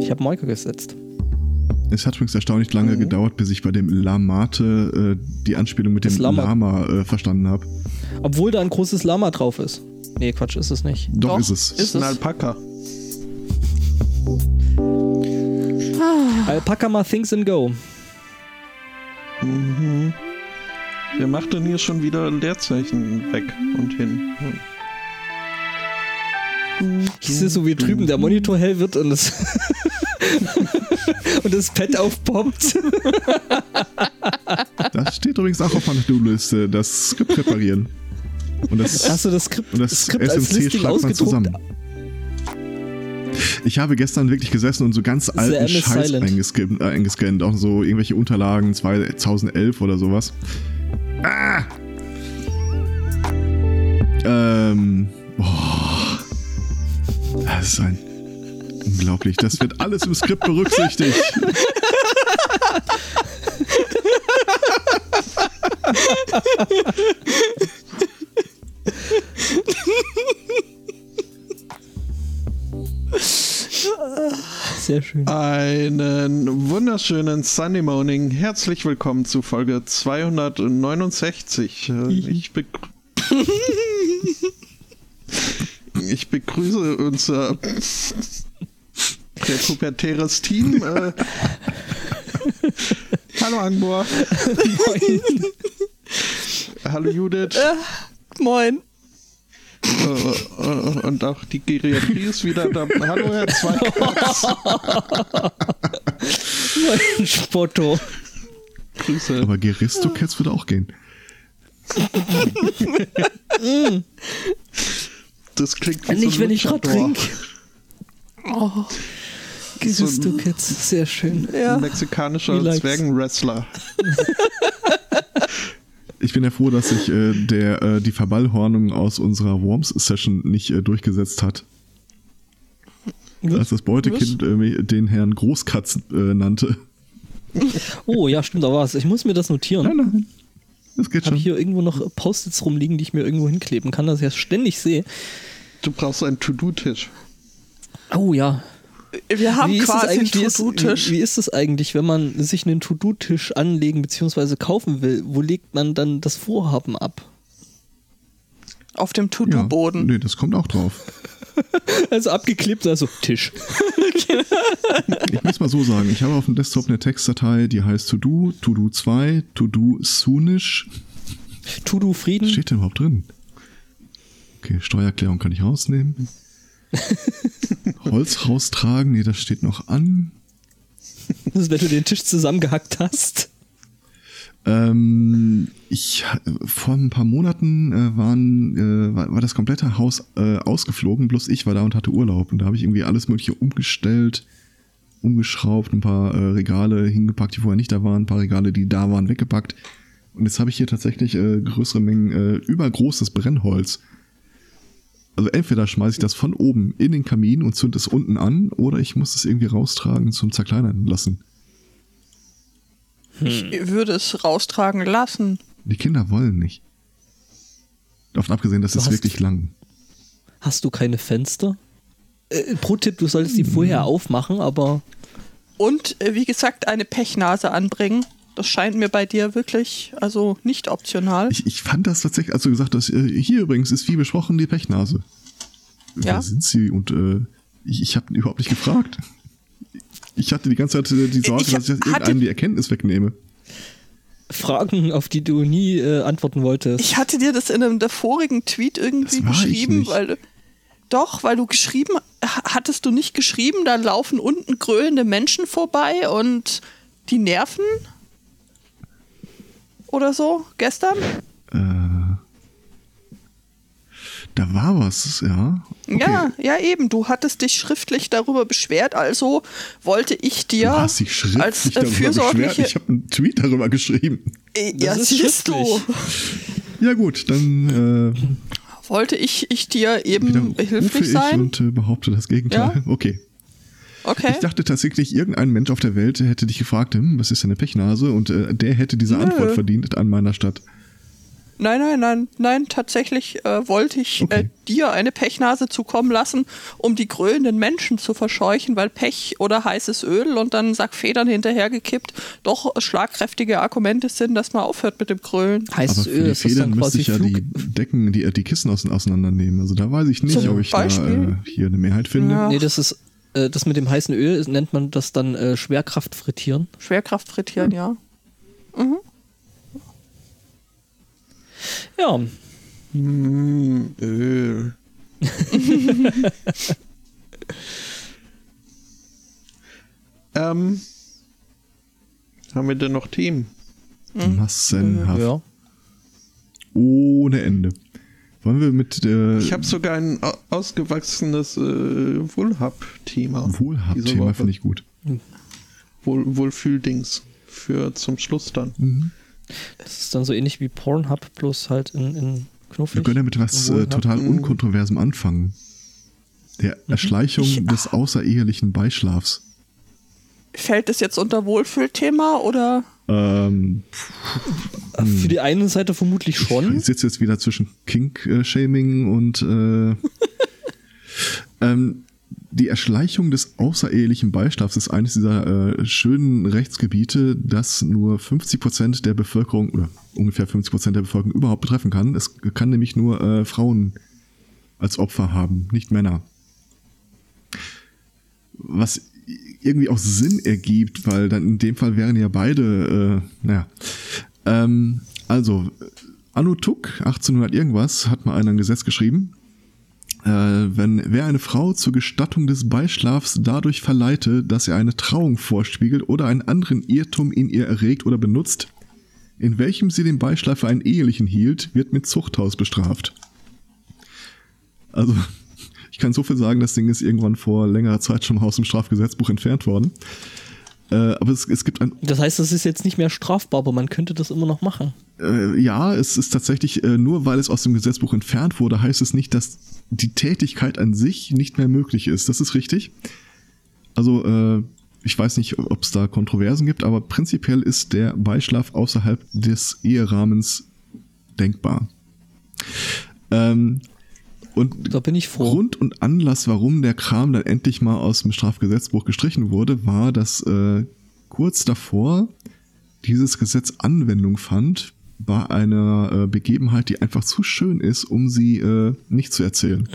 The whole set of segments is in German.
Ich habe Moika gesetzt. Es hat übrigens erstaunlich lange Mhm. gedauert, bis ich bei dem Lamate äh, die Anspielung mit Das dem Lama. Lama äh, verstanden habe. Obwohl da ein großes Lama drauf ist. Nee, Quatsch, ist es nicht. Doch, Doch, ist es. Ist ein? Alpaka. Alpaca mal things and go. Mhm. Wer macht denn hier schon wieder Leerzeichen weg und hin? Ich sehe so, wie drüben der Monitor hell wird und das, und das Pad aufpoppt. Das steht übrigens auch auf meiner To-Do-Liste, das Skript reparieren. Und das, Hast du das Skript, und das Skript als SMC Listing schreibt man zusammen. Ich habe gestern wirklich gesessen und so ganz alten Scheiß eingescannt, äh, eingescannt, auch so irgendwelche Unterlagen 2011 oder sowas. Ah! Ähm, boah. Das ist ein unglaublich. Das wird alles im Skript berücksichtigt. Sehr schön. Einen wunderschönen Sunday Morning. Herzlich willkommen zu Folge 269. Äh, Ich, begrü ich begrüße unser der pubertäres Team. Äh, Hallo Angbor. Hallo Judith. Moin. Äh, äh, und auch die Geriatrie ist wieder da. Hallo Herr Zweikatz. Mein Spotto. Grüße. Aber Geristocats würde auch gehen. Das klingt wie Nicht, so wenn ich gerade trinke. Oh, Gesisto-Kids, sehr schön. Ein ja. mexikanischer. Zwergenwrestler. Ich bin ja froh, dass sich äh, der äh, die Verballhornung aus unserer Worms-Session nicht äh, durchgesetzt hat. Als das Beutekind äh, den Herrn Großkatz äh, nannte. Oh, ja, stimmt, da war es. Ich muss mir das notieren. nein. Das geht Habe schon. ich hier irgendwo noch Post-its rumliegen, die ich mir irgendwo hinkleben kann, dass ich das ständig sehe. Du brauchst einen To-Do-Tisch. Oh ja. Wir haben wie quasi einen eigentlich, wie ist, To-Do-Tisch. wie, wie ist es eigentlich, wenn man sich einen To-Do-Tisch anlegen bzw. kaufen will? Wo legt man dann das Vorhaben ab? Auf dem Ja, To-Do-Boden. nee, das kommt auch drauf. Also abgeklebt, also Tisch. Ich muss mal so sagen, ich habe auf dem Desktop eine Textdatei, die heißt To-Do, To-Do 2, To-Do Soonish. To-Do Was Frieden. steht da überhaupt drin? Okay, Steuererklärung kann ich rausnehmen. Holz raustragen, nee, das steht noch an. Das ist, wenn du den Tisch zusammengehackt hast. Ähm, ich vor ein paar Monaten äh, waren, äh, war, war das komplette Haus äh, ausgeflogen, bloß ich war da und hatte Urlaub und da habe ich irgendwie alles mögliche umgestellt, umgeschraubt, ein paar äh, Regale hingepackt, die vorher nicht da waren, ein paar Regale, die da waren, weggepackt. Und jetzt habe ich hier tatsächlich äh, größere Mengen äh, übergroßes Brennholz. Also entweder schmeiße ich das von oben in den Kamin und zünd es unten an, oder ich muss es irgendwie raustragen zum Zerkleinern lassen. Ich würde es raustragen lassen. Die Kinder wollen nicht. Davon abgesehen, das Du ist hast- wirklich lang. Hast du keine Fenster? Äh, Pro-Tipp, du solltest die Mhm. vorher aufmachen, aber Und äh, wie gesagt, eine Pechnase anbringen. Das scheint mir bei dir wirklich, also nicht optional. Ich, ich fand das tatsächlich, als du gesagt hast, äh, hier übrigens ist wie besprochen die Pechnase. Ja. Wer sind sie? Und äh, ich, ich habe überhaupt nicht gefragt. Ich hatte die ganze Zeit die Sorge, Ich dass ich irgendeinem die Erkenntnis wegnehme. Fragen, auf die du nie äh, antworten wolltest. Ich hatte dir das in einem der vorigen Tweet irgendwie geschrieben, weil du, doch, weil du geschrieben, ha- hattest du nicht geschrieben, da laufen unten grölende Menschen vorbei und die nerven? Oder so, gestern? Äh, da war was, ja. Okay. Ja, ja eben. Du hattest dich schriftlich darüber beschwert, also wollte ich dir Du hast dich schriftlich als äh, darüber beschwert. fürsorgliche. Ich habe einen Tweet darüber geschrieben. Äh, Das ja, ist siehst du. Ja gut, dann äh, Wollte ich, ich dir eben behilflich ich sein? und äh, behaupte das Gegenteil. Okay. Okay. Ich dachte tatsächlich, irgendein Mensch auf der Welt hätte dich gefragt, hm, was ist denn eine Pechnase? Und äh, der hätte diese Nö. Antwort verdient an meiner Stadt. Nein, nein, nein, nein, tatsächlich äh, wollte ich Okay. äh, dir eine Pechnase zukommen lassen, um die grölenden Menschen zu verscheuchen, weil Pech oder heißes Öl und dann Sackfedern hinterhergekippt doch schlagkräftige Argumente sind, dass man aufhört mit dem Grölen. Aber Heißes für Öl die ist das Federn dann müsste quasi ich ja Flug. die Decken, die, die Kissen ausein- auseinandernehmen. Also da weiß ich nicht, Zum ob ich Beispiel. da äh, hier eine Mehrheit finde. Ja. Nee, das ist äh, das mit dem heißen Öl nennt man das dann äh, Schwerkraft frittieren. Schwerkraft frittieren, ja. Ja, Hm, Öl. ähm, haben wir denn noch Themen? Massenhaft. ja. Ohne Ende. Wollen wir mit äh, Ich habe sogar ein au- ausgewachsenes äh, Wohlhab-Thema. Wohlhab-Thema finde ich gut. Wohl, Wohlfühldings für zum Schluss dann. Das ist dann so ähnlich wie Pornhub, bloß halt in, in Wir knuffig. können ja mit was äh, total Mhm. unkontroversem anfangen. Der Erschleichung Ich- des außerehelichen Beischlafs. Fällt es jetzt unter Wohlfühlthema oder? Ähm, Für die eine Seite vermutlich schon. Ich sitze jetzt wieder zwischen Kink-Shaming und äh, ähm, die Erschleichung des außerehelichen Beischlafs ist eines dieser äh, schönen Rechtsgebiete, das nur 50% der Bevölkerung oder ungefähr 50% der Bevölkerung überhaupt betreffen kann. Es kann nämlich nur äh, Frauen als Opfer haben, nicht Männer. Was irgendwie auch Sinn ergibt, weil dann in dem Fall wären ja beide, äh, naja. Ähm, also, Anno Tuck, 1800 irgendwas, hat mal einer ein Gesetz geschrieben. Äh, wenn wer eine Frau zur Gestattung des Beischlafs dadurch verleite, dass er eine Trauung vorspiegelt oder einen anderen Irrtum in ihr erregt oder benutzt, in welchem sie den Beischlaf für einen ehelichen hielt, wird mit Zuchthaus bestraft. Also, ich kann so viel sagen, das Ding ist irgendwann vor längerer Zeit schon aus dem Strafgesetzbuch entfernt worden. Äh, aber es, es gibt ein Das heißt, das ist jetzt nicht mehr strafbar, aber man könnte das immer noch machen. äh, ja, es ist tatsächlich, äh, nur weil es aus dem Gesetzbuch entfernt wurde, heißt es nicht, dass die Tätigkeit an sich nicht mehr möglich ist. Das ist richtig. Also, äh, ich weiß nicht, ob es da Kontroversen gibt, aber prinzipiell ist der Beischlaf außerhalb des Eherahmens denkbar. Ähm, und Da bin ich froh. Grund und Anlass, warum der Kram dann endlich mal aus dem Strafgesetzbuch gestrichen wurde, war, dass äh, kurz davor dieses Gesetz Anwendung fand bei einer äh, Begebenheit, die einfach zu schön ist, um sie äh, nicht zu erzählen.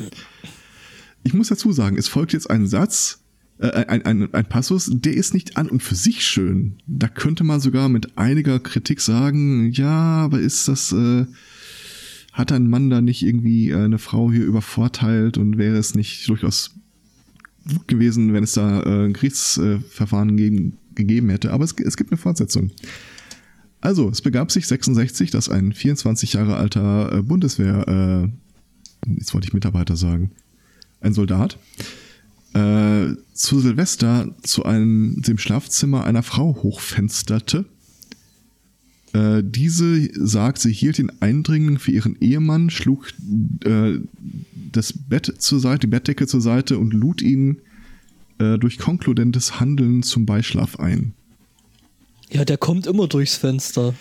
Ich muss dazu sagen, es folgt jetzt ein Satz, äh, ein, ein, ein Passus, der ist nicht an und für sich schön. Da könnte man sogar mit einiger Kritik sagen, ja, aber ist das, äh, hat ein Mann da nicht irgendwie äh, eine Frau hier übervorteilt und wäre es nicht durchaus gut gewesen, wenn es da äh, ein Gerichtsverfahren gegen, gegeben hätte. Aber es, es gibt eine Fortsetzung. Also, es begab sich 66, dass ein 24 Jahre alter äh, Bundeswehr, äh, jetzt wollte ich Mitarbeiter sagen, ein Soldat, äh, zu Silvester zu einem, dem Schlafzimmer einer Frau hochfensterte. Äh, diese sagt, sie hielt den Eindringling für ihren Ehemann, schlug äh, das Bett zur Seite, die Bettdecke zur Seite und lud ihn äh, durch konkludentes Handeln zum Beischlaf ein. Ja, der kommt immer durchs Fenster.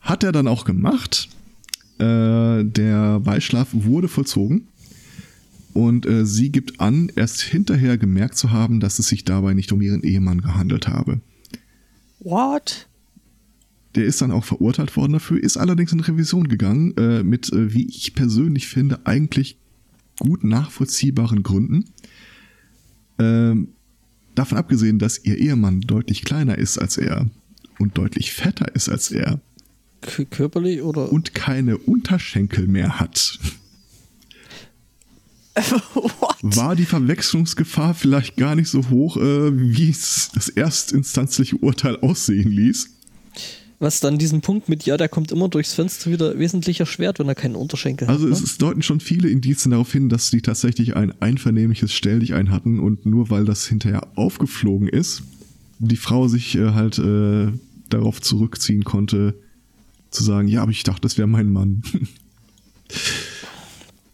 Hat er dann auch gemacht. Äh, der Beischlaf wurde vollzogen. Und äh, sie gibt an, erst hinterher gemerkt zu haben, dass es sich dabei nicht um ihren Ehemann gehandelt habe. What? Der ist dann auch verurteilt worden dafür, ist allerdings in Revision gegangen, äh, mit, äh, wie ich persönlich finde, eigentlich gut nachvollziehbaren Gründen. Ähm, davon abgesehen, dass ihr Ehemann deutlich kleiner ist als er und deutlich fetter ist als er K körperlich oder? und keine Unterschenkel mehr hat, war die Verwechslungsgefahr vielleicht gar nicht so hoch, äh, wie es das erstinstanzliche Urteil aussehen ließ. Was dann diesen Punkt mit, ja, der kommt immer durchs Fenster wieder wesentlich erschwert, wenn er keinen Unterschenkel Also hat. es, Ne? es deuten schon viele Indizien darauf hin, dass die tatsächlich ein einvernehmliches Stelldichein hatten und nur weil das hinterher aufgeflogen ist, die Frau sich äh, halt äh, darauf zurückziehen konnte, zu sagen, ja, aber ich dachte, das wäre mein Mann.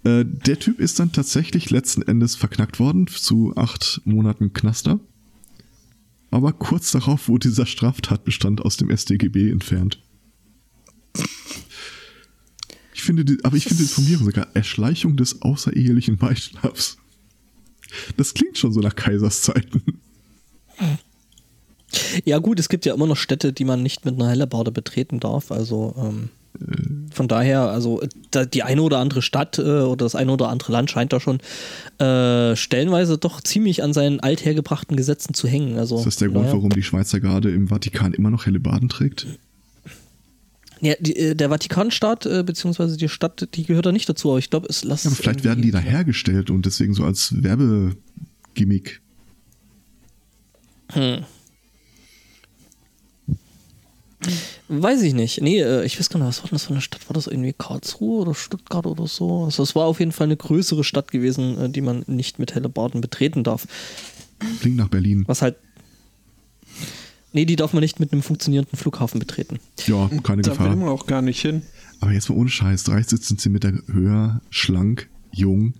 äh, der Typ ist dann tatsächlich letzten Endes verknackt worden zu acht Monaten Knaster. Aber kurz darauf wurde dieser Straftatbestand aus dem StGB entfernt. finde, die, aber ich finde die Formulierung sogar Erschleichung des außerehelichen Beischlafs. Das klingt schon so nach Kaiserszeiten. Ja, gut, es gibt ja immer noch Städte, die man nicht mit einer Hellebarde betreten darf. Also ähm, von daher, also die eine oder andere Stadt äh, oder das eine oder andere Land scheint da schon äh, stellenweise doch ziemlich an seinen althergebrachten Gesetzen zu hängen. Also, Ist das der Grund, naja. warum die Schweizer Garde im Vatikan immer noch Hellebarden trägt? Ja, die, äh, der Vatikanstaat, äh, beziehungsweise die Stadt, die gehört da nicht dazu, aber ich glaube, es lasst Ja, aber vielleicht werden die da hergestellt und deswegen so als Werbegimmick. Weiß ich nicht. Nee, äh, ich weiß gar nicht, was war denn das für eine Stadt? War das irgendwie Karlsruhe oder Stuttgart oder so? Also es war auf jeden Fall eine größere Stadt gewesen, äh, die man nicht mit Hellebarden betreten darf. Klingt nach Berlin. Was halt. Nee, die darf man nicht mit einem funktionierenden Flughafen betreten. Ja, keine Da will Gefahr. man auch gar nicht hin. Aber jetzt mal ohne Scheiß. 30 Zentimeter höher, schlank, jung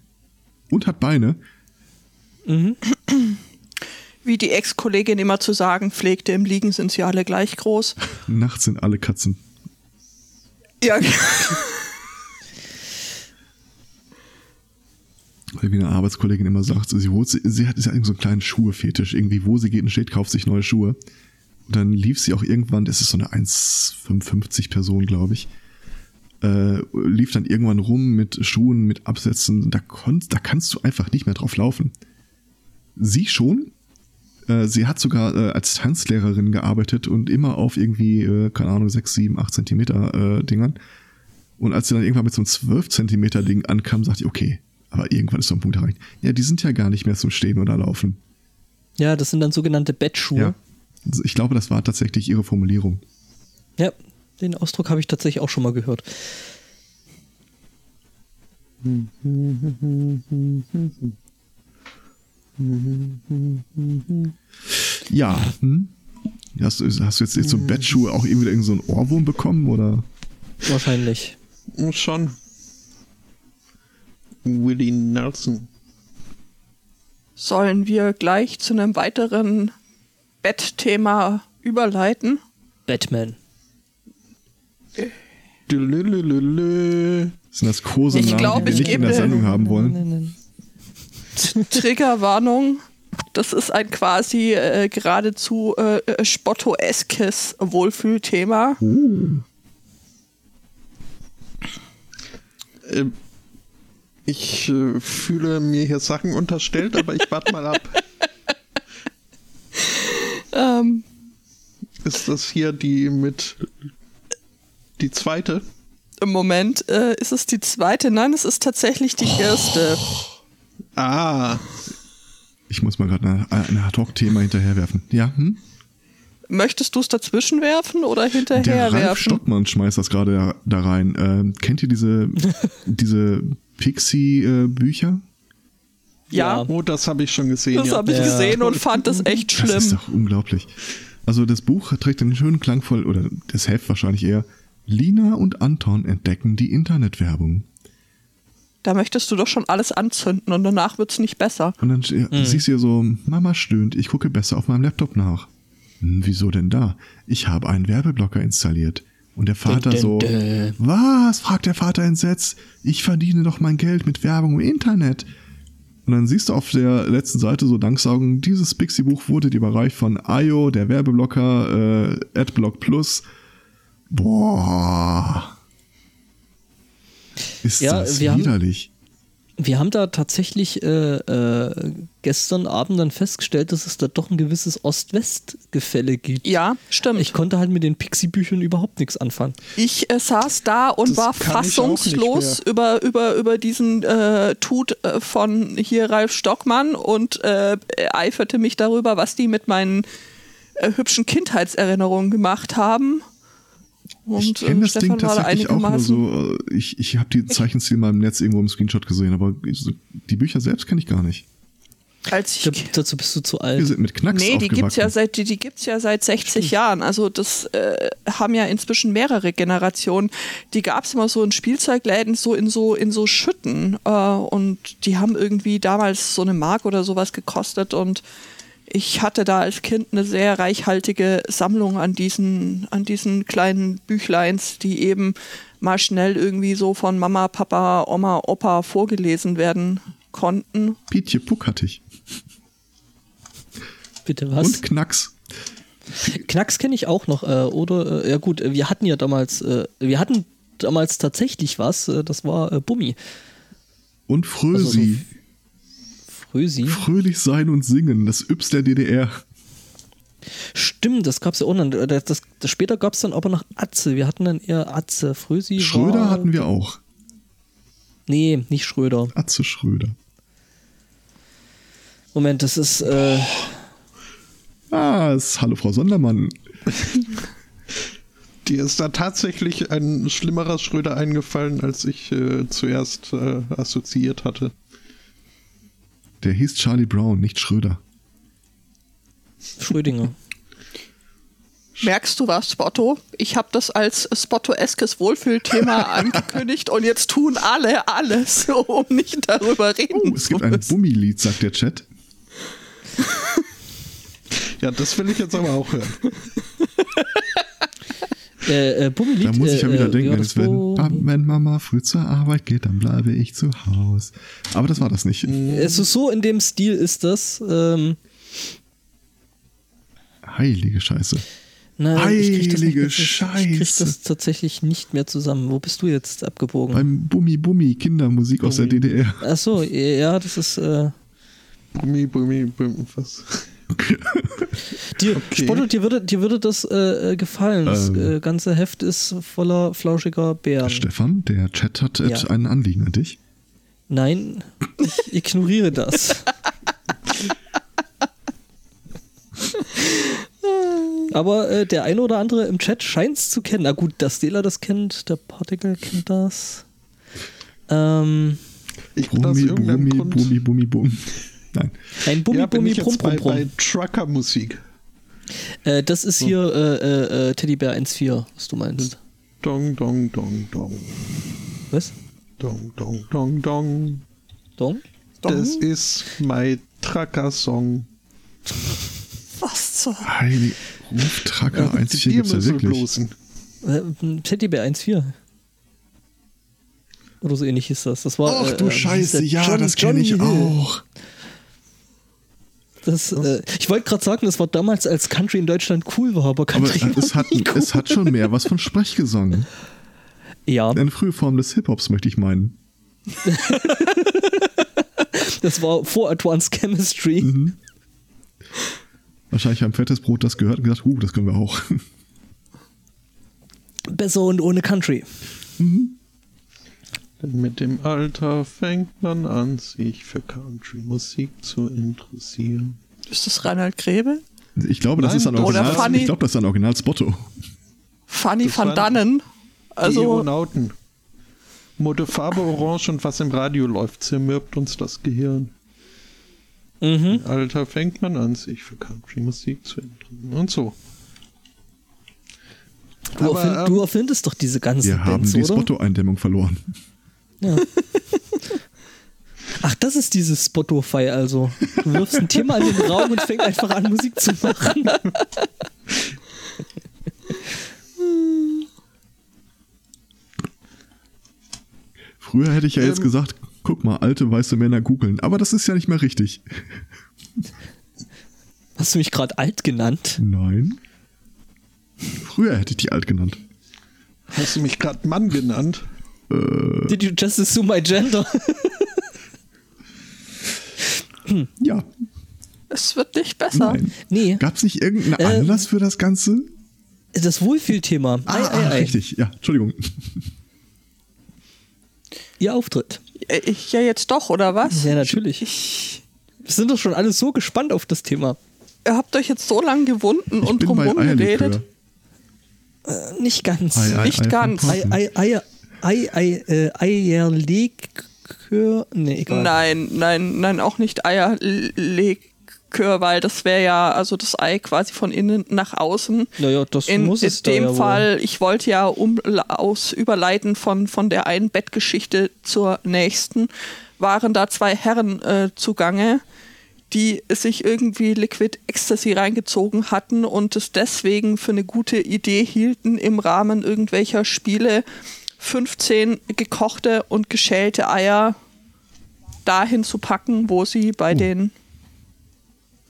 und hat Beine. Wie die Ex-Kollegin immer zu sagen pflegte, im Liegen sind sie alle gleich groß. Nachts sind alle Katzen. Ja, Weil wie eine Arbeitskollegin immer sagt, sie sie, sie hat, sie hat so einen kleinen Schuhefetisch. Irgendwie, wo sie geht und steht, kauft sich neue Schuhe. Und dann lief sie auch irgendwann, das ist so eine 1,55 Person, glaube ich, äh, lief dann irgendwann rum mit Schuhen, mit Absätzen. Da, konnt, da kannst du einfach nicht mehr drauf laufen. Sie schon. Äh, sie hat sogar äh, als Tanzlehrerin gearbeitet und immer auf irgendwie, äh, keine Ahnung, 6, 7, 8 Zentimeter äh, Dingern. Und als sie dann irgendwann mit so einem 12 Zentimeter Ding ankam, sagte ich, okay, aber irgendwann ist so ein Punkt erreicht. Ja, die sind ja gar nicht mehr zum Stehen oder Laufen. Ja, das sind dann sogenannte Bettschuhe. Ja. Also ich glaube, das war tatsächlich ihre Formulierung. Ja, den Ausdruck habe ich tatsächlich auch schon mal gehört. Ja. Hm? Hast, du- hast du jetzt, jetzt so Bettschuhe auch irgendwie irgend so einen Ohrwurm bekommen oder? Wahrscheinlich. Hm, Schon. Willie Nelson. sollen wir gleich zu einem weiteren Bettthema überleiten? Batman. Sind das Kosenamen, die wir ich nicht in der Sendung haben wollen? Triggerwarnung. Das ist ein quasi äh, geradezu äh, äh, spottoeskes Wohlfühlthema. Äh, Ich äh, fühle mir hier Sachen unterstellt, aber ich warte mal ab. Ähm, Ist das hier die mit die zweite? Im Moment äh, ist es die zweite. Nein, es ist tatsächlich die erste. Ah, Ich muss mal gerade ein, ein Ad-Hoc-Thema hinterherwerfen. Ja, hm? Möchtest du es dazwischen werfen oder Der hinterher Ralf werfen? Stockmann schmeißt das gerade da, da rein. Ähm, kennt ihr diese, diese Pixie-Bücher? Ja, oh, das habe ich schon gesehen. das ja. habe ich Ja. gesehen und fand das echt Das ist schlimm. doch unglaublich. Also das Buch trägt einen schönen klangvoll, oder das Heft wahrscheinlich eher, Lina und Anton entdecken die Internetwerbung. Da möchtest du doch schon alles anzünden und danach wird es nicht besser. Und dann ste- siehst du ja so, Mama stöhnt, ich gucke besser auf meinem Laptop nach. Hm, wieso denn da? Ich habe einen Werbeblocker installiert. Und der Vater Dun, so, dun, dun. was? fragt der Vater entsetzt. Ich verdiene doch mein Geld mit Werbung im Internet. Und dann siehst du auf der letzten Seite so Danksaugen, dieses Pixie-Buch wurde dir überreicht von IO, der Werbeblocker, äh, Adblock Plus. Boah. Ist Ja, das wir haben- widerlich. Wir haben da tatsächlich äh, äh, gestern Abend dann festgestellt, dass es da doch ein gewisses Ost-West-Gefälle gibt. Ja, stimmt. Ich konnte halt mit den Pixie-Büchern überhaupt nichts anfangen. Ich äh, saß da und Das war fassungslos über, über, über diesen äh, Tut äh, von hier Ralf Stockmann und äh, eiferte mich darüber, was die mit meinen äh, hübschen Kindheitserinnerungen gemacht haben. Und ich kenne das Ding Stefan war da tatsächlich auch nur einigermaßen- so. äh, Ich, ich habe die Zeichenstil mal im Netz irgendwo im Screenshot gesehen, aber so- die Bücher selbst kenne ich gar nicht. Als Da, ich dazu bist du zu Wir alt. sind mit Knacks Nee, die gibt's ja seit die, die gibt's ja seit 60 Jahren. Also das äh, haben ja inzwischen mehrere Generationen. Die gab's immer so in Spielzeugläden, so in so in so Schütten äh, und die haben irgendwie damals so eine Mark oder sowas gekostet und ich hatte da als Kind eine sehr reichhaltige Sammlung an diesen an diesen kleinen Büchleins, die eben mal schnell irgendwie so von Mama, Papa, Oma, Opa vorgelesen werden konnten. Pietje Puck hatte ich. Bitte was? Und Knacks. Knacks kenne ich auch noch. Äh, oder, äh, ja gut, wir hatten ja damals, äh, wir hatten damals tatsächlich was, äh, das war äh, Bummi. Und Frösi. Also Frösi. Fröhlich sein und singen, das Yps der DDR. Stimmt, das gab es ja auch noch. Das, das, das später gab es dann aber noch Atze. Wir hatten dann eher Atze. Frösi. Schröder war, hatten wir auch. Nee, nicht Schröder. Atze Schröder. Moment, das ist. Äh, Ah, ist Hallo Frau Sondermann. Dir ist da tatsächlich ein schlimmerer Schröder eingefallen, als ich äh, zuerst äh, assoziiert hatte. Der hieß Charlie Brown, nicht Schröder. Schrödinger. Merkst du was, Spotto? Ich habe das als Spotto-eskes Wohlfühlthema angekündigt und jetzt tun alle alles, um nicht darüber reden Oh, es zu gibt ein. Bummilied, sagt der Chat. Ja, das will ich jetzt aber auch hören. Äh, äh, Bummelied. Da muss ich ja wieder äh, denken, ja, wenn, das wenn, wenn Mama früh zur Arbeit geht, dann bleibe ich zu Haus. Aber das war das nicht. Es ist so in dem Stil ist das. Ähm, Heilige Scheiße. nein, ich krieg das nicht Heilige mehr, Ich krieg Scheiße. das tatsächlich nicht mehr zusammen. Wo bist du jetzt abgebogen? Beim Bummi Bummi Kindermusik aus der DDR. Ach so, ja, das ist. Äh, Bummi, Bummi, Bummi, was? dir, Okay. Spotto, dir würde, dir würde das äh, äh, gefallen. Das Ähm. äh, ganze Heft ist voller flauschiger Beeren. Stefan, der Chat hat Ja. et- ein Anliegen an dich. Nein, ich ignoriere das. Aber äh, der eine oder andere im Chat scheint es zu kennen. Na gut, der Stela das kennt, der Particle kennt das. Ähm, Ich aus Bummi irgendeinem Bummi Grund. Bummi Bummi Bum. Nein. ein Bummi, ja, Bummi, Brumm, jetzt Brumm, bei, bei Brumm. Trucker-Musik. Äh, das ist hier äh, äh, äh, Teddybär 1.4, was du meinst. Dong, dong, dong, dong. Was? Dong, dong, dong, dong. Dong? Das ist mein Trucker-Song. Was zur Heilig. Ruftracker 1.4 gibt's ja wirklich. bloßen. Äh, Teddybär 1.4. Oder so ähnlich ist das. Das war. Ach äh, du äh, Scheiße, dieser ja, John- das kenne ich Hill. auch. Das, äh, ich wollte gerade sagen, das war damals, als Country in Deutschland cool war, aber Aber Country war es hat, cool. es hat schon mehr was von Sprechgesang. Ja, Eine frühe Form des Hip-Hops, möchte ich meinen. das war vor Advanced Chemistry. Mhm. Wahrscheinlich haben Fettes Brot das gehört und gesagt, uh, das können wir auch. Besser und ohne Country. Denn mit dem Alter fängt man an, sich für Country-Musik zu interessieren. Ist das Reinhard Grebe? Ich glaube, das Nein, ist ein Original. Funny. Ich glaube, das ist ein Original Spotto. Fanny Das van Dannen. Die Also, Aeronauten. Mode Farbe Orange und was im Radio läuft, zermürbt uns das Gehirn. Mhm. Alter fängt man an, sich für Country-Musik zu interessieren. Und so. Du, Aber, erfind, ähm, du erfindest doch diese ganzen Wir haben Bands, die oder? Spotto-Eindämmung verloren. Ja. Ach, das ist dieses Spotify also. Du wirfst ein Thema in den Raum und fängst einfach an, Musik zu machen. Früher hätte ich ja jetzt Ähm. gesagt, guck mal, alte weiße Männer googeln. Aber das ist ja nicht mehr richtig. Hast du mich gerade alt genannt? Nein. Früher hätte ich die alt genannt. Hast du mich gerade Mann genannt? Did you just assume my gender? Ja, es wird nicht besser. nein. nee, Gab es nicht irgendeinen Ähm. Anlass für das Ganze? das Wohlfühlthema. Ei, Ah, ei, ei. richtig. Ja, Entschuldigung. Ihr Auftritt. Äh, Ich ja jetzt doch, oder was? Ja, natürlich. Ich, Wir sind doch schon alle so gespannt auf das Thema. ihr habt euch jetzt so lange gewunden Ich und bin drum bei geredet. Äh, nicht ganz. Ei, ei, Nicht ei, ganz. Ei, ei, Ei, Ei, äh, Eierlikör. Nee, egal. Nein, nein, nein, auch nicht Eierlikör, weil das wäre ja also das Ei quasi von innen nach außen. Naja, das In, muss in es da dem ja wohl. Fall, ich wollte ja um, aus überleiten von, von der einen Bettgeschichte zur nächsten, waren da zwei Herren äh, zugange, die sich irgendwie Liquid Ecstasy reingezogen hatten und es deswegen für eine gute Idee hielten, im Rahmen irgendwelcher Spiele 15 gekochte und geschälte Eier dahin zu packen, wo sie bei den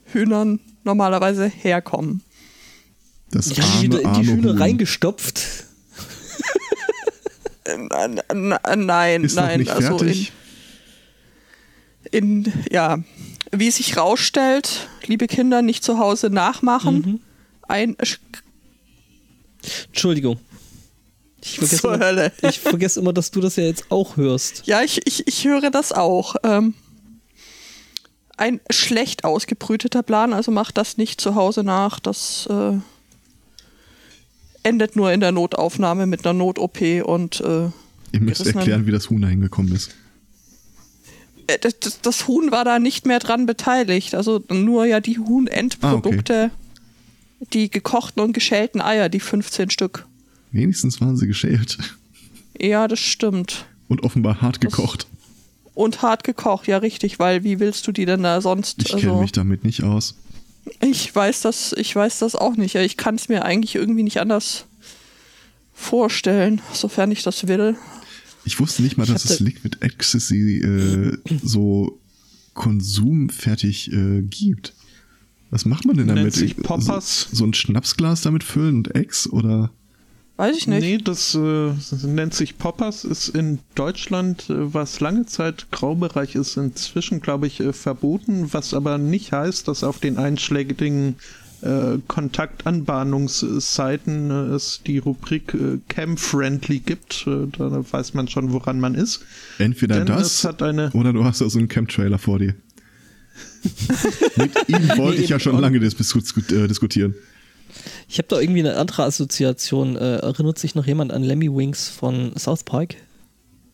Hühnern normalerweise herkommen. Das Die arme, die arme Hühner Huhn. reingestopft. Äh, n- n- Nein, Ist noch nein, nicht also in, fertig. in, ja, wie sich rausstellt, liebe Kinder, nicht zu Hause nachmachen. Mhm. Ein Sch- Entschuldigung. Ich vergesse, Zur immer, Hölle. ich vergesse immer, dass du das ja jetzt auch hörst. Ja, ich, ich, ich höre das auch. Ähm, ein schlecht ausgebrüteter Plan, also macht das nicht zu Hause nach. Das äh, endet nur in der Notaufnahme mit einer Not-OP und äh, Ihr müsst erklären, wie das Huhn da hingekommen ist. äh, das, das, das Huhn war da nicht mehr dran beteiligt. Also nur ja die Huhnendprodukte, die gekochten und geschälten Eier, die 15 Stück. Wenigstens waren sie geschält. Ja, das stimmt. Und offenbar hart gekocht. Und hart gekocht, ja richtig, weil wie willst du die denn da sonst? Ich kenne also- mich damit nicht aus. Ich weiß das, ich weiß das auch nicht. Ich kann es mir eigentlich irgendwie nicht anders vorstellen, sofern ich das will. Ich wusste nicht mal, dass es Liquid Ecstasy äh, so konsumfertig äh, gibt. Was macht man denn Nennt damit? sich Poppers. So, so ein Schnapsglas damit füllen und Ex oder? Weiß ich nicht. Nee, das, äh, das nennt sich Poppers, ist in Deutschland, äh, was lange Zeit Graubereich ist, inzwischen, glaube ich, äh, verboten, was aber nicht heißt, dass auf den einschlägigen äh, Kontaktanbahnungsseiten äh, es die Rubrik äh, Cam-Friendly gibt. Äh, da weiß man schon, woran man ist. Entweder Denn das es hat eine oder du hast da so einen Camp-Trailer vor dir. Mit ihm wollte ich ja schon lange dis disku- diskutieren. Ich habe da irgendwie eine andere Assoziation. Äh, erinnert sich noch jemand an Lemmy Wings von South Park?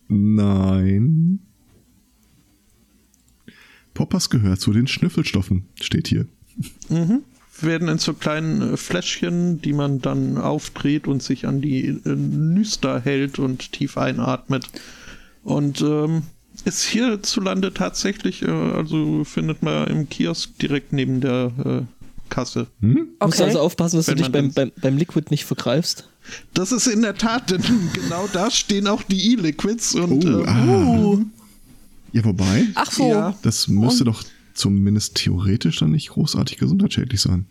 Nein. Poppers gehört zu den Schnüffelstoffen, steht hier. werden in so kleinen äh, Fläschchen, die man dann aufdreht und sich an die äh, Nüster hält und tief einatmet. Und ähm, ist hierzulande tatsächlich, äh, also findet man im Kiosk direkt neben der äh, Kasse. Hm? Musst du Okay. also aufpassen, dass du Wenn dich man beim, beim, beim Liquid nicht vergreifst. Das ist in der Tat, denn genau da stehen auch die E-Liquids und Oh, ähm, ah. Ja, wobei, Ach so. Ja. das müsste Und- doch zumindest theoretisch dann nicht großartig gesundheitsschädlich sein.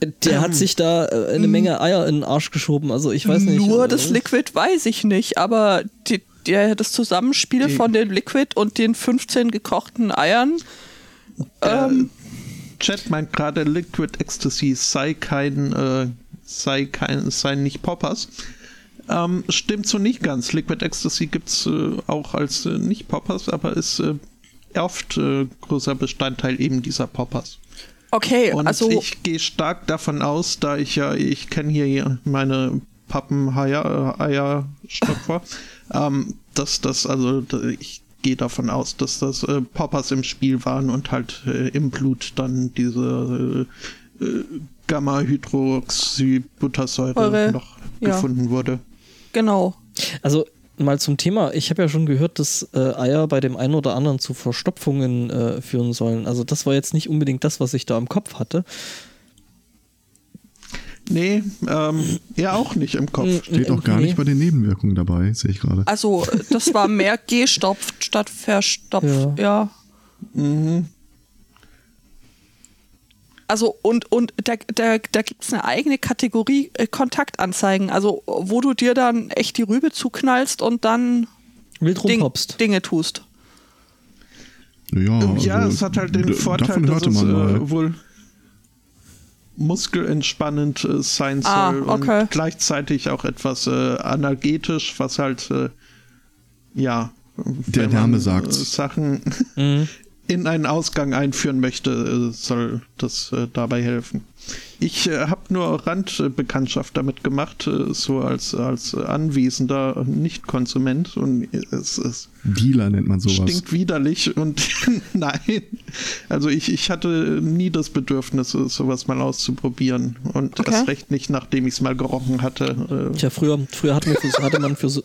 Äh, Der hat sich da äh, eine Menge Eier in den Arsch geschoben. Also ich weiß nicht. Nur äh, das Liquid weiß ich nicht, aber die, der, das Zusammenspiel Die- von dem Liquid und den 15 gekochten Eiern. Ähm, Chat meint gerade Liquid Ecstasy sei kein, äh, sei kein, sei nicht Poppers. Ähm, stimmt so nicht ganz. Liquid Ecstasy gibt's äh, auch als äh, nicht Poppers, aber ist äh, oft äh, großer Bestandteil eben dieser Poppers. okay, Und also ich gehe stark davon aus, da ich ja, ich kenne hier meine Pappen-Eierstopfer, ähm, dass das, also ich gehe davon aus, dass das äh, Poppers im Spiel waren und halt äh, im Blut dann diese äh, äh, Gamma-Hydroxybuttersäure noch ja. gefunden wurde. genau. Also mal zum Thema. Ich habe ja schon gehört, dass äh, Eier bei dem einen oder anderen zu Verstopfungen äh, führen sollen. Also das war jetzt nicht unbedingt das, was ich da im Kopf hatte. Nee, ähm, er auch nicht im Kopf. Steht auch gar Nee. nicht bei den Nebenwirkungen dabei, sehe ich gerade. Also äh, das war mehr gestopft statt verstopft, ja. Mhm. Also und, und da, da, da gibt es eine eigene Kategorie äh, Kontaktanzeigen, also wo du dir dann echt die Rübe zuknallst und dann Wild Ding. Dinge tust. Ja, Ja, also, es hat halt den Vorteil, dass es äh, wohl muskelentspannend äh, sein soll Ah, okay. und gleichzeitig auch etwas äh, analgetisch, was halt äh, ja Der Name. Äh, Sachen Mhm. in einen Ausgang einführen möchte, äh, soll das äh, dabei helfen. Ich äh, habe nur Randbekanntschaft damit gemacht, so als, als anwesender Nicht-Konsument und es ist Dealer nennt man sowas. stinkt widerlich und nein. Also ich, ich hatte nie das Bedürfnis, so- sowas mal auszuprobieren. Und Okay. erst recht nicht, nachdem ich es mal gerochen hatte. Tja, früher, früher für, hatte man für so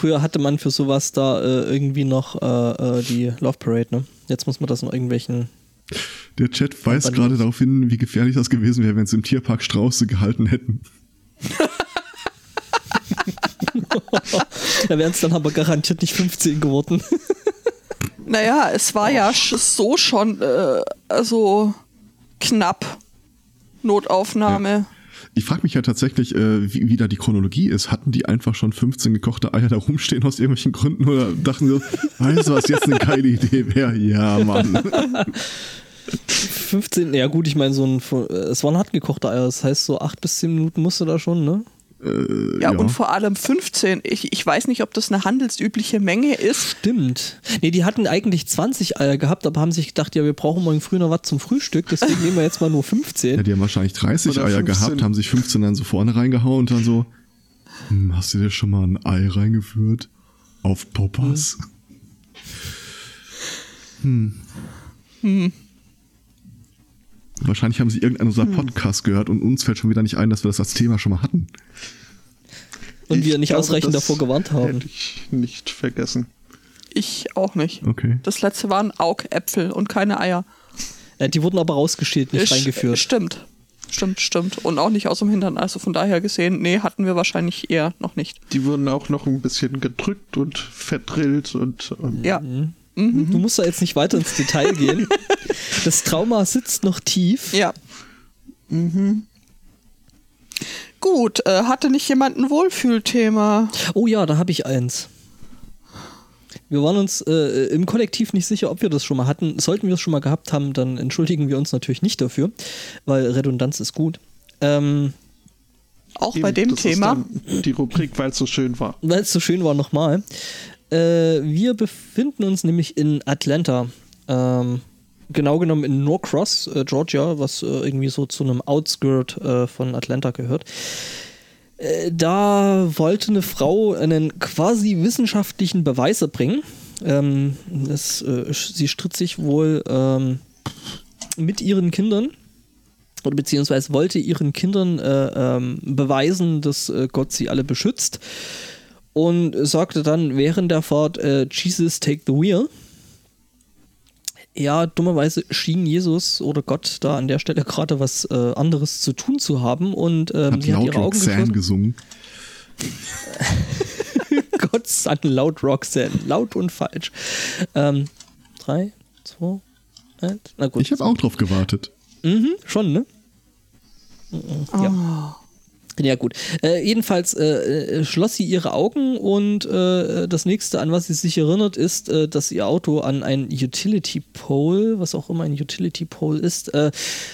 früher hatte man für sowas da äh, irgendwie noch äh, äh, die Love Parade, ne? Jetzt muss man das in irgendwelchen Der Chat weist gerade darauf hin, wie gefährlich das gewesen wäre, wenn sie im Tierpark Strauße gehalten hätten. da wären es dann aber garantiert nicht 15 geworden. Naja, es war ja sch- so schon äh, also knapp. Notaufnahme. Ich frage mich ja tatsächlich, äh, wie, wie da die Chronologie ist. Hatten die einfach schon 15 gekochte Eier da rumstehen aus irgendwelchen Gründen oder dachten so, weißt du, was jetzt eine geile Idee wäre? Ja, Mann. 15, ja gut, ich meine, so ein, es waren hart gekochte Eier, das heißt so 8 bis 10 Minuten musste da schon, ne? Äh, Ja, und vor allem 15. Ich, ich weiß nicht, ob das eine handelsübliche Menge ist. Stimmt. Nee, die hatten eigentlich 20 Eier gehabt, aber haben sich gedacht, ja, wir brauchen morgen früh noch was zum Frühstück, deswegen nehmen wir jetzt mal nur Ja, 15. die haben wahrscheinlich 30 Oder Eier 15. gehabt, haben sich 15 dann so vorne reingehauen und dann so, hm, hast du dir schon mal ein Ei reingeführt? Auf Poppers? Hm. Wahrscheinlich haben sie irgendeinen unserer Podcasts gehört und uns fällt schon wieder nicht ein, dass wir das als Thema schon mal hatten. Und wir Ich nicht glaube, ausreichend das davor gewarnt haben. Hätte ich nicht vergessen. Ich auch nicht. Okay. Das letzte waren Augäpfel und keine Eier. Ja, die wurden aber rausgeschält, nicht Sch- reingeführt. Stimmt. Stimmt, stimmt. Und auch nicht aus dem Hintern. Also von daher gesehen, nee, hatten wir wahrscheinlich eher noch nicht. Die wurden auch noch ein bisschen gedrückt und verdrillt und ähm, Ja. Du musst da jetzt nicht weiter ins Detail gehen. Das Trauma sitzt noch tief. Ja. Gut, äh, hatte nicht jemand ein Wohlfühlthema? Oh ja, da habe ich eins. Wir waren uns äh, im Kollektiv nicht sicher, ob wir das schon mal hatten. Sollten wir es schon mal gehabt haben, dann entschuldigen wir uns natürlich nicht dafür, weil Redundanz ist gut. Ähm, Auch eben, bei dem das Thema. Ist dann die Rubrik, weil es so schön war. weil es so schön war, nochmal. Äh, wir befinden uns nämlich in Atlanta. Ähm, genau genommen in Norcross, äh, Georgia, was äh, irgendwie so zu einem Outskirt äh, von Atlanta gehört. Äh, da wollte eine Frau einen quasi wissenschaftlichen Beweis erbringen. Ähm, das, äh, sie stritt sich wohl ähm, mit ihren Kindern oder beziehungsweise wollte ihren Kindern äh, ähm, beweisen, dass Gott sie alle beschützt und sagte dann während der Fahrt äh, Jesus take the wheel. Ja, dummerweise schien Jesus oder Gott da an der Stelle gerade was äh, anderes zu tun zu haben und ähm, Hat sie hat laut ihre Augen Roxanne gesungen. Gott sei Dank laut Roxanne, laut und falsch. Ähm, drei, zwei, eins. Na gut. Ich habe auch drauf gewartet. Mhm, schon, ne? Ja. Ja, gut. Äh, jedenfalls äh, äh, schloss sie ihre Augen und äh, das nächste, an was sie sich erinnert, ist, äh, dass ihr Auto an ein Utility Pole, was auch immer ein Utility Pole ist, äh,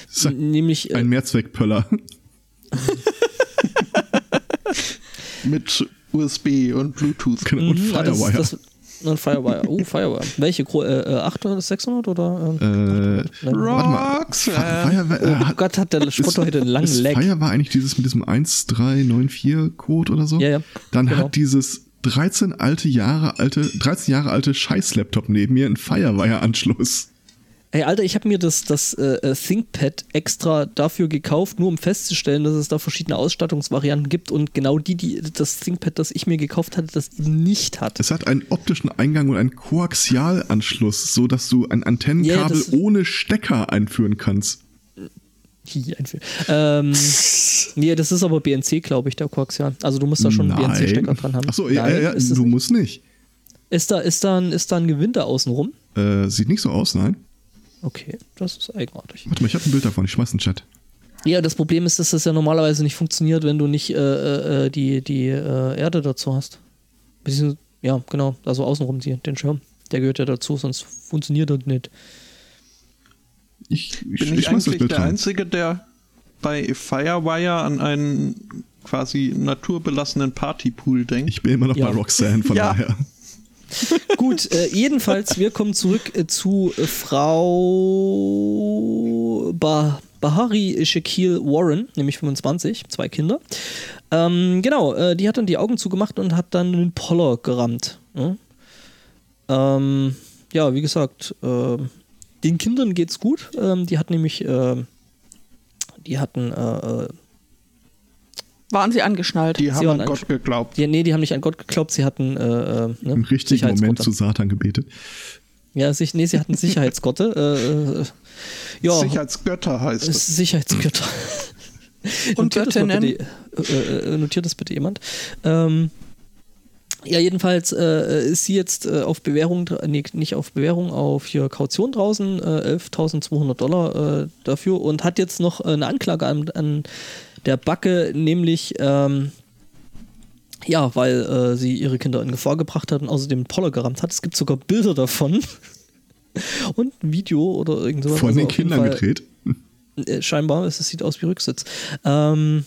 Sa- nämlich äh, Ein Mehrzweckpöller. Mit USB und Bluetooth. Genau, und mhm, ah, das ist Firewire. Das, und Firewire. Oh, Firewire. Welche? Äh, äh, 800 oder 600 oder? Ähm, Äh, nein. Fire, äh, Oh Gott, hat der Spotto heute einen langen ist Leg. Fire war eigentlich dieses mit diesem 1394-Code oder so? Ja, ja, Dann genau. hat dieses 13 alte Jahre alte, 13 Jahre alte Scheiß-Laptop neben mir einen Firewire-Anschluss. Ey, Alter, ich habe mir das, das äh, äh, ThinkPad extra dafür gekauft, nur um festzustellen, dass es da verschiedene Ausstattungsvarianten gibt und genau die, die das ThinkPad, das ich mir gekauft hatte, das nicht hat. Es hat einen optischen Eingang und einen Koaxialanschluss, so dass du ein Antennenkabel das- ohne Stecker einführen kannst. Einführen. ähm, nee, das ist aber BNC, glaube ich, der Koaxial. Also du musst da schon einen. BNC-Stecker dran haben. Achso, ja, ja, du musst nicht. ist, da, ist, da ein, ist da ein Gewinde außenrum? Äh, sieht nicht so aus, nein. Okay, das ist eigenartig. Warte mal, ich habe ein Bild davon, ich schmeiß in den Chat. Ja, das Problem ist, dass das ja normalerweise nicht funktioniert, wenn du nicht äh, äh, die, die äh, Erde dazu hast. Beziehungsweise, ja, genau, also außenrum die, den Schirm. Der gehört ja dazu, sonst funktioniert das nicht. Ich, ich, Bin ich, ich, eigentlich Bild der rein. Einzige, der bei Firewire an einen quasi naturbelassenen Partypool denkt? Ich bin immer noch Ja. bei Roxanne, von Ja. daher. Gut, äh, jedenfalls, wir kommen zurück äh, zu äh, Frau bah Bahari Shaquille Warren, nämlich 25, zwei Kinder. Ähm, genau, äh, die hat dann die Augen zugemacht und hat dann einen Poller gerammt. ne? Ähm, ja, wie gesagt, äh, den Kindern geht's gut. Ähm, die hat nämlich, äh, die hatten, äh, äh, Waren sie angeschnallt? Die haben waren an Gott geglaubt. die, nee, die haben nicht an Gott geglaubt, sie hatten äh, äh, ne, Im richtigen Moment zu Satan gebetet. Ja, sich, nee, sie hatten Sicherheitsgotte. äh, äh, ja, Sicherheitsgötter heißt es. Sicherheitsgötter. Und notiert, das Göttinnen. bitte, äh, äh, notiert das bitte jemand. Ähm, Ja, jedenfalls äh, ist sie jetzt äh, auf Bewährung, nee, nicht auf Bewährung, auf hier Kaution draußen, äh, 11.200 Dollar äh, dafür und hat jetzt noch eine Anklage an, an der Backe, nämlich, ähm, ja, weil äh, sie ihre Kinder in Gefahr gebracht hat und außerdem Poller gerammt hat. Es gibt sogar Bilder davon und ein Video oder irgend sowas. Von Also den Kindern Fall- gedreht. äh, scheinbar, es sieht aus wie Rücksitz. Ähm,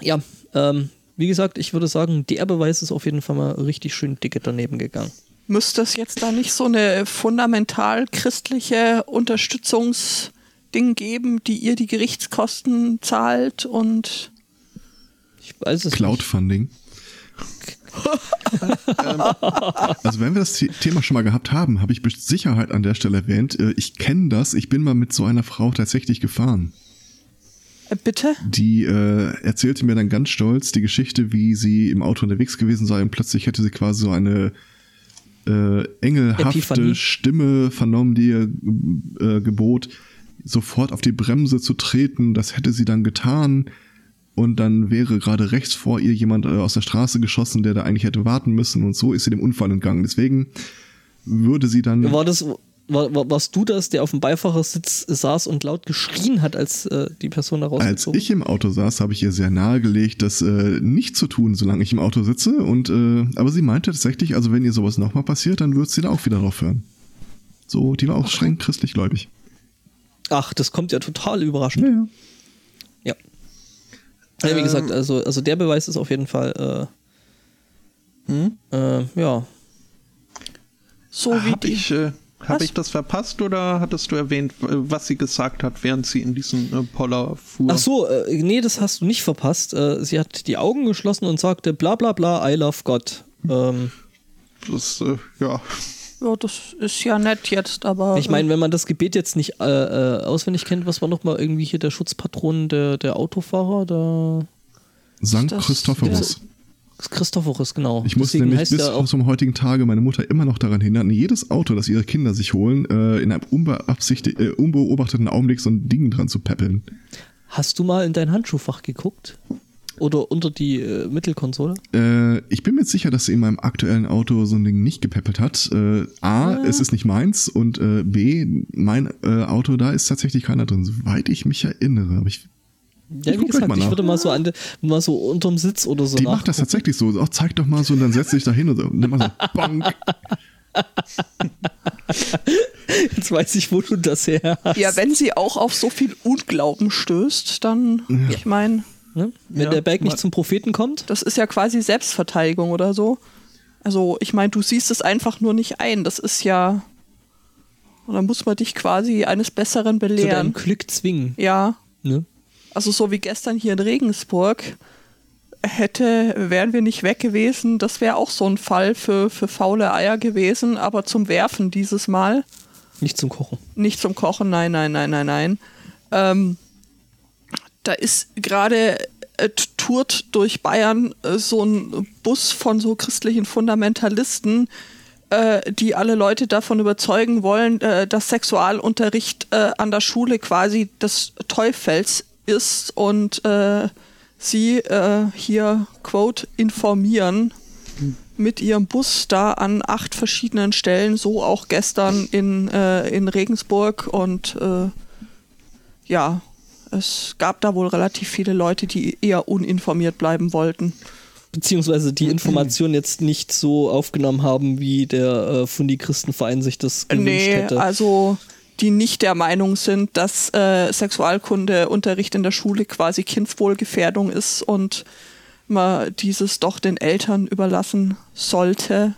ja, ähm, wie gesagt, ich würde sagen, der Beweis ist auf jeden Fall mal richtig schön dicke daneben gegangen. Müsste es jetzt da nicht so eine fundamental christliche Unterstützungsding geben, die ihr die Gerichtskosten zahlt und Ich weiß es nicht. Cloudfunding. also wenn wir das The- Thema schon mal gehabt haben, habe ich mit Sicherheit an der Stelle erwähnt, äh, ich kenne das, ich bin mal mit so einer Frau tatsächlich gefahren. äh, bitte? Die äh, erzählte mir dann ganz stolz die Geschichte, wie sie im Auto unterwegs gewesen sei und plötzlich hätte sie quasi so eine äh, engelhafte Epiphanie. Stimme vernommen, die ihr äh, gebot, sofort auf die Bremse zu treten. Das hätte sie dann getan. Und dann wäre gerade rechts vor ihr jemand äh, aus der Straße geschossen, der da eigentlich hätte warten müssen. Und so ist sie dem Unfall entgangen. Deswegen würde sie dann. War das, war, war, warst du das, der auf dem Beifahrersitz saß und laut geschrien hat, als äh, die Person da Als rausgezogen ich im Auto saß, habe ich ihr sehr nahegelegt, das äh, nicht zu tun, solange ich im Auto sitze. Und äh, aber sie meinte tatsächlich, also wenn ihr sowas nochmal passiert, dann wird sie da auch wieder drauf hören. So, die war auch streng christlich gläubig. Ach, das kommt ja total überraschend. ja. Ja. Ja, wie Ähm. gesagt, also, also der Beweis ist auf jeden Fall, äh, Hm? äh, ja. So wie Habe die. ich, äh, hab Was? ich das verpasst oder hattest du erwähnt, äh, was sie gesagt hat, während sie in diesen äh, Poller fuhr? Ach so, äh, nee, das hast du nicht verpasst. Äh, sie hat die Augen geschlossen und sagte, bla bla bla, I love God. Ähm, Das, äh, ja. Ja, das ist ja nett jetzt, aber. ich meine, wenn man das Gebet jetzt nicht äh, äh, auswendig kennt, was war nochmal irgendwie hier der Schutzpatron der, der Autofahrer? Der Sankt Das- Christophorus. Christophorus, genau. Ich muss Deswegen nämlich bis auch, zum heutigen Tage meine Mutter immer noch daran hindern, jedes Auto, das ihre Kinder sich holen, äh, in einem äh, unbeobachteten Augenblick so ein Ding dran zu peppeln. Hast du mal in dein Handschuhfach geguckt? Oder unter die äh, Mittelkonsole? Äh, ich bin mir sicher, dass sie in meinem aktuellen Auto so ein Ding nicht gepäppelt hat. Äh, A, es ist nicht meins und äh, B, mein äh, Auto, da ist tatsächlich keiner drin, soweit ich mich erinnere. Aber ich, Ja, Ich wie gesagt, mal ich würde mal so, an, de- mal so unterm Sitz oder so die macht das tatsächlich so. Auch zeig doch mal so und dann setzt sich da hin und so. Und dann mal so, bonk. Jetzt weiß ich, wo du das her hast. ja, wenn sie auch auf so viel Unglauben stößt, dann, ich meine, Ne? Wenn Ja, der Berg nicht zum Propheten kommt, das ist ja quasi Selbstverteidigung oder so. Also, ich meine, du siehst es einfach nur nicht ein. Das ist ja. Und dann muss man dich quasi eines Besseren zu deinem belehren. Glück zwingen. Ja, Ne? also so wie gestern hier in Regensburg hätte, wären wir nicht weg gewesen. Das wäre auch so ein Fall für, für faule Eier gewesen, aber zum Werfen dieses Mal. Nicht zum Kochen. Nicht zum Kochen, nein, nein, nein, nein, nein. Ähm, da ist gerade äh, tourt durch Bayern äh, so ein Bus von so christlichen Fundamentalisten, äh, die alle Leute davon überzeugen wollen, äh, dass Sexualunterricht äh, an der Schule quasi des Teufels ist und äh, sie hier, quote, informieren mit ihrem Bus da an acht verschiedenen Stellen, so auch gestern in, in Regensburg und ja, es gab da wohl relativ viele Leute, die eher uninformiert bleiben wollten. Beziehungsweise die Information jetzt nicht so aufgenommen haben, wie der äh, Fundi-Christenverein sich das gewünscht Nee, hätte. also die nicht der Meinung sind, dass äh, Sexualkundeunterricht in der Schule quasi Kindswohlgefährdung ist und man dieses doch den Eltern überlassen sollte,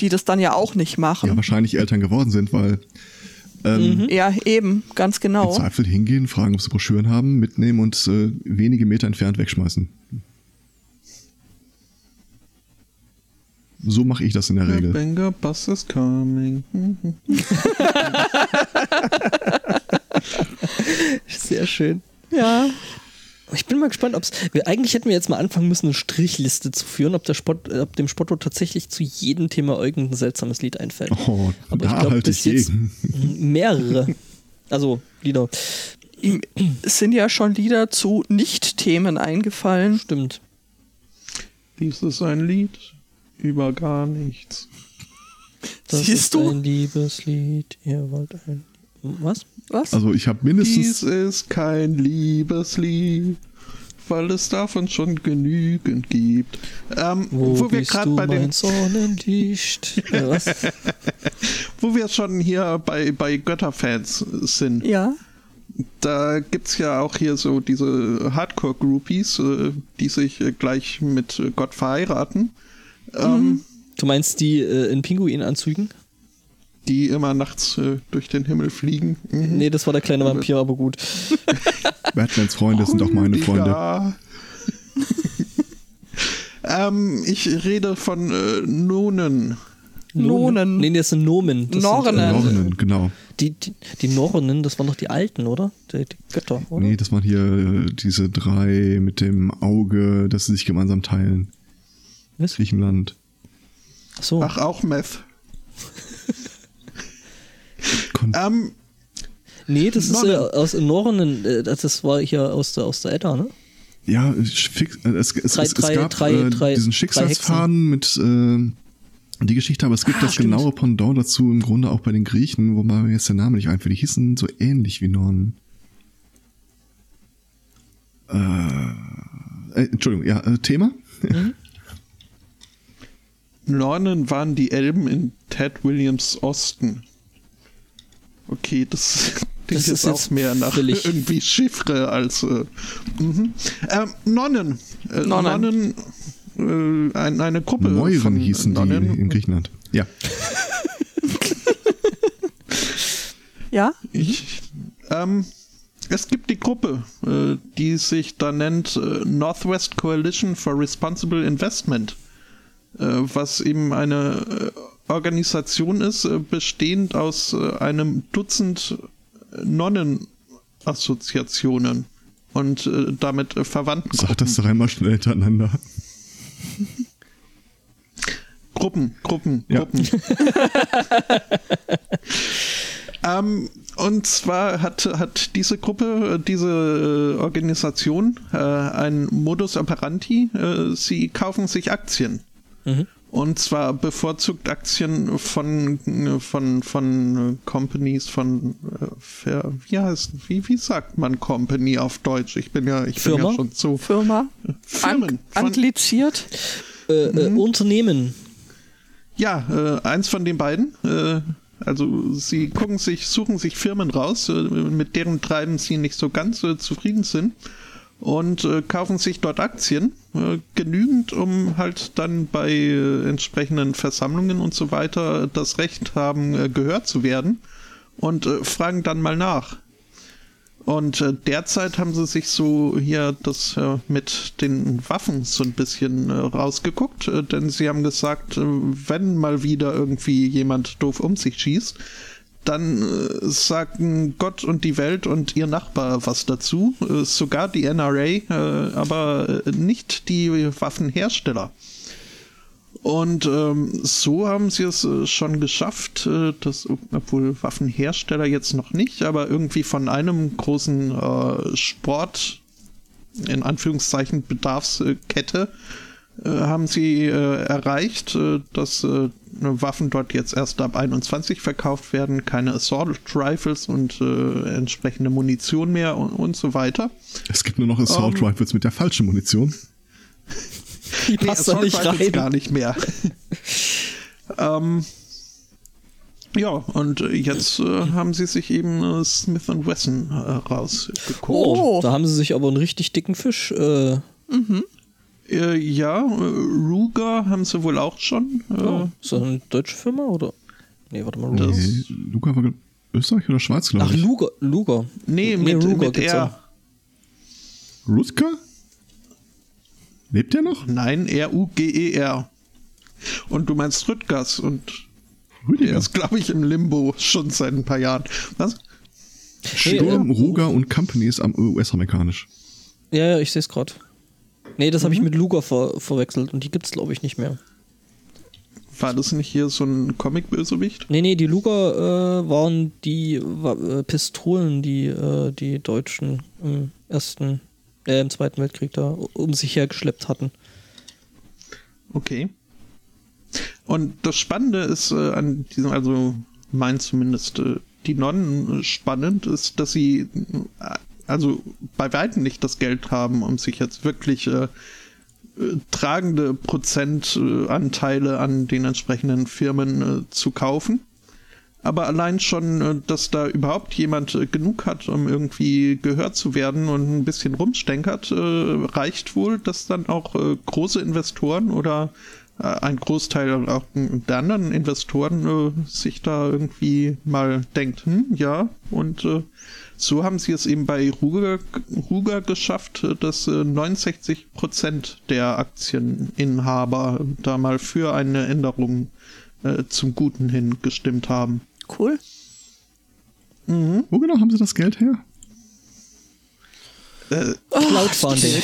die das dann ja auch nicht machen. Ja, wahrscheinlich Eltern geworden sind, weil ähm, Ja, eben, ganz im genau. Zweifel hingehen, fragen, ob sie Broschüren haben, mitnehmen und äh, wenige Meter entfernt wegschmeißen. So mache ich das in der The Regel. banger bus is coming. Sehr schön. Ja, Ich bin mal gespannt, ob es. Eigentlich hätten wir jetzt mal anfangen müssen, eine Strichliste zu führen, ob, der Spott, äh, ob dem Spotto tatsächlich zu jedem Thema irgendein seltsames Lied einfällt. Oh, Aber ich da glaub, halte bis ich jetzt- gegen. Mehrere. Also, Lieder. ihm sind ja schon Lieder zu Nicht-Themen eingefallen. Stimmt. Dies ist ein Lied über gar nichts. Das Siehst ist du? ein Liebeslied. Ihr wollt ein. Was? Was? Also ich habe Dies mindestens ist kein Liebeslied, weil es davon schon genügend gibt. Ähm, wo, Wo, wir gerade bei den, mein Sonnenlicht? ja, was? wo wir schon hier bei, bei Götterfans sind. ja. Da gibt's ja auch hier so diese Hardcore-Groupies, äh, die sich äh, gleich mit Gott verheiraten. Ähm, Du meinst die äh, in Pinguinanzügen? Die immer nachts äh, durch den Himmel fliegen. Mhm. Nee, das war der kleine Vampir, aber gut. Batmans Freunde sind auch meine Freunde. Ähm, ich rede von äh, Nonen. Nonen. Nee, das sind Nomen. Das Nornen. Sind, äh, Nornen, genau. die, die, die Nornen, das waren doch die Alten, oder? Die, die Götter, oder? Nee, das waren hier äh, diese drei mit dem Auge, das sie sich gemeinsam teilen. Was? Griechenland. Ach so. Ach, auch Meth. Kon Ähm, nee, das ist äh, Nonnen. aus Nornen. Äh, das war hier aus der, aus der Edda, ne? ja, ich fix, äh, es, es, Drei- es, drei- es gab drei- äh, drei- diesen drei Schicksalsfaden mit äh, die Geschichte, aber es gibt Ah, das stimmt. genaue Pendant dazu im Grunde auch bei den Griechen, wobei mir jetzt der Name nicht einfällt. Die hießen so ähnlich wie Nornen. Äh, Entschuldigung, ja, äh, Thema? Nornen waren die Elben in Ted Williams Osten. Okay, das klingt ist jetzt jetzt auch mehr nach völlig- irgendwie Chiffre als. Äh, ähm, Nonnen. Äh, Nonnen. Nonnen. Äh, ein, eine Gruppe Neueren von hießen Nonnen. die in Griechenland. Ja. Ja? Ich, ähm, es gibt die Gruppe, äh, die sich da nennt äh, Northwest Coalition for Responsible Investment, äh, was eben eine äh, Organisation ist, äh, bestehend aus äh, einem Dutzend äh, Nonnenassoziationen und damit verwandten Sag das doch einmal schnell hintereinander. Gruppen, Gruppen, Ja. Gruppen. ähm, und zwar hat, hat diese Gruppe, diese äh, Organisation äh, ein Modus operandi. Äh, sie kaufen sich Aktien. Mhm. Und zwar bevorzugt Aktien von, von, von Companies, von, äh, wie heißt, wie, wie sagt man Company auf Deutsch? Ich bin ja, ich bin Firma? ja schon so. Firma? Firmen. An angliziert? Äh, äh, Mhm. Unternehmen. Ja, äh, eins von den beiden. Äh, also sie gucken sich, suchen sich Firmen raus, äh, mit deren Treiben sie nicht so ganz äh, zufrieden sind und äh, kaufen sich dort Aktien, äh, genügend, um halt dann bei äh, entsprechenden Versammlungen und so weiter das Recht haben, äh, gehört zu werden und äh, fragen dann mal nach. Und äh, derzeit haben sie sich so hier das mit den Waffen so ein bisschen rausgeguckt, denn sie haben gesagt, wenn mal wieder irgendwie jemand doof um sich schießt, dann äh, sagen Gott und die Welt und ihr Nachbar was dazu, äh, sogar die NRA, äh, aber nicht die Waffenhersteller. Und ähm, so haben sie es schon geschafft, dass, obwohl Waffenhersteller jetzt noch nicht, aber irgendwie von einem großen äh, Sport, in Anführungszeichen Bedarfskette, äh, haben sie äh, erreicht, dass Waffen dort jetzt erst ab 21 verkauft werden, keine Assault Rifles und äh, entsprechende Munition mehr und, und so weiter. Es gibt nur noch Assault Ähm. Rifles mit der falschen Munition. Die Nee, passt da Assault nicht Rifles rein. gar nicht mehr. ähm, ja, und äh, jetzt äh, haben sie sich eben äh, Smith Wesson äh, rausgeguckt. Oh, Oh. da haben sie sich aber einen richtig dicken Fisch. Äh, Äh, ja, äh, Ruger haben sie wohl auch schon. Äh, oh, ist das eine deutsche Firma oder? Nee, warte mal. Das- Ruger. Nee, Luca war Österreich oder Schweiz, glaube Ach, ich. Luger. Luger. Nee, mit, Ruger mit R. Rutger? Lebt der noch? Nein, R-U-G-E-R. Und du meinst Rüttgers und der Rüdiger. ist, glaube ich, im Limbo schon seit ein paar Jahren. Was? Sturm, äh, Ruger und Company ist am US-amerikanisch. Ja, ja, ich sehe es gerade. Nee, das habe Mhm. ich mit Luger ver verwechselt und die gibt's glaube ich nicht mehr. War das nicht hier so ein Comic-Bösewicht? Nee, nee, die Luger äh, waren die äh, Pistolen, die äh, die Deutschen im ersten, äh, im Zweiten Weltkrieg da um sich hergeschleppt hatten. Okay. Und das Spannende ist äh, an diesem, also meint zumindest äh, die Nonnen äh, spannend, ist, dass sie also bei weitem nicht das Geld haben, um sich jetzt wirklich äh, äh, tragende Prozentanteile an den entsprechenden Firmen äh, zu kaufen. Aber allein schon, äh, dass da überhaupt jemand genug hat, um irgendwie gehört zu werden und ein bisschen rumstenkert, reicht wohl, dass dann auch große Investoren oder ein Großteil auch der anderen Investoren sich da irgendwie mal denkt, hm, ja, und äh, so haben sie es eben bei Ruger, Ruger geschafft, äh, dass äh, 69 Prozent der Aktieninhaber da mal für eine Änderung äh, zum Guten hin gestimmt haben. Cool. Wo genau haben sie das Geld her? Crowdfunding.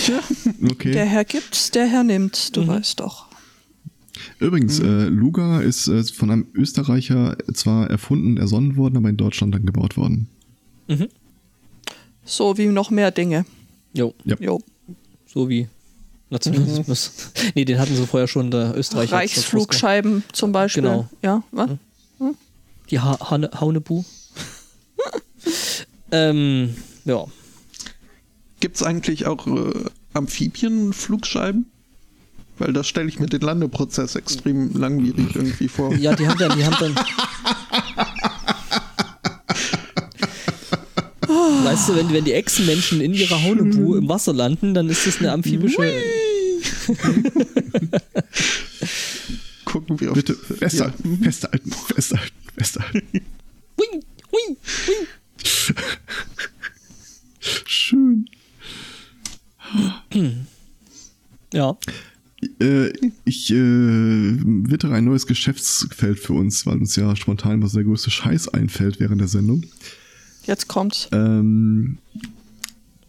Okay. Der Herr gibt's, der Herr nimmt, du weißt doch. Übrigens, äh, Luga ist äh, von einem Österreicher zwar erfunden und ersonnen worden, aber in Deutschland dann gebaut worden. So wie noch mehr Dinge. Jo, Ja. Jo. so wie Nationalismus. nee, den hatten sie vorher schon, der Österreicher. das Reichsflugscheiben zum Beispiel. Genau. Ja, was? rausge- Die ha Hane Haunebu. ähm, ja. Gibt es eigentlich auch äh, Amphibienflugscheiben? Weil da stelle ich mir den Landeprozess extrem langwierig irgendwie vor. Ja, die haben dann, die haben dann. Weißt du, wenn, wenn die Echsenmenschen in ihrer Haunebu im Wasser landen, dann ist das eine amphibische. Gucken wir auf Bitte festhalten, festhalten, festhalten, festhalten. Wing, wing, wing. Schön. Ja. Äh, ich äh, wittere ein neues Geschäftsfeld für uns, weil uns ja spontan was der größte Scheiß einfällt während der Sendung. Jetzt kommt's. Ähm,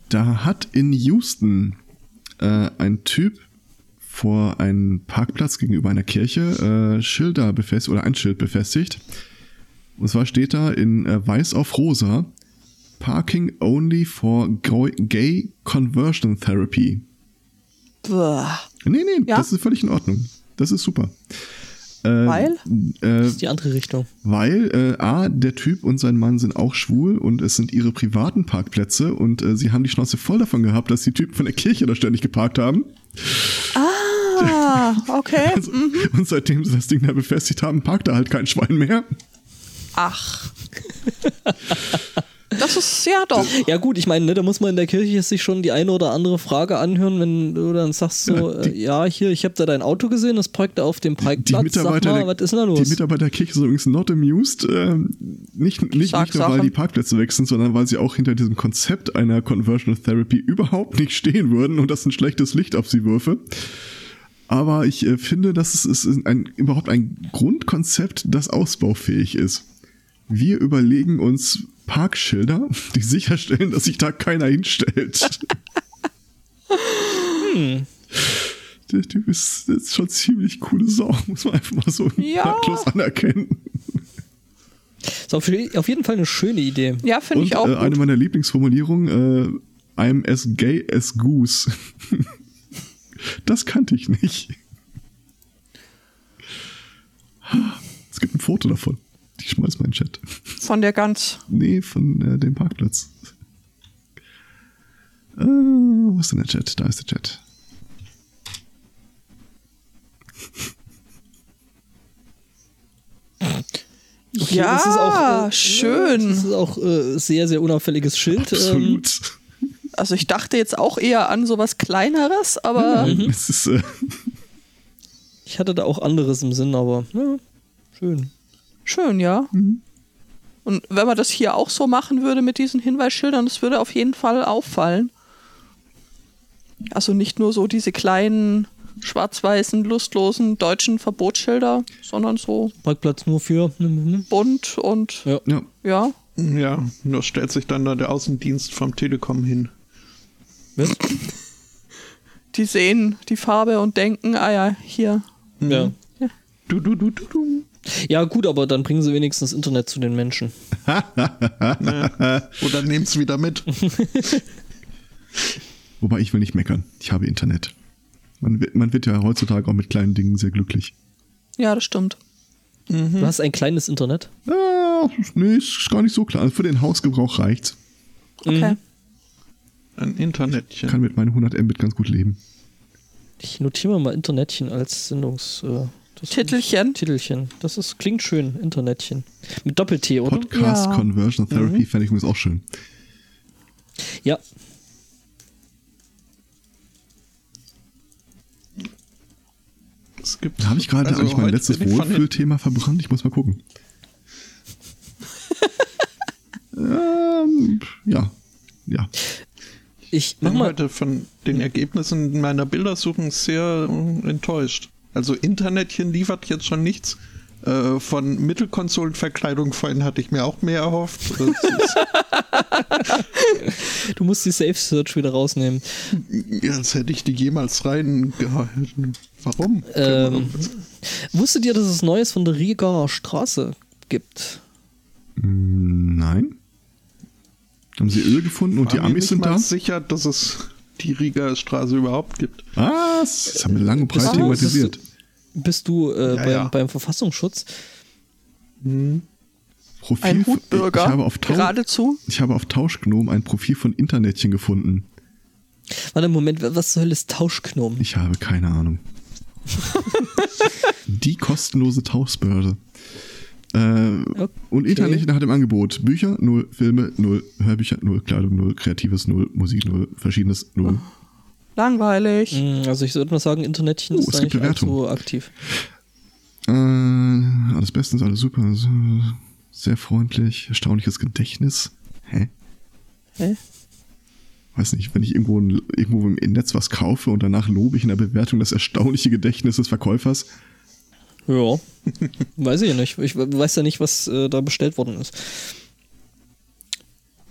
da hat in Houston äh, ein Typ vor einem Parkplatz gegenüber einer Kirche äh, Schilder befestigt oder ein Schild befestigt. Und zwar steht da in äh, weiß auf rosa Parking only for gay conversion therapy. Buah. Nee, nee, Ja? das ist völlig in Ordnung. Das ist super. Äh, Weil? Äh, Das ist die andere Richtung. weil äh, A, der Typ und sein Mann sind auch schwul und es sind ihre privaten Parkplätze und äh, sie haben die Schnauze voll davon gehabt, dass die Typen von der Kirche da ständig geparkt haben. Ah, okay. Also, Und seitdem sie das Ding da befestigt haben, parkt da halt kein Schwein mehr. Ach. Das ist ja doch. Ja gut, ich meine, ne, da muss man in der Kirche sich schon die eine oder andere Frage anhören, wenn du dann sagst so, Ja, die- äh, ja, hier, ich habe da dein Auto gesehen, das parkt da auf dem Die Parkplatz. Mitarbeiter, Sag mal, was ist denn da los? die Mitarbeiter der Kirche sind übrigens not amused. Äh, nicht, nicht, Sag nicht nur, weil die Parkplätze weg sind, sondern weil sie auch hinter diesem Konzept einer Conversional Therapy überhaupt nicht stehen würden und das ein schlechtes Licht auf sie würfe. Aber ich äh, finde, dass es ist ein, überhaupt ein Grundkonzept, das ausbaufähig ist. Wir überlegen uns Parkschilder, die sicherstellen, dass sich da keiner hinstellt. Der Typ ist, das ist schon ziemlich coole Sau, muss man einfach mal so Ja. nahtlos anerkennen. ist auf, auf jeden Fall eine schöne Idee. Ja, finde ich auch äh, eine gut. meiner Lieblingsformulierungen, äh, I'm as gay as goose. das kannte ich nicht. Es gibt ein Foto davon. Ich schmeiß mal in den Chat. Von der Gans. Nee, von äh, dem Parkplatz. Äh, wo ist denn der Chat? Da ist der Chat. Okay, ja, das ist auch, äh, schön. Das ist auch äh, sehr, sehr unauffälliges Schild. Ähm, Absolut. Also ich dachte jetzt auch eher an sowas Kleineres, aber Es ist, äh, ich hatte da auch anderes im Sinn, aber ja, schön. Schön, ja. Und wenn man das hier auch so machen würde mit diesen Hinweisschildern, das würde auf jeden Fall auffallen. Also nicht nur so diese kleinen schwarz-weißen, lustlosen deutschen Verbotsschilder, sondern so Parkplatz nur für. hm, bunt und Ja. ja, ja. Ja, nur stellt sich dann da der Außendienst vom Telekom hin. Was? Die sehen die Farbe und denken, ah ja, hier. Ja. Du, du, du, du, du. Ja, gut, aber dann bringen sie wenigstens Internet zu den Menschen. Oder nehmt's wieder mit. wobei ich will nicht meckern. Ich habe Internet. Man wird, man wird ja heutzutage auch mit kleinen Dingen sehr glücklich. Ja, das stimmt. Du hast ein kleines Internet. Ja, nee, ist gar nicht so klar. Also für den Hausgebrauch reicht's. Okay. Ein Internetchen. Kann mit meinen 100 Mbit ganz gut leben. Ich notiere mir mal Internetchen als Sendungs... Äh, Titelchen. Titelchen. Das ist, klingt schön, Internetchen. Mit Doppel-T, oder? Podcast Ja. Conversion Therapy Mhm. fände ich übrigens auch schön. Ja. es gibt, Da habe ich gerade also eigentlich mein letztes Wohlfühlthema verbrannt. Ich muss mal gucken. ähm, ja. Ja. Ich bin heute von den Ergebnissen meiner Bildersuchen sehr enttäuscht. Also Internetchen liefert jetzt schon nichts. Äh, von Mittelkonsolenverkleidung vorhin hatte ich mir auch mehr erhofft. Du musst die Safe Search wieder rausnehmen. ja, als hätte ich die jemals reingehalten. Warum? Ähm, wusstet ihr, dass es Neues von der Rieger Straße gibt? Mm, Nein. Haben sie Öl gefunden und die Amis sind da? sicher, dass es die Rieger Straße überhaupt gibt. Was? Das haben wir lange breit Bist du- thematisiert. Bist du äh, Ja, beim, ja. beim Verfassungsschutz? Profil Ein von- Hutbürger. Ich habe, auf Geradezu. ich habe auf Tauschgnom ein Profil von Internetchen gefunden. Warte, Moment, was zur Hölle ist Tauschknomen? Ich habe keine Ahnung. Die kostenlose Tauschbörse. Äh, Und Internetchen hat im Angebot Bücher, null, Filme, null, Hörbücher, null, Kleidung, null, Kreatives, null, Musik, null, Verschiedenes, null. Langweilig. Hm, Also ich würde mal sagen, Internetchen Oh, ist Bewertung. allzu aktiv. Äh, alles bestens, alles super. so, Sehr freundlich, erstaunliches Gedächtnis. Hä? Hä? Weiß nicht, wenn ich irgendwo, ein- irgendwo im Netz was kaufe und danach lobe ich in der Bewertung das erstaunliche Gedächtnis des Verkäufers. Ja, weiß ich nicht. Ich weiß ja nicht, was äh, da bestellt worden ist.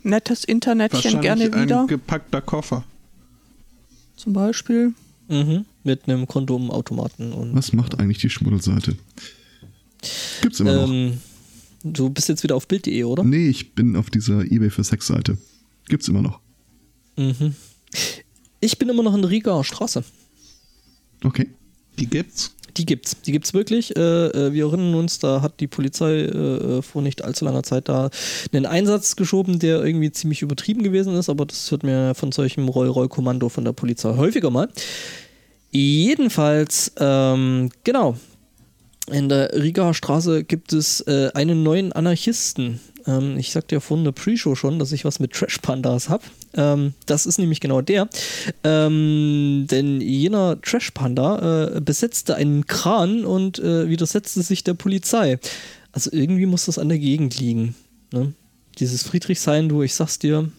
Nettes Internetchen gerne wieder. ein gepackter Koffer. Zum Beispiel. Mhm. Mit einem Kondomautomaten und. Was macht eigentlich die Schmuddelseite? Gibt's immer noch. Ähm, du bist jetzt wieder auf Bild.de, oder? Nee, ich bin auf dieser eBay für Sex-Seite. Gibt's immer noch. Mhm. Ich bin immer noch in der Rieger Straße. Okay. Die gibt's. Die gibt's. Die gibt's wirklich. Äh, äh, wir erinnern uns, da hat die Polizei äh, äh, vor nicht allzu langer Zeit da einen Einsatz geschoben, der irgendwie ziemlich übertrieben gewesen ist, aber das hört mir von solchem Roll-Roll-Kommando von der Polizei häufiger mal. Jedenfalls, ähm, genau. In der Rigaer Straße gibt es äh, einen neuen Anarchisten. Ähm, ich sagte ja vorhin in der Pre-Show schon, dass ich was mit Trash-Pandas habe. Ähm, das ist nämlich genau der. Ähm, denn jener Trash-Panda äh, besetzte einen Kran und äh, widersetzte sich der Polizei. Also irgendwie muss das an der Gegend liegen. Ne? Dieses Friedrichshain, du, ich sag's dir,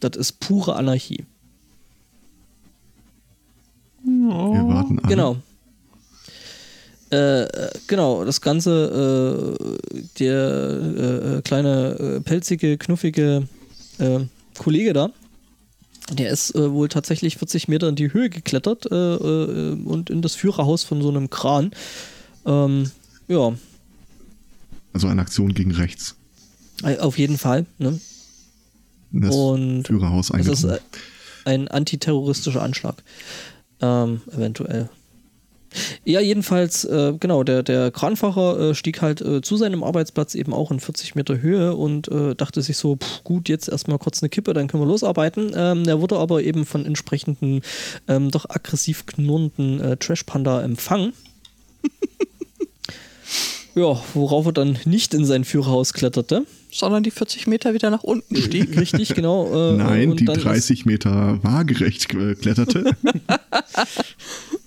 das ist pure Anarchie. Wir warten an. Genau. Äh, äh, genau, das Ganze, äh, der äh, kleine, äh, pelzige, knuffige äh, Kollege da, der ist äh, wohl tatsächlich 40 Meter in die Höhe geklettert äh, äh, und in das Führerhaus von so einem Kran. Ähm, ja, Also eine Aktion gegen rechts. auf jeden Fall. Ne? Das Und Führerhaus Das ist ein antiterroristischer Anschlag. Ähm, eventuell. Ja, jedenfalls, äh, genau, der, der Kranfahrer äh, stieg halt äh, zu seinem Arbeitsplatz eben auch in 40 Meter Höhe und äh, dachte sich so, pff, gut, jetzt erstmal kurz eine Kippe, dann können wir losarbeiten. Ähm, der wurde aber eben von entsprechenden, ähm, doch aggressiv knurrenden äh, Trash-Panda empfangen. ja, worauf er dann nicht in sein Führerhaus kletterte. Sondern die 40 Meter wieder nach unten stieg. Richtig, genau. Äh, Nein, und die dann ist- 30 Meter waagerecht äh, kletterte.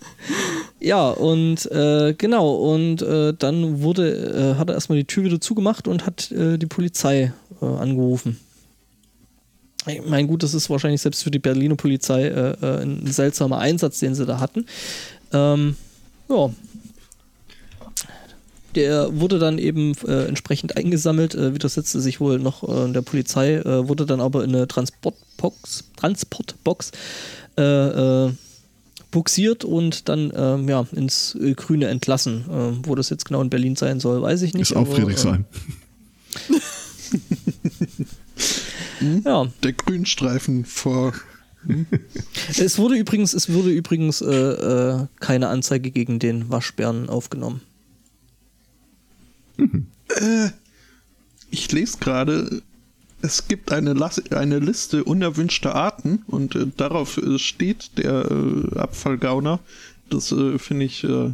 Ja, und äh, genau, und äh, dann wurde, äh, hat er erstmal die Tür wieder zugemacht und hat äh, die Polizei äh, angerufen. Ich meine, gut, das ist wahrscheinlich selbst für die Berliner Polizei äh, ein seltsamer Einsatz, den sie da hatten. Ähm, ja. Der wurde dann eben entsprechend eingesammelt, widersetzte sich wohl noch der Polizei, wurde dann aber in eine Transportbox, Transportbox äh, buxiert und dann ähm, ja, ins äh, Grüne entlassen. Ähm, wo das jetzt genau in Berlin sein soll, weiß ich nicht. Ist auch Friedrichshain. Äh, ja, Der Grünstreifen vor. es wurde übrigens, es wurde übrigens äh, äh, keine Anzeige gegen den Waschbären aufgenommen. Äh, ich lese gerade, es gibt eine, eine Liste unerwünschter Arten und äh, darauf äh, steht der äh, Abfallgauner. Das äh, finde ich. Äh,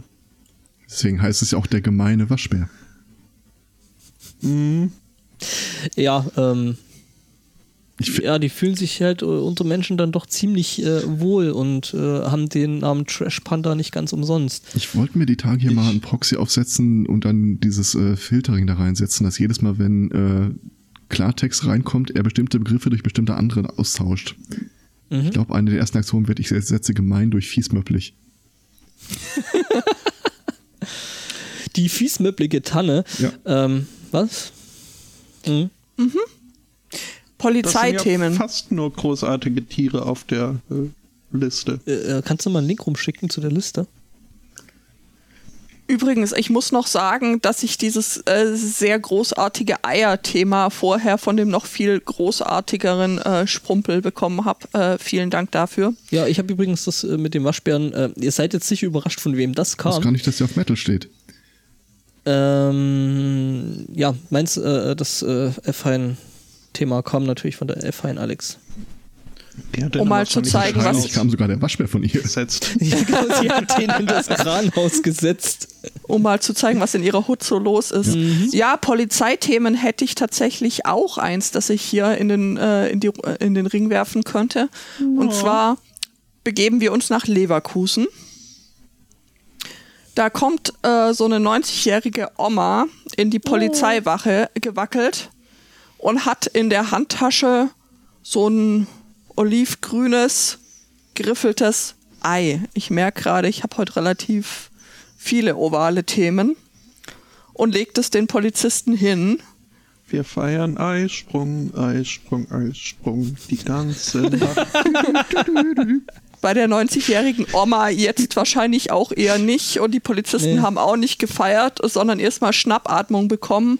Deswegen heißt es ja auch der gemeine Waschbär. Ja, ähm, Ich ja, die fühlen sich halt äh, unter Menschen dann doch ziemlich äh, wohl und äh, haben den Namen Trash Panda nicht ganz umsonst. Ich wollte mir die Tage hier mal einen Proxy aufsetzen und dann dieses äh, Filtering da reinsetzen, dass jedes Mal, wenn äh, Klartext reinkommt, er bestimmte Begriffe durch bestimmte andere austauscht. Ich glaube, eine der ersten Aktionen wird, ich setze gemein durch fiesmöpplich. Die fiesmöpplige Tanne. Ja. Ähm, was? Mhm. das sind ja Polizeithemen. fast nur großartige Tiere auf der äh, Liste. Äh, äh, kannst du mal einen Link rumschicken zu der Liste? Übrigens, ich muss noch sagen, dass ich dieses äh, sehr großartige Eier-Thema vorher von dem noch viel großartigeren äh, Sprumpel bekommen habe. Äh, vielen Dank dafür. Ja, ich habe übrigens das äh, mit dem Waschbären. Äh, ihr seid jetzt sicher überrascht, von wem das Ich wusste kam. gar nicht, dass der auf Metal steht. Ähm, ja, meins, äh, das äh, F-Hein-Thema kam natürlich von der F-Hein Alex. Um mal zu zeigen, was- Wahrscheinlich kam sogar der Waschbär von ihr. gesetzt. Ja, genau, sie hat den in das Kranhaus gesetzt. um mal zu zeigen, was in ihrer Hut so los ist. Ja, Polizeithemen hätte ich tatsächlich auch eins, das ich hier in den, äh, in die, äh, in den Ring werfen könnte. Und zwar begeben wir uns nach Leverkusen. Da kommt äh, so eine 90-jährige Oma in die Polizeiwache gewackelt und hat in der Handtasche so ein olivgrünes, geriffeltes Ei. Ich merke gerade, ich habe heute relativ viele ovale Themen und legt es den Polizisten hin. Wir feiern Eisprung, Eisprung, Eisprung, die ganze Nacht. Bei der 90-jährigen Oma jetzt wahrscheinlich auch eher nicht und die Polizisten Nee. haben auch nicht gefeiert, sondern erstmal Schnappatmung bekommen,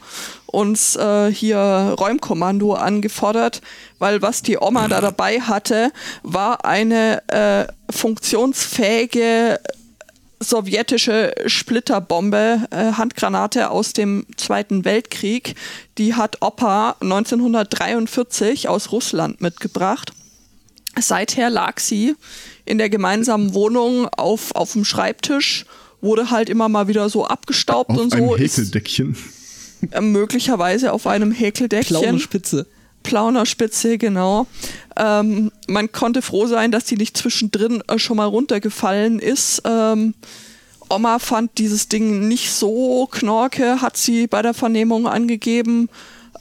uns äh, hier Räumkommando angefordert, weil was die Oma da dabei hatte, war eine äh, funktionsfähige sowjetische Splitterbombe, äh, Handgranate aus dem Zweiten Weltkrieg. Die hat Opa 1943 aus Russland mitgebracht. Seither lag sie in der gemeinsamen Wohnung auf, auf dem Schreibtisch, wurde halt immer mal wieder so abgestaubt Auf und so. Ist Häkeldeckchen. äh, möglicherweise auf einem Häkeldeckchen. Blaue Spitze. Plaunerspitze, genau. Ähm, man konnte froh sein, dass die nicht zwischendrin äh, schon mal runtergefallen ist. Ähm, Oma fand dieses Ding nicht so knorke, hat sie bei der Vernehmung angegeben.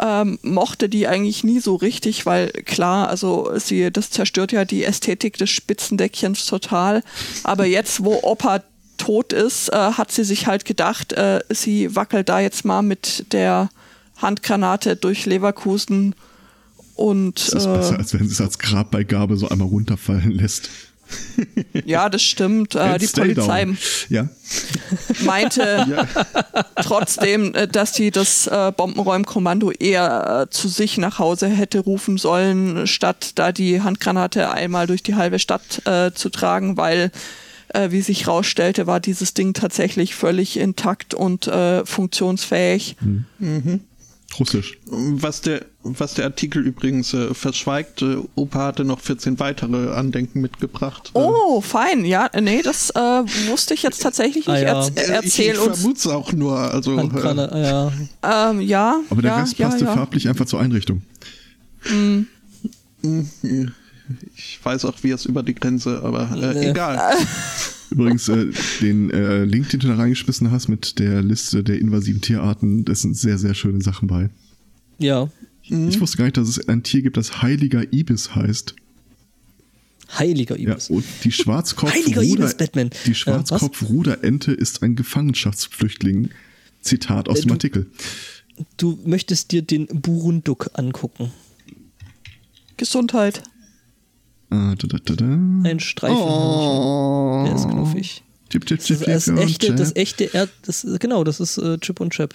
Ähm, mochte die eigentlich nie so richtig, weil klar, also sie, das zerstört ja die Ästhetik des Spitzendeckchens total. Aber jetzt, wo Opa tot ist, äh, hat sie sich halt gedacht, äh, sie wackelt da jetzt mal mit der Handgranate durch Leverkusen und Das ist besser, äh, als wenn sie es als Grabbeigabe so einmal runterfallen lässt. ja, das stimmt. Äh, die Polizei. Ja. meinte trotzdem, äh, dass sie das äh, Bombenräumkommando eher äh, zu sich nach Hause hätte rufen sollen, statt da die Handgranate einmal durch die halbe Stadt äh, zu tragen, weil, äh, wie sich rausstellte, war dieses Ding tatsächlich völlig intakt und äh, funktionsfähig. Russisch. Was der, was der Artikel übrigens äh, verschweigt, äh, Opa hatte noch 14 weitere Andenken mitgebracht. Oh, fein. Ja, äh, nee, das äh, wusste ich jetzt tatsächlich nicht. Ah, ja. Erz- Äh, ich erzähl ich uns. vermute es auch nur. Also, äh, Handgranate, ja. Ähm, ja, Aber der ja, Rest passte ja. farblich einfach zur Einrichtung. Ich weiß auch, wie es über die Grenze, aber äh, Nee. egal. Übrigens, äh, den äh, Link, den du da reingeschmissen hast mit der Liste der invasiven Tierarten, das sind sehr, sehr schöne Sachen bei. Ja. Ich wusste gar nicht, dass es ein Tier gibt, das heiliger Ibis heißt. Heiliger Ja, Ibis. und die Schwarzkopf Heiliger Ibis, Batman. Die Äh, Schwarzkopfruderente ist ein Gefangenschaftsflüchtling. Zitat aus Äh, dem du- Artikel. Du möchtest dir den Burunduk angucken. Gesundheit. Ah, da, da, da, da. Ein Streifenhörnchen. Der ist Oh. knuffig. Chip, chip, Das, chip, ist das chip, echte, das echte Erd, das, genau, das ist äh, Chip und Chap.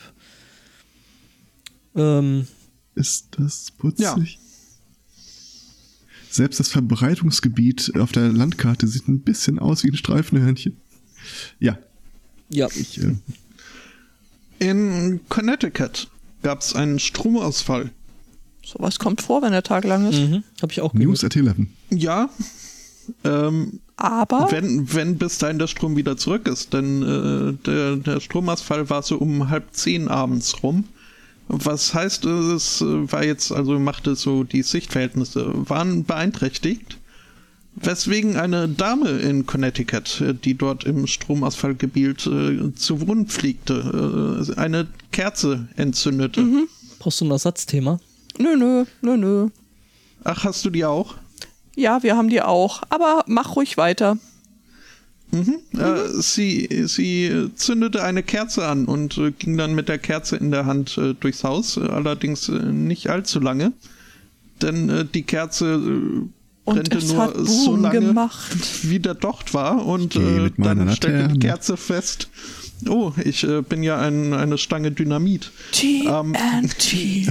Ähm, Ist das putzig? Selbst das Verbreitungsgebiet auf der Landkarte sieht ein bisschen aus wie ein Streifenhörnchen. Ja, ja, ich, äh, In Connecticut gab es einen Stromausfall. Sowas kommt vor, wenn der Tag lang ist. Mhm. Habe ich auch gehört. News at 11. Ja, ähm, Aber wenn, wenn bis dahin der Strom wieder zurück ist, denn äh, der, der Stromausfall war so um halb zehn abends rum. Was heißt, es war jetzt, also machte so die Sichtverhältnisse, waren beeinträchtigt. Weswegen eine Dame in Connecticut, die dort im Stromausfallgebiet äh, zu Wohnen pflegte, äh, eine Kerze entzündete. Brauchst du ein Ersatzthema? nö, nö, nö, nö. Ach, hast du die auch? Ja, wir haben die auch. Aber mach ruhig weiter. Äh, sie, sie zündete eine Kerze an und äh, ging dann mit der Kerze in der Hand äh, durchs Haus, äh, allerdings äh, nicht allzu lange, denn äh, die Kerze äh, Und brennte es nur hat so lange, gemacht. wie der Docht war und äh, dann stellte die Laterne. Kerze fest, oh, ich äh, bin ja ein, eine Stange Dynamit. Ähm, TNT.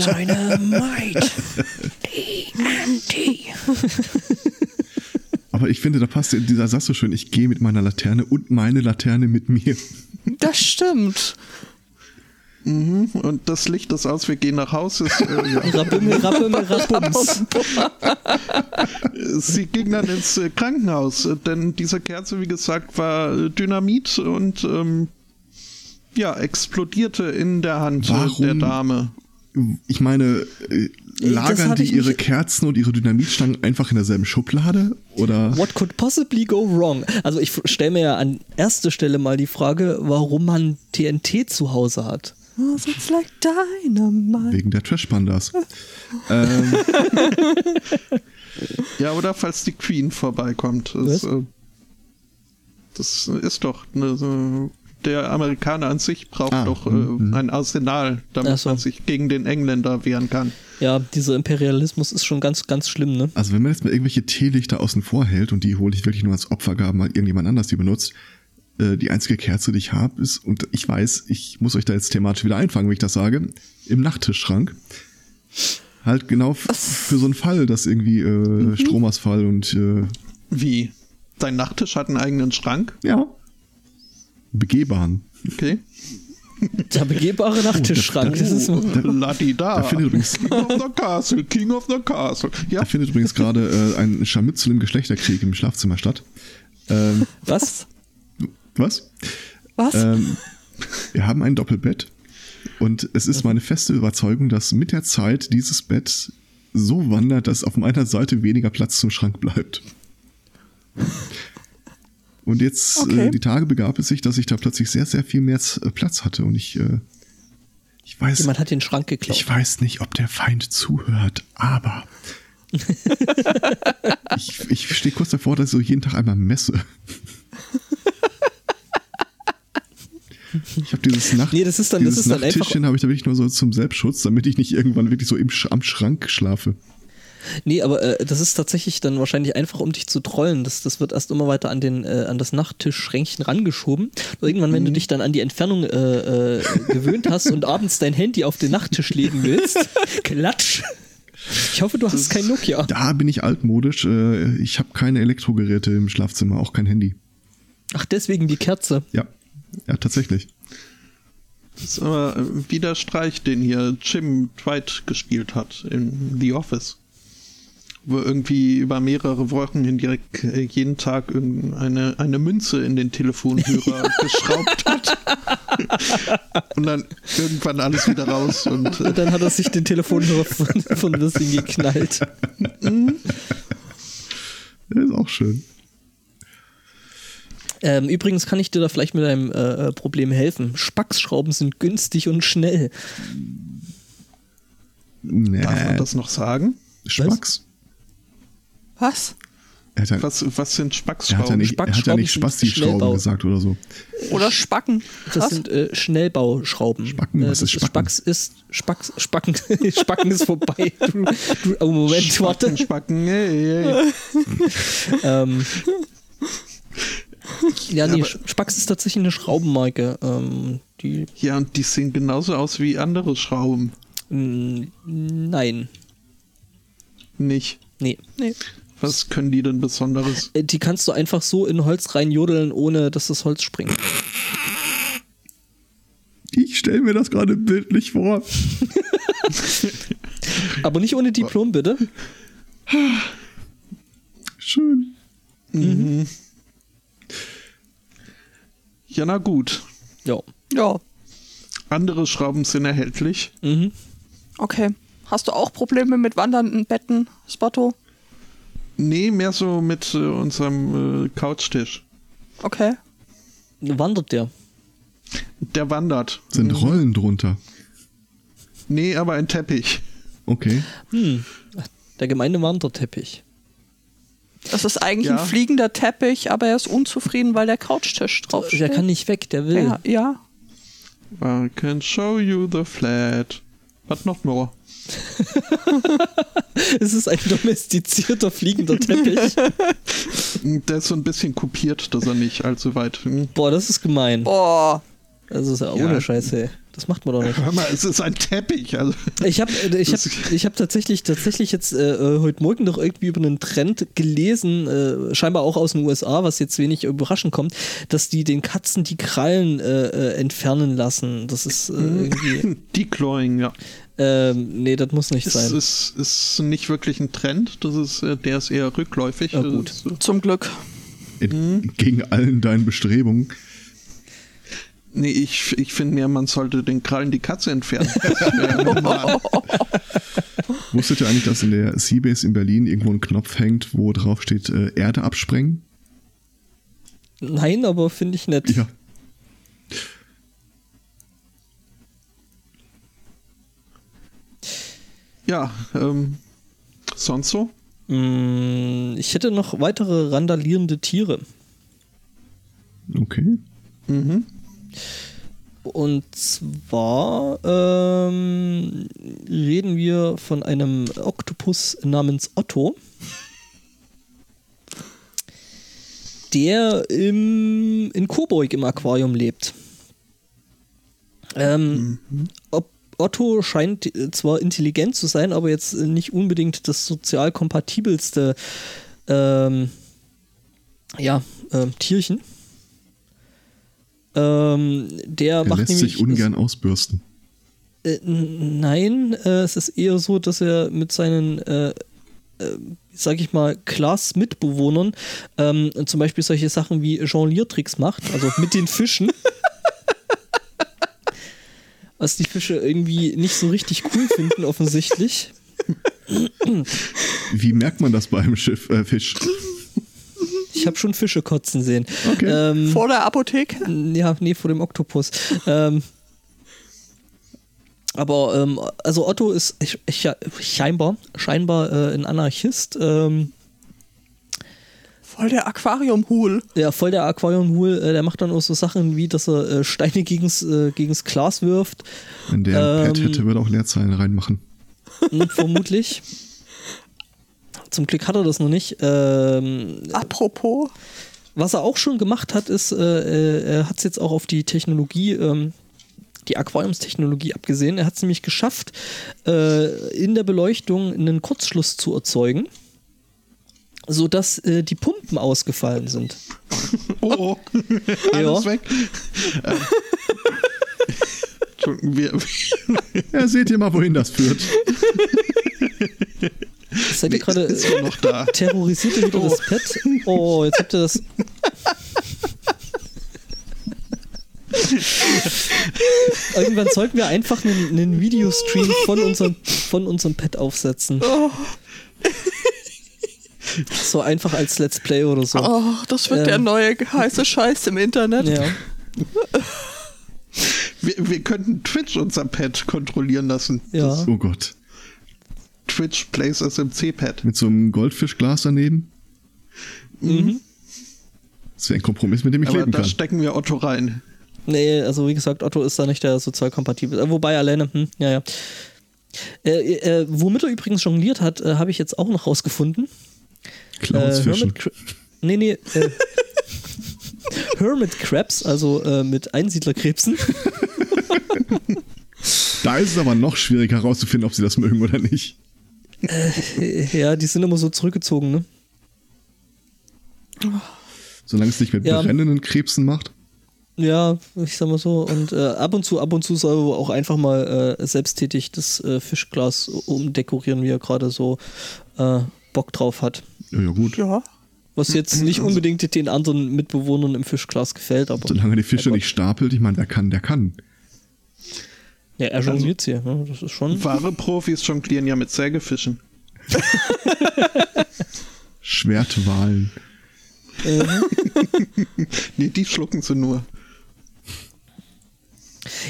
Dynamite. TNT. Aber ich finde, da passt dieser Satz so schön. Ich gehe mit meiner Laterne und meine Laterne mit mir. Das stimmt. Und das Licht ist aus, wir gehen nach Hause. Ist, äh, ja. Rabimmel, rabimmel, rabums. Sie ging dann ins äh, Krankenhaus, äh, denn diese Kerze, wie gesagt, war äh, Dynamit und ähm, ja, explodierte in der Hand Warum? der Dame. Ich meine, äh, lagern die ihre Kerzen und ihre Dynamitstangen einfach in derselben Schublade? Oder? What could possibly go wrong? Also ich stelle mir ja an erster Stelle mal die Frage, warum man TNT zu Hause hat. Oh, it's like dynamite. Wegen der Trash-Pandas. ähm, Ja, oder falls die Queen vorbeikommt. Das, äh, das ist doch eine, der Amerikaner an sich braucht Ah, doch äh, mhm. ein Arsenal, damit so. man sich gegen den Engländer wehren kann. Ja, dieser Imperialismus ist schon ganz, ganz schlimm, ne? also wenn man jetzt mal irgendwelche Teelichter außen vor hält und die hole ich wirklich nur als Opfergaben, weil irgendjemand anders die benutzt, äh, die einzige Kerze, die ich habe, ist, und ich weiß, ich muss euch da jetzt thematisch wieder einfangen, wenn ich das sage, im Nachttischschrank. Halt genau für so einen Fall, dass irgendwie äh, Stromausfall und äh, Wie? Dein Nachttisch hat einen eigenen Schrank? ja, begehbaren. Okay. Der begehbare Nachttischschrank. Das ist Ladi da. Da findet übrigens- King of the Castle, King of the Castle. Ja, Da findet übrigens gerade äh, ein Scharmützel im Geschlechterkrieg im Schlafzimmer statt. Ähm, was? Was? Was? Ähm, wir haben ein Doppelbett und es ist meine feste Überzeugung, dass mit der Zeit dieses Bett so wandert, dass auf meiner Seite weniger Platz zum Schrank bleibt. Und jetzt, Okay. äh, die Tage begab es sich, dass ich da plötzlich sehr, sehr viel mehr äh, Platz hatte und ich, äh, ich weiß, Jemand hat den Schrank geklaut. ich weiß nicht, ob der Feind zuhört, aber ich, ich stehe kurz davor, dass ich so jeden Tag einmal messe. Ich habe dieses Nacht, Nee, das ist dann- das dieses ist dann einfach- Nachttischchen habe ich da wirklich nur so zum Selbstschutz, damit ich nicht irgendwann wirklich so im, am Schrank schlafe. Nee, aber äh, das ist tatsächlich dann wahrscheinlich einfach, um dich zu trollen. Das, das wird erst immer weiter an, den, äh, an das Nachttischschränkchen rangeschoben. Und irgendwann, wenn du dich dann an die Entfernung äh, äh, gewöhnt hast und abends dein Handy auf den Nachttisch legen willst, klatsch. Ich hoffe, du hast kein Nokia. Da bin ich altmodisch. Äh, ich habe keine Elektrogeräte im Schlafzimmer, auch kein Handy. Ach, deswegen die Kerze. Ja, ja, tatsächlich. das ist aber äh, wie der Streich, den hier Jim Dwight gespielt hat in The Office. Wo irgendwie über mehrere Wochen hinweg äh, jeden Tag irgendeine eine Münze in den Telefonhörer geschraubt hat. und dann irgendwann alles wieder raus und äh, Und dann hat er sich den Telefonhörer von, von das Ding geknallt. Das ist auch schön. Ähm, übrigens kann ich dir da vielleicht mit einem äh, äh, Problem helfen. Spacksschrauben sind günstig und schnell. Nee, darf man das noch sagen? Spacks. Was? Er Was, was sind er hat ja Spacksschrauben? nicht, er hat ja nicht Spackschrauben sind Spasti-Schrauben gesagt oder so. Oder Spacken? Das Was? sind äh, Schnellbauschrauben. Spacken? Äh, Was das ist Spacken? Spacks ist Spacks, Spacken, Spacken ist vorbei. Du, du, oh Moment, warte. Spacken, Spacken, ey, ey. Ähm, ja, nee, aber- Spacks ist tatsächlich eine Schraubenmarke. Ähm, die, Ja, und die sehen genauso aus wie andere Schrauben. mh, nein, Nicht. nee. Nee. Was können die denn Besonderes? Äh, Die kannst du einfach so in Holz reinjodeln, ohne dass das Holz springt. stell mir das gerade bildlich vor. Aber nicht ohne Diplom, bitte. Schön. Ja, na gut. Ja. Ja, Andere Schrauben sind erhältlich. Mhm. okay. Hast du auch Probleme mit wandernden Betten, Spotto? Nee, mehr so mit äh, unserem äh, Couchtisch. Okay. Wandert der. Der wandert. Sind Rollen drunter. Nee, aber ein Teppich. Okay. Hm. Der gemeine Wanderteppich. Das ist eigentlich Ja. ein fliegender Teppich, aber er ist unzufrieden, weil der Couchtisch drauf steht. Der kann nicht weg, der will. ja, ja. I can show you the flat. But not more. Es ist ein domestizierter fliegender Teppich. Der ist so ein bisschen kopiert, dass er nicht allzu weit. Hm. Boah, das ist gemein. Boah. Das ist ja Ja. ohne Scheiße. Das macht man doch nicht. Hör mal, es ist ein Teppich. Also, Ich habe ich hab, Das- ich hab tatsächlich, tatsächlich jetzt äh, äh, heute Morgen noch irgendwie über einen Trend gelesen, äh, scheinbar auch aus den USA, was jetzt wenig überraschend kommt, dass die den Katzen die Krallen äh, äh, entfernen lassen. Das ist äh, irgendwie. Declawing, ja. ähm, nee, das muss nicht Es sein. ist, ist nicht wirklich ein Trend. Das ist, äh, der ist eher rückläufig. Ja, Das gut. ist, äh, Zum Glück. Entgegen allen deinen Bestrebungen. Nee, ich, ich finde mehr, man sollte den Krallen die Katze entfernen. Normal. Wusstet ihr eigentlich, dass in der Seabase in Berlin irgendwo ein Knopf hängt, wo drauf steht äh, Erde absprengen? Nein, aber finde ich nett. Ja. ja, ähm, sonst so? Mm, Ich hätte noch weitere randalierende Tiere. Okay. Mhm. Und zwar ähm, reden wir von einem Oktopus namens Otto, der im, in Coburg im Aquarium lebt. Ähm, ob Otto scheint äh, zwar intelligent zu sein, aber jetzt äh, nicht unbedingt das sozial kompatibelste ähm, ja, ähm, Tierchen. Ähm, der Er macht lässt nämlich sich ungern ausbürsten. äh, nein, äh, es ist eher so, dass er mit seinen, äh, äh, sag ich mal, Class-Mitbewohnern ähm, zum Beispiel solche Sachen wie Jongliertricks macht, also mit den Fischen. Was die Fische irgendwie nicht so richtig cool finden, offensichtlich. Wie merkt man das bei einem Schiff, äh, Fisch? Ich habe schon Fische kotzen sehen. Okay. Ähm, Vor der Apotheke? Ja, nee, vor dem Oktopus. ähm, aber, ähm, also Otto ist ich, ich, scheinbar, scheinbar äh, ein Anarchist. Ähm, Voll der Aquariumhul. ja, voll der Aquarium-Hul. Äh, der macht dann auch so Sachen wie, dass er äh, Steine gegens, äh, gegens Glas wirft. Wenn der ein Pad Ähm, hätte, würde auch Leerzeilen reinmachen. Vermutlich. Zum Glück hat er das noch nicht. Ähm, Apropos. Was er auch schon gemacht hat, ist, äh, äh, er hat es jetzt auch auf die Technologie, ähm, die Aquariumstechnologie abgesehen. Er hat es nämlich geschafft, äh, in der Beleuchtung einen Kurzschluss zu erzeugen, sodass äh, die Pumpen ausgefallen sind. Oh, oh. Ja. alles weg. Ähm, Ja, seht ihr mal, wohin das führt. Seid ihr gerade ist ja äh, noch da. terrorisiert ihr wieder das Pad? Oh, jetzt habt ihr das. Irgendwann sollten wir einfach einen, einen Videostream von unserem, von unserem Pad aufsetzen. Oh, So einfach als Let's Play oder so. oh, das wird Ähm. der neue heiße Scheiß im Internet. Ja. Wir, wir könnten Twitch unser Pad kontrollieren lassen. Ja. Oh Gott. Twitch Plays SMC-Pad. Mit so einem Goldfischglas daneben. Mhm. Das wäre ein Kompromiss, mit dem ich Aber leben da kann. stecken wir Otto rein. Nee, also wie gesagt, Otto ist da nicht der sozial kompatibel. Äh, Wobei alleine, hm, ja, ja. Äh, äh, womit er übrigens jongliert hat, äh, habe ich jetzt auch noch rausgefunden. Clownsfischen. Hermit Cra- nee, nee. Äh, Hermit Crabs, also äh, mit Einsiedlerkrebsen. Da ist es aber noch schwieriger herauszufinden, ob sie das mögen oder nicht. ja, die sind immer so zurückgezogen, ne? Solange es nicht mit Ja. brennenden Krebsen macht. Ja, ich sag mal so. Und äh, ab und zu, ab und zu soll er auch einfach mal äh, selbsttätig das äh, Fischglas umdekorieren, wie er gerade so äh, Bock drauf hat. Ja, ja gut. Ja. Was jetzt nicht unbedingt den anderen Mitbewohnern im Fischglas gefällt, aber. Solange die Fische nicht stapelt, ich meine, der kann, der kann. Ja, er jongliert hier. Ne? Das ist schon. Wahre Profis jonglieren ja mit Sägefischen. Schwertwalen. Nee, die schlucken sie nur.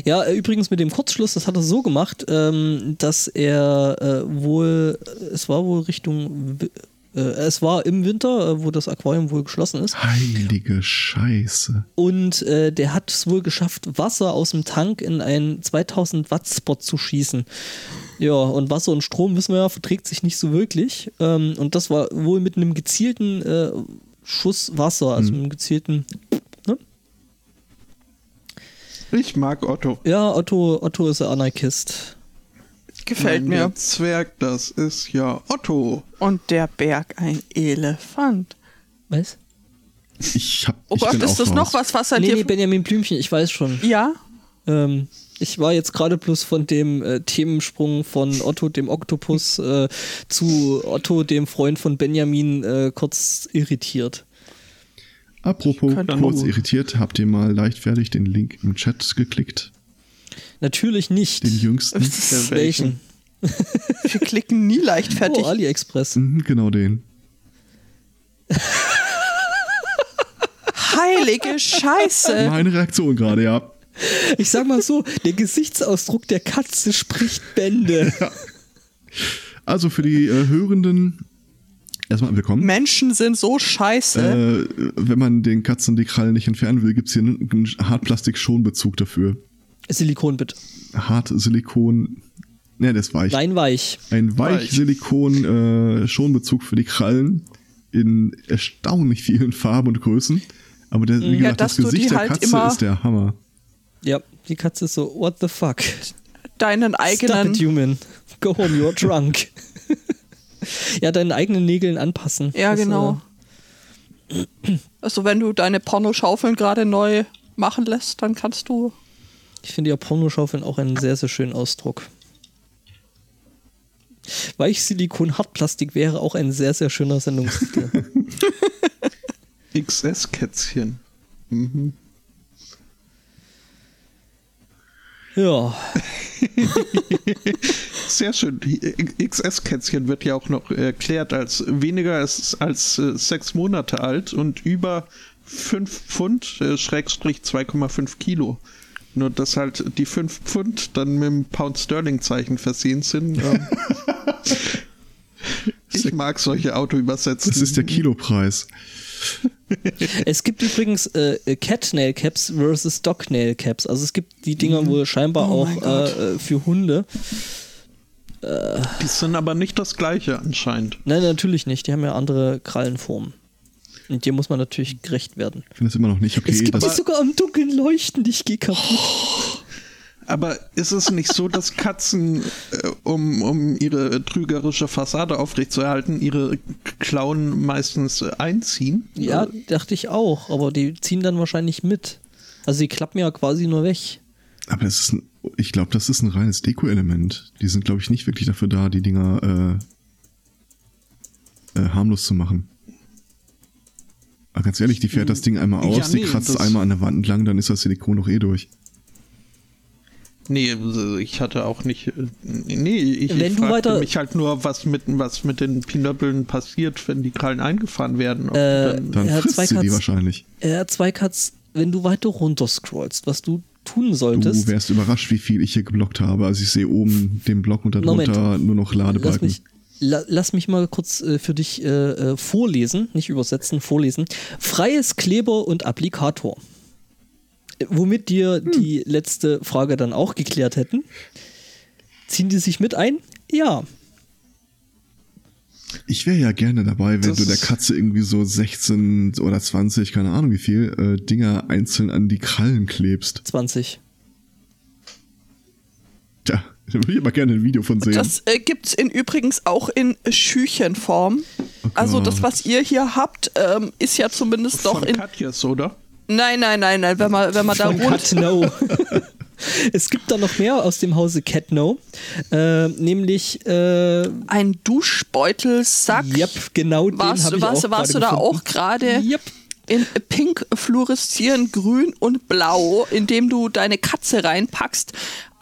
Ja, übrigens mit dem Kurzschluss, das hat er so gemacht, ähm, dass er äh, wohl, es war wohl Richtung, es war im Winter, äh, wo das Aquarium wohl geschlossen ist. Heilige Scheiße. Und äh, der hat es wohl geschafft, Wasser aus dem Tank in einen 2000 Watt Spot zu schießen. Ja, und Wasser und Strom, wissen wir ja, verträgt sich nicht so wirklich. Ähm, und das war wohl mit einem gezielten äh, Schuss Wasser, also mit einem gezielten. Ne? Ich mag Otto. Ja, Otto, Otto ist ein Anarchist. Gefällt Nein, mir. Der Zwerg, das ist ja Otto. Und der Berg ein Elefant. Was? Ich hab. Oh ich Gott, bin ist das raus. noch was, was er Nee, dir. nee, Benjamin Blümchen, ich weiß schon. ja? Ähm, ich war jetzt gerade bloß von dem äh, Themensprung von Otto, dem Oktopus, äh, zu Otto, dem Freund von Benjamin, äh, kurz irritiert. Apropos kurz irritiert, habt ihr mal leichtfertig den Link im Chat geklickt? Natürlich nicht. Den jüngsten? Welchen? Wir klicken nie leichtfertig. Oh, AliExpress. Mhm, genau den. Heilige Scheiße. Meine Reaktion gerade, ja. Ich sag mal so, der Gesichtsausdruck der Katze spricht Bände. Also für die äh, Hörenden, erstmal willkommen. Menschen sind so scheiße. Äh, wenn man den Katzen die Krallen nicht entfernen will, gibt es hier einen, einen Hartplastik-Schonbezug dafür. Silikon bitte. Hartsilikon. Ne, das ist weich. Nein, weich. Ein Weichsilikon-Schonbezug für die Krallen in erstaunlich vielen Farben und Größen. Aber der, wie Ja, gesagt, das Gesicht der halt Katze ist der Hammer. Ja, die Katze ist so, what the fuck? Deinen Stop eigenen. it, human. Go home, you're drunk. ja, deinen eigenen Nägeln anpassen. Ja, Das, genau. Also wenn du deine Pornoschaufeln gerade neu machen lässt, dann kannst du. Äh, ich finde ja Pornoschaufeln auch einen sehr, sehr schönen Ausdruck. Weichsilikon Hartplastik wäre auch ein sehr, sehr schöner Sendungstitel. XS-Kätzchen. Mhm. ja, Sehr schön. XS-Kätzchen wird ja auch noch erklärt als weniger als, als äh, sechs Monate alt und über 5 Pfund, äh, Schrägstrich 2,5 Kilo. Nur dass halt die 5 Pfund dann mit dem Pound-Sterling-Zeichen versehen sind. Ähm, ich mag solche Autoübersetzungen. Das ist der Kilopreis. es gibt übrigens äh, Cat Nail Caps versus Dog Nail Caps. Also es gibt die Dinger wohl scheinbar Oh auch äh, äh, für Hunde. Die sind aber nicht das gleiche anscheinend. Nein, natürlich nicht. Die haben ja andere Krallenformen. Und dem muss man natürlich gerecht werden. Ich finde es immer noch nicht okay. es gibt dass- die sogar am Dunkeln leuchten, ich gehe kaputt. Aber ist es nicht so, dass Katzen, äh, um, um ihre trügerische Fassade aufrechtzuerhalten, ihre Klauen meistens äh, einziehen? Ja, dachte ich auch, aber die ziehen dann wahrscheinlich mit. Also die klappen ja quasi nur weg. aber das ist ein, ich glaube, das ist ein reines Deko-Element. Die sind, glaube ich, nicht wirklich dafür da, die Dinger äh, äh, harmlos zu machen. Aber ganz ehrlich, die fährt das Ding einmal Ja, aus, die nee, kratzt das- einmal an der Wand entlang, dann ist das Silikon doch eh durch. Nee, ich hatte auch nicht. äh, Nee, ich, Wenn ich du fragte weiter- mich halt nur, was mit, was mit den Pinöppeln passiert, wenn die Krallen eingefahren werden. Äh, dann, Dann Er frisst sie die Katz- wahrscheinlich. Äh, zwei Cuts, wenn du weiter runter scrollst, was du tun Du solltest. wärst überrascht, wie viel ich hier geblockt habe. Also ich sehe oben den Block und Moment. darunter nur noch lass Ladebalken. mich, la, lass mich mal kurz äh, für dich äh, äh, vorlesen, nicht übersetzen, vorlesen. Freies Kleber und Applikator. Äh, Womit dir die letzte Frage dann auch geklärt hätten. Ziehen die sich mit ein? Ja. Ich wäre ja gerne dabei, wenn Das du der Katze irgendwie so 16 oder 20, keine Ahnung wie viel, äh, Dinger einzeln an die Krallen klebst. 20. Tja, da würde ich aber gerne ein Video von sehen. Das äh, gibt's in übrigens auch in Schüchenform. Oh also das, was ihr hier habt, ähm, ist ja zumindest doch von in. Katjes, oder? Nein, nein, nein, nein. Wenn man, wenn man da rund. Catno. es gibt da noch mehr aus dem Hause Catno. Äh, nämlich, äh, Ein Duschbeutelsack. yep, genau den Warst, habe ich warst, auch warst du da gefunden. auch gerade Yep. in pink fluoreszierend grün und blau, indem du deine Katze reinpackst,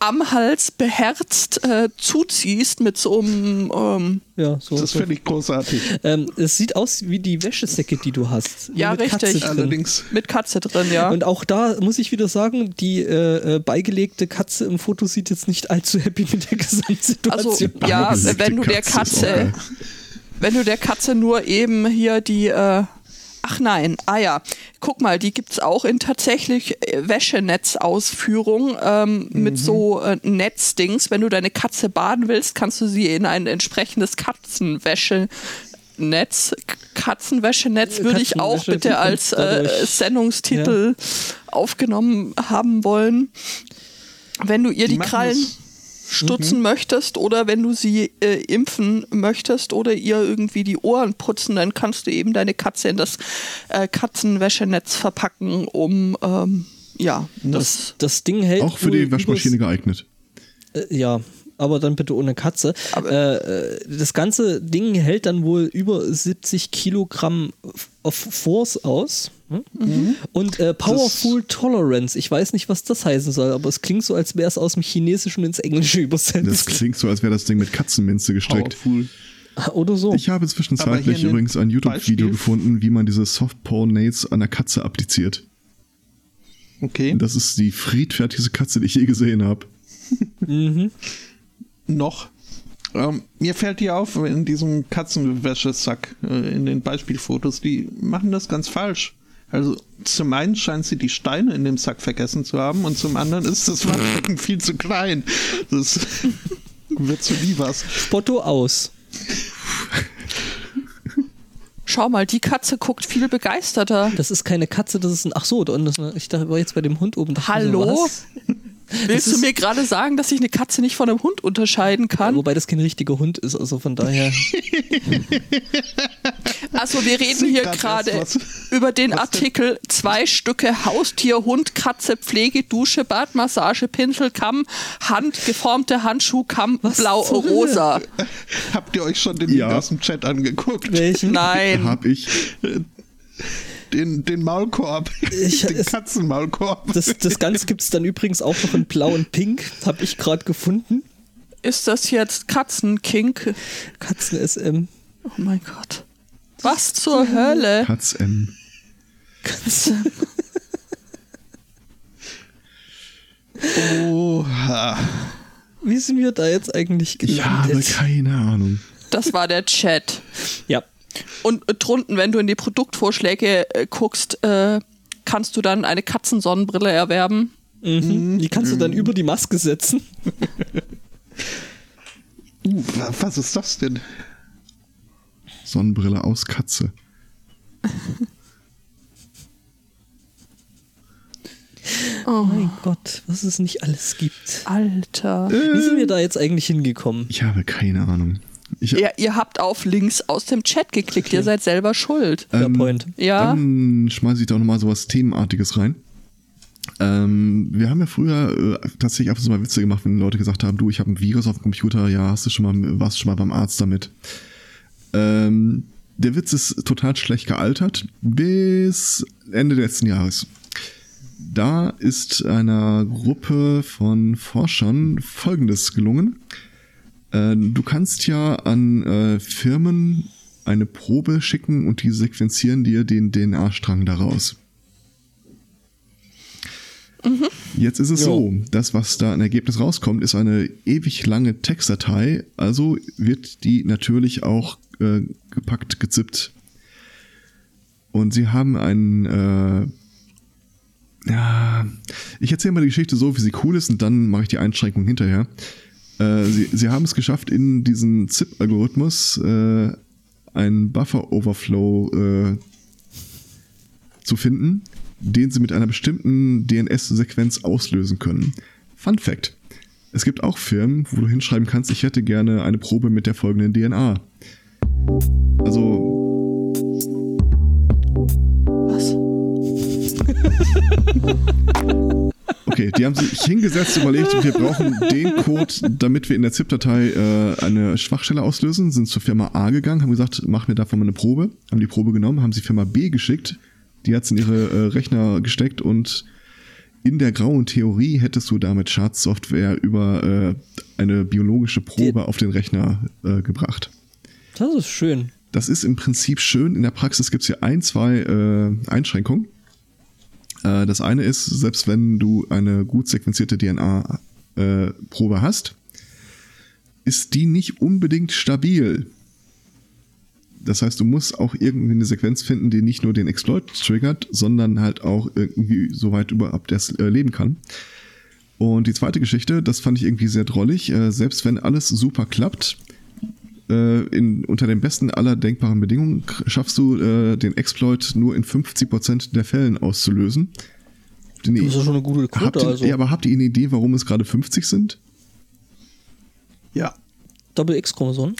am Hals beherzt äh, zuziehst mit so einem ähm, Ja, so. Das so. finde ich großartig. Ähm, es sieht aus wie die Wäschesäcke, die du hast. Ja, mit richtig. Katze drin. Allerdings mit Katze drin, ja. Und auch da muss ich wieder sagen, die äh, äh, beigelegte Katze im Foto sieht jetzt nicht allzu happy mit der Gesamtsituation. Also, ja, wenn du der Katze Katze, wenn du der Katze nur eben hier die, äh, ach nein, ah ja, guck mal, die gibt's auch in tatsächlich äh, Wäschenetzausführung ähm, mit so äh, Netzdings. Wenn du deine Katze baden willst, kannst du sie in ein entsprechendes Katzenwäsche Netz, Katzenwäschenetz würde ich auch bitte die als äh. Sendungstitel aufgenommen haben wollen. Wenn du ihr die, machen Krallen das- stutzen möchtest oder wenn du sie äh, impfen möchtest oder ihr irgendwie die Ohren putzen, dann kannst du eben deine Katze in das äh, Katzenwäschenetz verpacken, um ähm, ja, das, das, das Ding hält Auch für die Waschmaschine geeignet. Äh, ja, aber dann bitte ohne Katze. Äh, äh, das ganze Ding hält dann wohl über 70 Kilogramm of Force aus. hm? Und äh, Powerful Tolerance. Ich weiß nicht, was das heißen soll, aber es klingt so, als wäre es aus dem Chinesischen ins Englische Das übersetzt. klingt so, als wäre das Ding mit Katzenminze gestrickt. Powerful. Oder so. Ich habe zwischenzeitlich übrigens ein YouTube-Video gefunden, wie man diese Softpore-Nates an der Katze appliziert. Okay, Das ist die friedfertigste Katze, die ich je gesehen habe. Noch. Ähm, mir fällt hier auf, in diesem Katzenwäschesack, äh, in den Beispielfotos, die machen das ganz falsch. Also zum einen scheint sie die Steine in dem Sack vergessen zu haben und zum anderen ist das Waschbecken viel zu klein. Das wird zu nie was. Spotto aus. Schau mal, die Katze guckt viel begeisterter. Das ist keine Katze, das ist ein. Ach so, ich dachte, war jetzt bei dem Hund oben. so, Hallo? was? Willst du mir gerade sagen, dass ich eine Katze nicht von einem Hund unterscheiden kann? Wobei das kein richtiger Hund ist, also von daher. Also wir reden hier gerade was- über den was denn? Artikel zwei Stücke Haustier, Hund, Katze, Pflege, Dusche, Bad, Massage, Pinsel, Kamm, Hand, geformte Handschuh, Kamm, blau, zur Hölle? rosa. Habt ihr euch schon den Ja. Aus dem Chat angeguckt? Welchen? Nein. Hab ich. Den, den Maulkorb. Ich- den es- Katzenmaulkorb. Das, das Ganze gibt es dann übrigens auch noch in Blau und Pink. Habe ich gerade gefunden. Ist das jetzt Katzenkink? Katzen SM. Oh mein Gott. Was zur Hölle? Katz M. Oha. Wie sind wir da jetzt eigentlich Ich habe gelandet? keine Ahnung. Das war der Chat. Ja. Und äh, drunten, wenn du in die Produktvorschläge äh, guckst, äh, kannst du dann eine Katzensonnenbrille erwerben. Mhm. Die kannst du dann über die Maske setzen. Uh, wa- was ist das denn? Sonnenbrille aus Katze. Oh, Mein Gott, was es nicht alles gibt. Alter. Wie sind wir da jetzt eigentlich hingekommen? Ich habe keine Ahnung. Ich, Ja, ihr habt auf Links aus dem Chat geklickt, ihr seid selber schuld. Ähm, Point. Ja. Dann schmeiße ich da auch nochmal sowas Themenartiges rein. Ähm, wir haben ja früher äh, tatsächlich einfach so mal Witze gemacht, wenn Leute gesagt haben, du, ich habe ein Virus auf dem Computer, ja, hast du schon mal, warst du schon mal beim Arzt damit. Ähm, der Witz ist total schlecht gealtert bis Ende letzten Jahres. Da ist einer Gruppe von Forschern Folgendes gelungen. Äh, du kannst ja an äh, Firmen eine Probe schicken und die sequenzieren dir den DNA-Strang daraus. Jetzt ist es Ja. so, das, was da ein Ergebnis rauskommt, ist eine ewig lange Textdatei, also wird die natürlich auch äh, gepackt, gezippt. Und sie haben einen, äh, ja, ich erzähle mal die Geschichte so, wie sie cool ist und dann mache ich die Einschränkung hinterher. Äh, sie, sie haben es geschafft, in diesen ZIP-Algorithmus äh, einen Buffer-Overflow äh, zu finden, den sie mit einer bestimmten DNS-Sequenz auslösen können. Fun Fact. Es gibt auch Firmen, wo du hinschreiben kannst, ich hätte gerne eine Probe mit der folgenden DNA. Also, Was? Okay, die haben sich hingesetzt, überlegt, wir brauchen den Code, damit wir in der ZIP-Datei äh, eine Schwachstelle auslösen, sind zur Firma A gegangen, haben gesagt, mach mir davon mal eine Probe, haben die Probe genommen, haben sie Firma B geschickt, die hat es in ihre äh, Rechner gesteckt und in der grauen Theorie hättest du damit Schadsoftware über äh, eine biologische Probe Die- auf den Rechner äh, gebracht. Das ist schön. Das ist im Prinzip schön. In der Praxis gibt es hier ein, zwei äh, Einschränkungen. Äh, das eine ist, selbst wenn du eine gut sequenzierte DNA-Probe hast, ist die nicht unbedingt stabil. Das heißt, du musst auch irgendwie eine Sequenz finden, die nicht nur den Exploit triggert, sondern halt auch irgendwie so weit überhaupt erst äh, leben kann. Und die zweite Geschichte, das fand ich irgendwie sehr drollig. Äh, selbst wenn alles super klappt, äh, in, unter den besten aller denkbaren Bedingungen schaffst du äh, den Exploit nur in 50% der Fällen auszulösen. Habt eine- Das ist schon eine gute habt Quote. ihr, Also ja, aber habt ihr eine Idee, warum es gerade 50 sind? Ja. Doppel-X-Chromosom.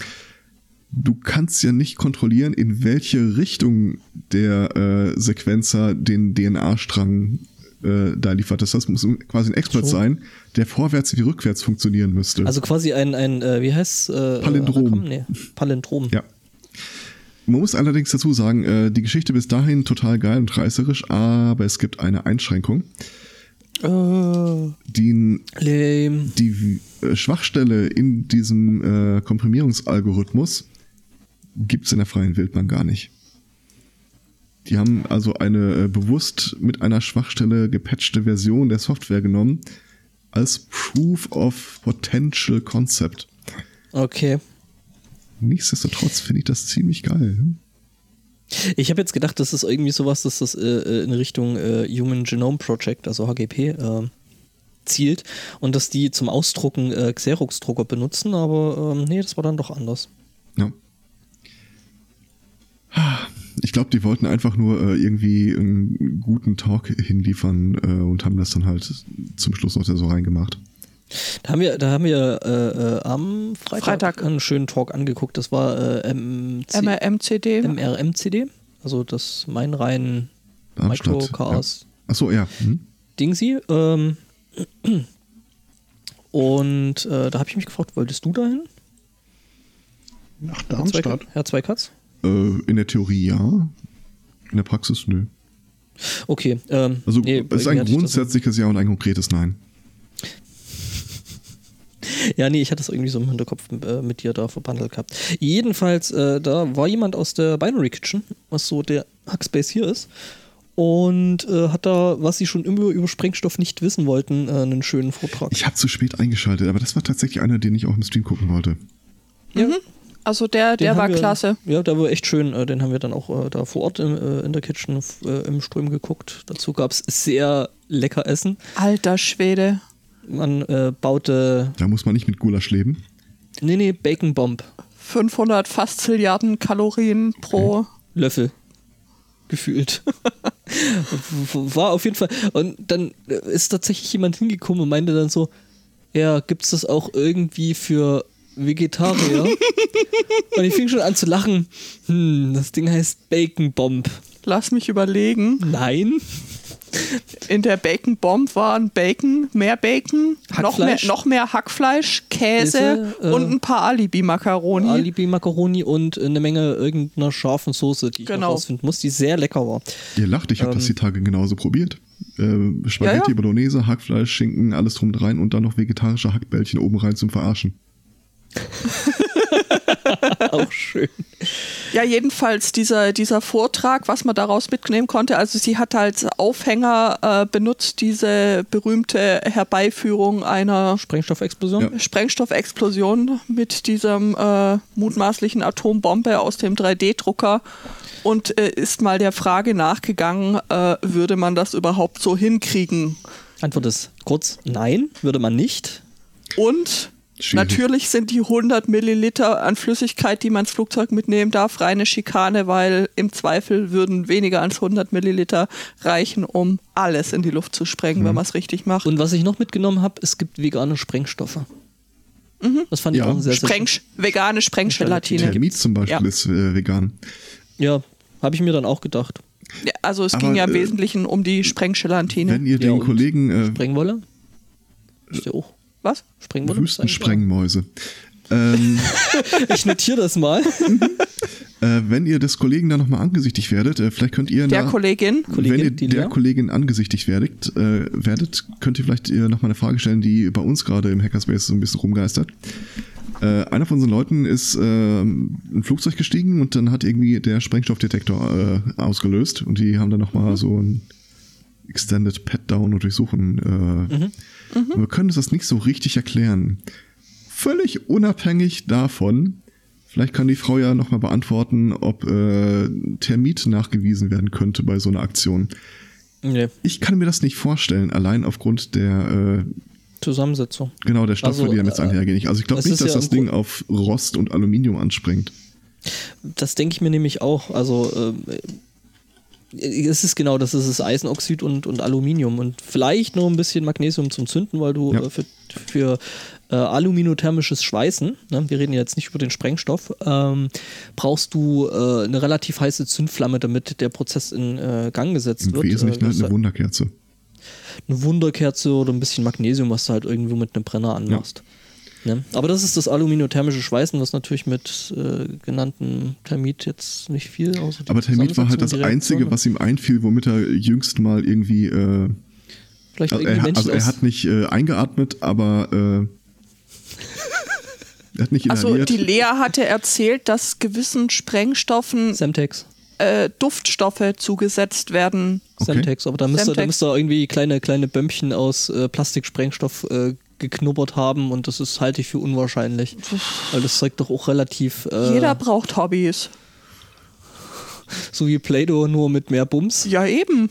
Du kannst ja nicht kontrollieren, in welche Richtung der äh, Sequenzer den DNA-Strang äh, da liefert. Das heißt, es muss quasi ein So. sein, der vorwärts wie rückwärts funktionieren müsste. Also quasi ein, ein äh, wie heißt äh, Palindrom. Nee, Palindrom. Ja. Man muss allerdings dazu sagen, äh, die Geschichte bis dahin total geil und reißerisch, aber es gibt eine Einschränkung. Äh, Die, Lame. die äh, Schwachstelle in diesem Komprimierungsalgorithmus gibt es in der freien Wildbahn gar nicht. Die haben also eine äh, bewusst mit einer Schwachstelle gepatchte Version der Software genommen als Proof of Potential Concept. Okay. Nichtsdestotrotz finde ich das ziemlich geil. Ich habe jetzt gedacht, das ist irgendwie sowas, dass das äh, äh, in Richtung äh, Human Genome Project, also HGP, äh, zielt und dass die zum Ausdrucken äh, Xerox-Drucker benutzen, aber ähm, nee, das war dann doch anders. Ja. Ich glaube, die wollten einfach nur äh, irgendwie einen guten Talk hinliefern äh, und haben das dann halt zum Schluss noch so reingemacht. Da haben wir, da haben wir äh, äh, am Freitag, Freitag. einen schönen Talk angeguckt. Das war äh, MC, MRMCD. MRMCD, also das Darmstadt. Micro Chaos Ja. Achso, ja. Hm? Dingsy. Ähm, und äh, da habe ich mich gefragt, wolltest du dahin? Nach? Darmstadt. Herr Zweikatz? Äh, in der Theorie ja. In der Praxis nö. Okay. Ähm, Also nee, es ist ein grundsätzliches Ja und ein konkretes Nein. Ja, nee, ich hatte es irgendwie so im Hinterkopf äh, mit dir da verbandelt gehabt. Jedenfalls, äh, da war jemand aus der Binary Kitchen, was so der Hackspace hier ist. Und äh, hat da, was sie schon immer über Sprengstoff nicht wissen wollten, äh, einen schönen Vortrag. Ich habe zu spät eingeschaltet, aber das war tatsächlich einer, den ich auch im Stream gucken wollte. ja, Also der, den der war wir, klasse. Ja, der war echt schön. Äh, den haben wir dann auch äh, da vor Ort im, äh, in der Kitchen äh, im Ström geguckt. Dazu gab es sehr lecker Essen. Alter Schwede. Man äh, baute, Da muss man nicht mit Gulasch leben. nee, nee, Bacon Bomb. 500 fast Zilliarden Kalorien pro. Löffel. Gefühlt. War auf jeden Fall. Und dann ist tatsächlich jemand hingekommen und meinte dann so: Ja, gibt's das auch irgendwie für Vegetarier? und ich fing schon an zu lachen. Hm, das Ding heißt Bacon Bomb. Lass mich überlegen. Nein. In der Bacon Bomb waren Bacon, mehr Bacon, noch mehr, Hackfleisch. noch mehr Hackfleisch, Käse Käse, äh, und ein paar Alibi-Makaroni. Alibi-Macaroni und eine Menge irgendeiner scharfen Soße, die ich Genau. noch rausfinden muss, die sehr lecker war. Ihr lacht, ich habe das die Tage genauso probiert. Äh, Spaghetti Ja, ja. Bolognese, Hackfleisch, Schinken, alles drum und rein und dann noch vegetarische Hackbällchen oben rein zum Verarschen. Auch schön. Ja, jedenfalls dieser, dieser Vortrag, was man daraus mitnehmen konnte, also sie hat als Aufhänger äh, benutzt diese berühmte Herbeiführung einer Sprengstoffexplosion? Ja. Sprengstoffexplosion mit diesem äh, mutmaßlichen Atombombe aus dem 3D-Drucker und äh, ist mal der Frage nachgegangen, äh, würde man das überhaupt so hinkriegen? Antwort ist kurz: Nein, würde man nicht. Und Schwierig. natürlich sind die 100 Milliliter an Flüssigkeit, die man ins Flugzeug mitnehmen darf, reine Schikane, weil im Zweifel würden weniger als 100 Milliliter reichen, um alles in die Luft zu sprengen, wenn man es richtig macht. Und was ich noch mitgenommen habe, es gibt vegane Sprengstoffe. Das fand Ja. ich auch sehr, sehr Spreng, vegane Sprenggelatine. Termit zum Beispiel Ja. ist äh, vegan. Ja, habe ich mir dann auch gedacht. Ja, also es Aber, ging ja im äh, Wesentlichen um die Sprenggelatine. Wenn ihr den? Kollegen äh, Sprengwolle? Ist ja auch. Was? Eigentlich Wüstensprengmäuse. Ähm, Ich notiere das mal. äh, wenn ihr des Kollegen da nochmal angesichtig werdet, äh, vielleicht könnt ihr Der na- Kollegin. Kollegin, wenn ihr die der Lea? Kollegin angesichtigt werdet, äh, werdet, könnt ihr vielleicht ihr nochmal eine Frage stellen, die bei uns gerade im Hackerspace so ein bisschen rumgeistert. Äh, einer von unseren Leuten ist äh, ein Flugzeug gestiegen und dann hat irgendwie der Sprengstoffdetektor äh, ausgelöst und die haben dann nochmal so ein Extended Pat-Down und Durchsuchen. Äh, Und wir können uns das nicht so richtig erklären. Völlig unabhängig davon, vielleicht kann die Frau ja nochmal beantworten, ob äh, Termit nachgewiesen werden könnte bei so einer Aktion. Nee, Ich kann mir das nicht vorstellen, allein aufgrund der, äh, Zusammensetzung. genau, der Stoffe, Also, die damit äh, einhergehen. Also ich glaube nicht, dass ja das Ding auf Rost und Aluminium anspringt. Das denke ich mir nämlich auch. Also äh, es ist genau, das ist das Eisenoxid und, und Aluminium und vielleicht noch ein bisschen Magnesium zum Zünden, weil du Ja. äh, für, für äh, aluminothermisches Schweißen, ne, wir reden jetzt nicht über den Sprengstoff, ähm, brauchst du äh, eine relativ heiße Zündflamme, damit der Prozess in äh, Gang gesetzt Im wird. Wesentlichen Äh, halt eine Wunderkerze. eine Wunderkerze oder ein bisschen Magnesium, was du halt irgendwo mit einem Brenner anmachst. Ne? Aber das ist das aluminothermische Schweißen, was natürlich mit äh, genannten Thermit jetzt nicht viel außer die Aber Thermit war halt das Einzige, was ihm einfiel, womit er jüngst mal irgendwie, äh, Vielleicht also irgendwie er, Menschen also er hat nicht äh, eingeatmet, aber äh, er hat nicht Also inhaliert. die Lea hatte erzählt, dass gewissen Sprengstoffen Semtex. äh, Duftstoffe zugesetzt werden. Okay. Semtex, aber da müsste, da müsste irgendwie kleine, kleine Bömmchen aus äh, Plastiksprengstoff äh, geknubbert haben und das ist halte ich für unwahrscheinlich. Weil das Zeug doch auch relativ äh, Jeder braucht Hobbys. so wie Play-Doh, nur mit mehr Bums. Ja, eben.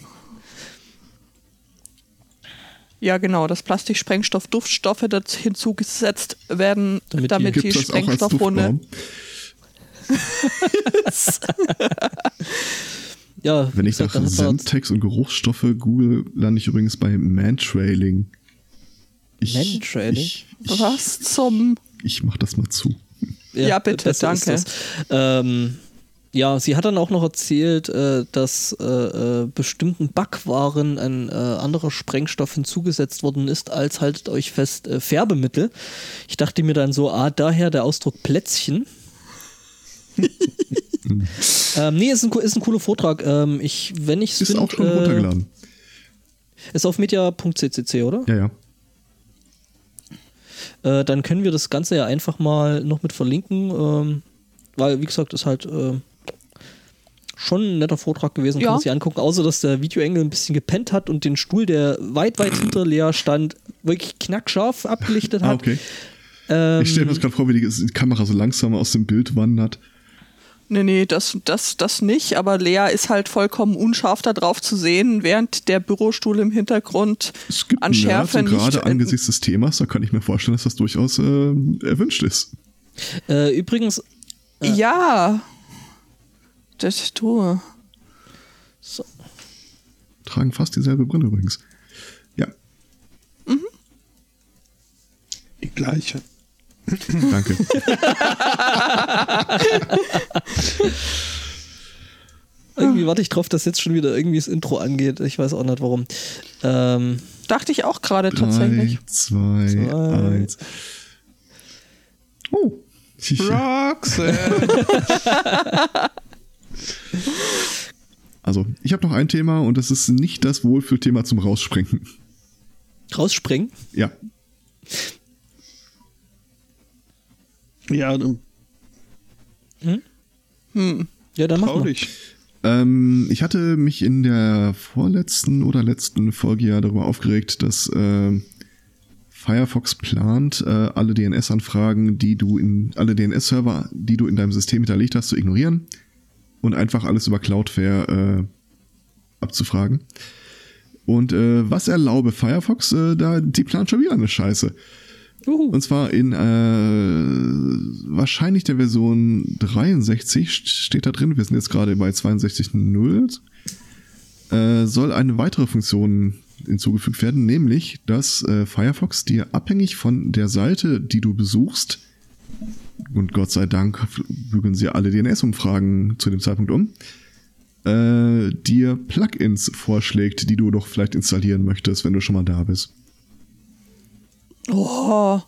Ja, genau, dass Plastiksprengstoff Duftstoffe dazu hinzugesetzt werden, Damit damit, die- die, Sprengstoffrunde. Ja, Wenn ich nach Semtex und Geruchsstoffe google, lande ich übrigens bei Mantrailing. Ich? Ich, ich, Was zum. ich mach das mal zu. Ja, bitte, das ist danke. Ähm, ja, sie hat dann auch noch erzählt, äh, dass äh, äh, bestimmten Backwaren ein äh, anderer Sprengstoff hinzugesetzt worden ist, als haltet euch fest, äh, Färbemittel. Ich dachte mir dann so, ah, daher der Ausdruck Plätzchen. ähm, nee, ist ein, ist ein cooler Vortrag. Ähm, ich, wenn ich Ist auch schon runtergeladen. Ist auf media.ccc, oder? Ja, ja. Äh, dann können wir das Ganze ja einfach mal noch mit verlinken, ähm, weil, wie gesagt, ist halt äh, schon ein netter Vortrag gewesen, Ja. kann man sich angucken, außer dass der Videoengel ein bisschen gepennt hat und den Stuhl, der weit, weit hinter Lea stand, wirklich knackscharf abgelichtet Ah, hat. okay. Ähm, Ich stelle mir das gerade vor, wie die Kamera so langsam aus dem Bild wandert. Nee, nee, das, das, das nicht, aber Lea ist halt vollkommen unscharf da drauf zu sehen, während der Bürostuhl im Hintergrund Es gibt an Schärfe und nicht. gerade angesichts des Themas, da kann ich mir vorstellen, dass das durchaus äh, erwünscht ist. äh, übrigens, ja. Das du. so, Tragen fast dieselbe Brille übrigens. Ja, Die gleiche. danke. irgendwie warte ich drauf, dass jetzt schon wieder irgendwie das Intro angeht. Ich weiß auch nicht warum. Ähm, Dachte ich auch gerade tatsächlich. Zwei, Zwei. eins. Oh. Roxanne! Also, ich habe noch ein Thema und das ist nicht das Wohlfühlthema zum Rausspringen. rausspringen. Ja, ja, ähm, Ja, dann mach mal. dich. Ähm, ich hatte mich in der vorletzten oder letzten Folge ja darüber aufgeregt, dass äh, Firefox plant, äh, alle DNS-Anfragen, die du in alle DNS-Server, die du in deinem System hinterlegt hast, zu ignorieren und einfach alles über Cloudflare äh, abzufragen. Und äh, was erlaube Firefox? Äh, da die plant schon wieder eine Scheiße. Juhu. Und zwar in äh, wahrscheinlich der Version 63 st- steht da drin. Wir sind jetzt gerade bei 62.0. Äh, soll eine weitere Funktion hinzugefügt werden, nämlich, dass äh, Firefox dir abhängig von der Seite, die du besuchst, und Gott sei Dank bügeln sie alle DNS-Umfragen zu dem Zeitpunkt um, äh, dir Plugins vorschlägt, die du doch vielleicht installieren möchtest, wenn du schon mal da bist. Oh,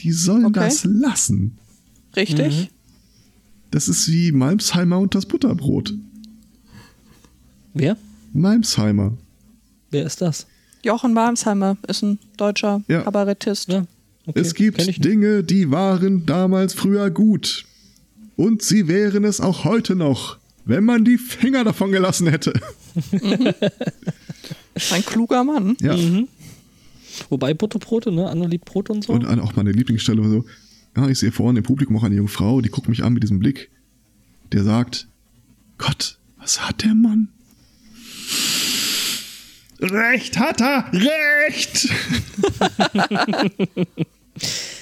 Die sollen Okay. das lassen. richtig? Das ist wie Malmsheimer und das Butterbrot. Wer? Malmsheimer. Wer ist das? Jochen Malmsheimer ist ein deutscher Ja. Kabarettist. Ja. Okay, es gibt. Dinge, die waren damals früher gut. Und sie wären es auch heute noch, wenn man die Finger davon gelassen hätte. Ein kluger Mann. Ja. Wobei Butterbrote, ne? Anna liebt Brot und so. Und auch meine Lieblingsstelle war so, ja, ich sehe vorne im Publikum auch eine junge Frau, die guckt mich an mit diesem Blick, der sagt, Gott, was hat der Mann? Recht hat er, recht!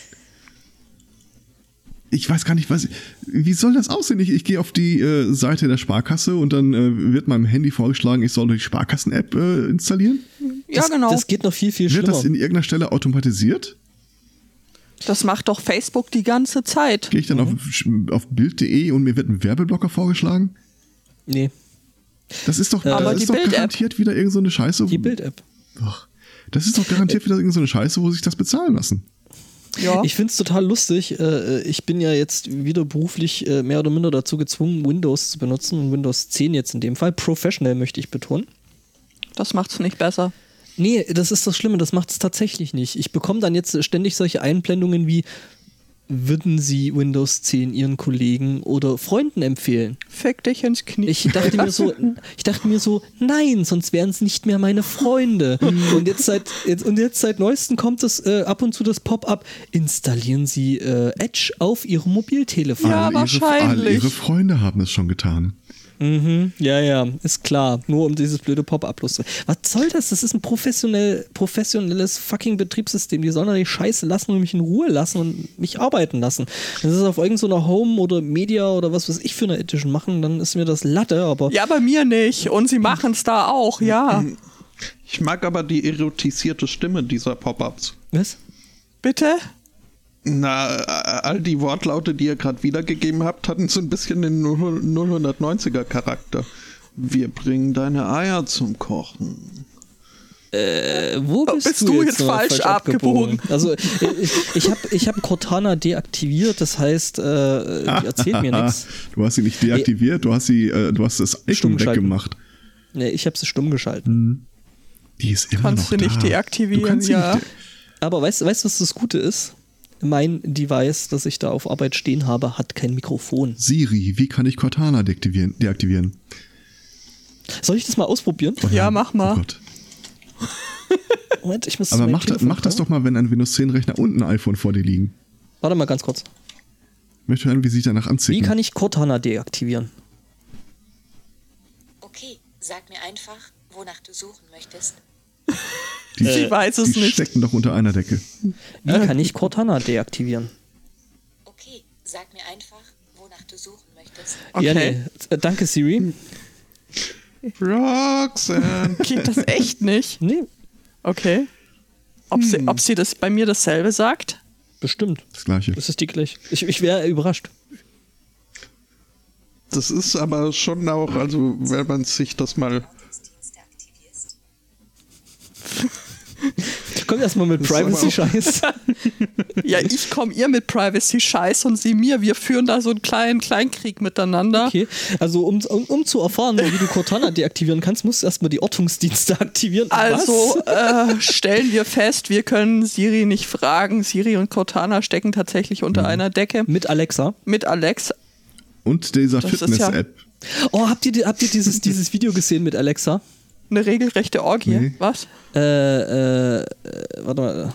ich weiß gar nicht, was, wie soll das aussehen? Ich, ich gehe auf die äh, Seite der Sparkasse und dann äh, wird meinem Handy vorgeschlagen, ich soll die Sparkassen-App äh, installieren. Ja, das, genau. Das geht noch viel, viel Wird schlimmer. das in irgendeiner Stelle automatisiert? Das macht doch Facebook die ganze Zeit. Gehe ich dann auf, auf Bild.de und mir wird ein Werbeblocker vorgeschlagen? nee, Das ist doch, Aber das ist doch garantiert wieder irgend so eine Scheiße. die Bild-App. Das ist doch garantiert wieder irgend so eine Scheiße, wo sich das bezahlen lassen. Ja. Ich finde es total lustig. Äh, ich bin ja jetzt wieder beruflich äh, mehr oder minder dazu gezwungen, Windows zu benutzen und Windows 10 jetzt in dem Fall. Professional möchte ich betonen. Das macht's nicht besser. Nee, das ist das Schlimme, das macht es tatsächlich nicht. Ich bekomme dann jetzt ständig solche Einblendungen wie, würden Sie Windows 10 Ihren Kollegen oder Freunden empfehlen? Fick dich ins Knie. Ich dachte mir so, ich dachte mir so, nein, sonst wären es nicht mehr meine Freunde. Und jetzt seit jetzt, und jetzt seit neuestem kommt es äh, ab und zu das Pop-up: Installieren Sie äh, Edge auf Ihrem Mobiltelefon. Ja, Alle ihre, wahrscheinlich. alle ihre Freunde haben es schon getan. Mhm, ja, ja, ist klar. Nur um dieses blöde Pop-up los. Was soll das? Das ist ein professionell, professionelles fucking Betriebssystem. Die sollen doch die Scheiße lassen und mich in Ruhe lassen und mich arbeiten lassen. Wenn sie es auf irgendeiner Home oder Media oder was weiß ich für eine Edition machen, dann ist mir das Latte, aber ja, bei mir nicht. Und sie machen's da auch, ja. Ich mag aber die erotisierte Stimme dieser Pop-ups. was? Bitte? Na, äh, all die Wortlaute, die ihr gerade wiedergegeben habt, hatten so ein bisschen den 090er Charakter. Wir bringen deine Eier zum Kochen. Äh, wo bist, Bist du jetzt noch falsch abgebogen? Also ich, ich habe ich hab Cortana deaktiviert, das heißt, äh, die erzählt mir nichts. Du hast sie nicht deaktiviert, du hast sie, äh, du hast das Stumm Icon weggemacht. Nee, ich habe sie stumm geschalten. Die ist immer Kannst noch du nicht da. deaktivieren, Du kannst sie ja. nicht de Aber weißt du, weißt, was das Gute ist? Mein Device, das ich da auf Arbeit stehen habe, hat kein Mikrofon. Siri, wie kann ich Cortana deaktivieren? deaktivieren? Soll ich das mal ausprobieren? Ja, mach mal. Oh Gott. Moment, ich muss Aber mach, Telefon mach das doch mal, wenn ein Windows 10 Rechner und ein iPhone vor dir liegen. Warte mal ganz kurz. Ich möchte hören, wie sich danach Wie anziehen. kann ich Cortana deaktivieren? Okay, sag mir einfach, wonach du suchen möchtest. Die, Sie weiß es die nicht. stecken doch unter einer Decke. Wie kann ich Cortana deaktivieren? Okay, sag mir einfach, wonach du suchen möchtest. Okay. Ja, nee. Äh, Danke, Siri. Roxanne. Geht das echt nicht? Nee, Okay. Ob, sie, ob sie das bei mir dasselbe sagt? bestimmt. Das gleiche. Das ist die gleich. Ich, ich wäre überrascht. Das ist aber schon auch, also wenn man sich das mal. Kommt erstmal mit Privacy-Scheiß. Ja, ich komme ihr mit Privacy-Scheiß und sie mir. Wir führen da so einen kleinen Kleinkrieg miteinander. Okay, also um, um, um zu erfahren, wie du Cortana deaktivieren kannst, musst du erstmal die Ortungsdienste aktivieren. Also äh, stellen wir fest, wir können Siri nicht fragen. Siri und Cortana stecken tatsächlich unter einer Decke Mit Alexa. mit Alex. Und dieser ist ja- Fitness-App. Oh, habt ihr, die- habt ihr dieses, dieses Video gesehen mit Alexa? Eine regelrechte Orgie. Nee. Was? Äh, äh, äh, warte mal.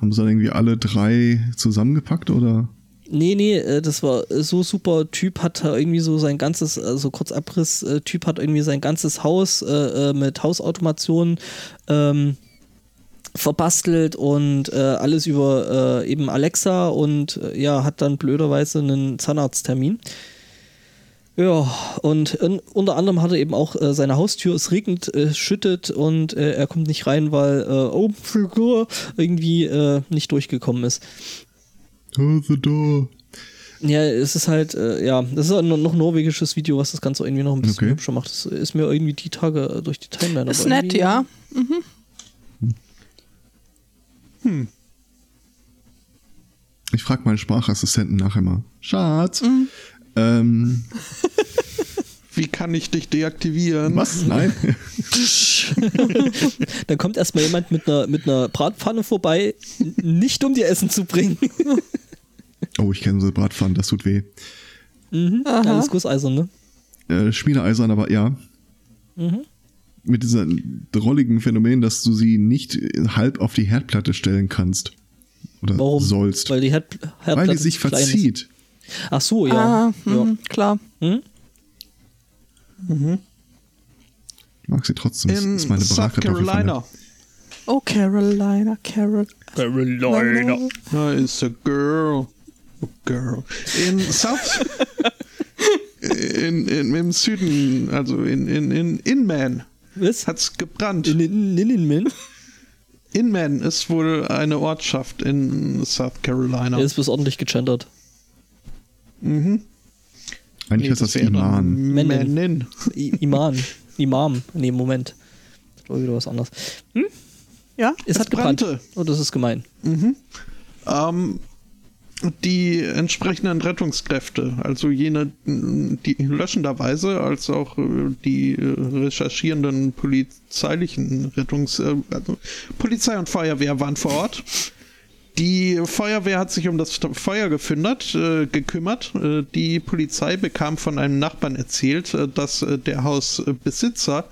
Haben sie dann irgendwie alle drei zusammengepackt oder? Nee, nee, äh, das war so super. Typ hat irgendwie so sein ganzes, also kurz Abriss, äh, Typ hat irgendwie sein ganzes Haus äh, äh, mit Hausautomation ähm, verbastelt und äh, alles über äh, eben Alexa und äh, ja, hat dann blöderweise einen Zahnarzttermin. Ja, und in, unter anderem hat er eben auch äh, seine Haustür, es regnet, äh, schüttet und äh, er kommt nicht rein, weil äh, Open Figur irgendwie äh, nicht durchgekommen ist. Oh, the door. Ja, es ist halt, äh, ja, das ist auch noch ein norwegisches Video, was das Ganze irgendwie noch ein bisschen Okay. hübscher macht. Das ist mir irgendwie die Tage äh, durch die Timeline. Ist aber nett, ja. Ich frage meinen Sprachassistenten nachher mal. Schatz. Ähm, Wie kann ich dich deaktivieren? was? Nein. Dann kommt erstmal jemand mit einer, mit einer Bratpfanne vorbei, nicht um dir Essen zu bringen. Oh, ich kenne so Bratpfannen, das tut weh. Mhm. Alles Gusseisen, ne? Äh, Schmiedeeisern, aber ja. Mhm. Mit diesem drolligen Phänomen, dass du sie nicht halb auf die Herdplatte stellen kannst. Oder Warum? sollst. Weil die Herd Herdplatte Weil die sich klein ist. Ach so, ja. Ah, ja. mhm, klar. Hm? Ich mag sie trotzdem. Das In ist meine South. Carolina. Oh, Carolina, Carol. Carolina. Da ist a girl. A girl. In South. in, in, Im Süden, also in, in, in Inman, Was? hat's gebrannt. In den Innenmin? Inman ist wohl eine Ortschaft in South Carolina. Der ist bis ordentlich gegendert. Mhm. Eigentlich Nee, heißt das wäre Iman. Menin. Iman. Imam. Nee, Moment. Das war wieder was anderes. Ja? Es, Es hat gebrannt. brannte. Oh, das ist gemein. Ähm, die entsprechenden Rettungskräfte, also jene, die löschenderweise, als auch äh, die äh, recherchierenden polizeilichen Rettungs... Äh, also Polizei und Feuerwehr waren vor Ort. Die Feuerwehr hat sich um das Feuer gefindert, äh, gekümmert. Äh, die Polizei bekam von einem Nachbarn erzählt, äh, dass äh, der Hausbesitzer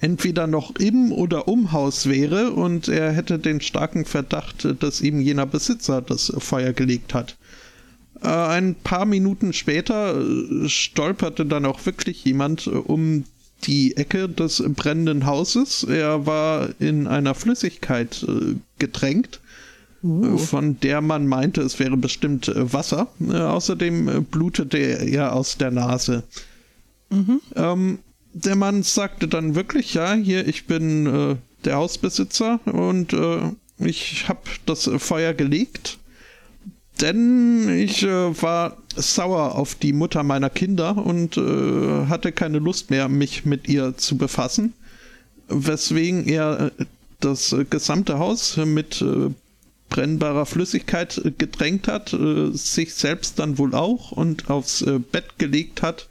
entweder noch im oder um Haus wäre und er hätte den starken Verdacht, äh, dass eben jener Besitzer das Feuer gelegt hat. Äh, ein paar Minuten später stolperte dann auch wirklich jemand um die Ecke des brennenden Hauses. Er war in einer Flüssigkeit getränkt, äh, von der man meinte, es wäre bestimmt äh, Wasser. Äh, außerdem äh, blutete er aus der Nase. Ähm, der Mann sagte dann wirklich, ja, hier, ich bin äh, der Hausbesitzer und äh, ich habe das Feuer gelegt, denn ich äh, war sauer auf die Mutter meiner Kinder und hatte keine Lust mehr, mich mit ihr zu befassen, weswegen er das gesamte Haus mit brennbarer Flüssigkeit äh, getränkt hat, äh, sich selbst dann wohl auch und aufs äh, Bett gelegt hat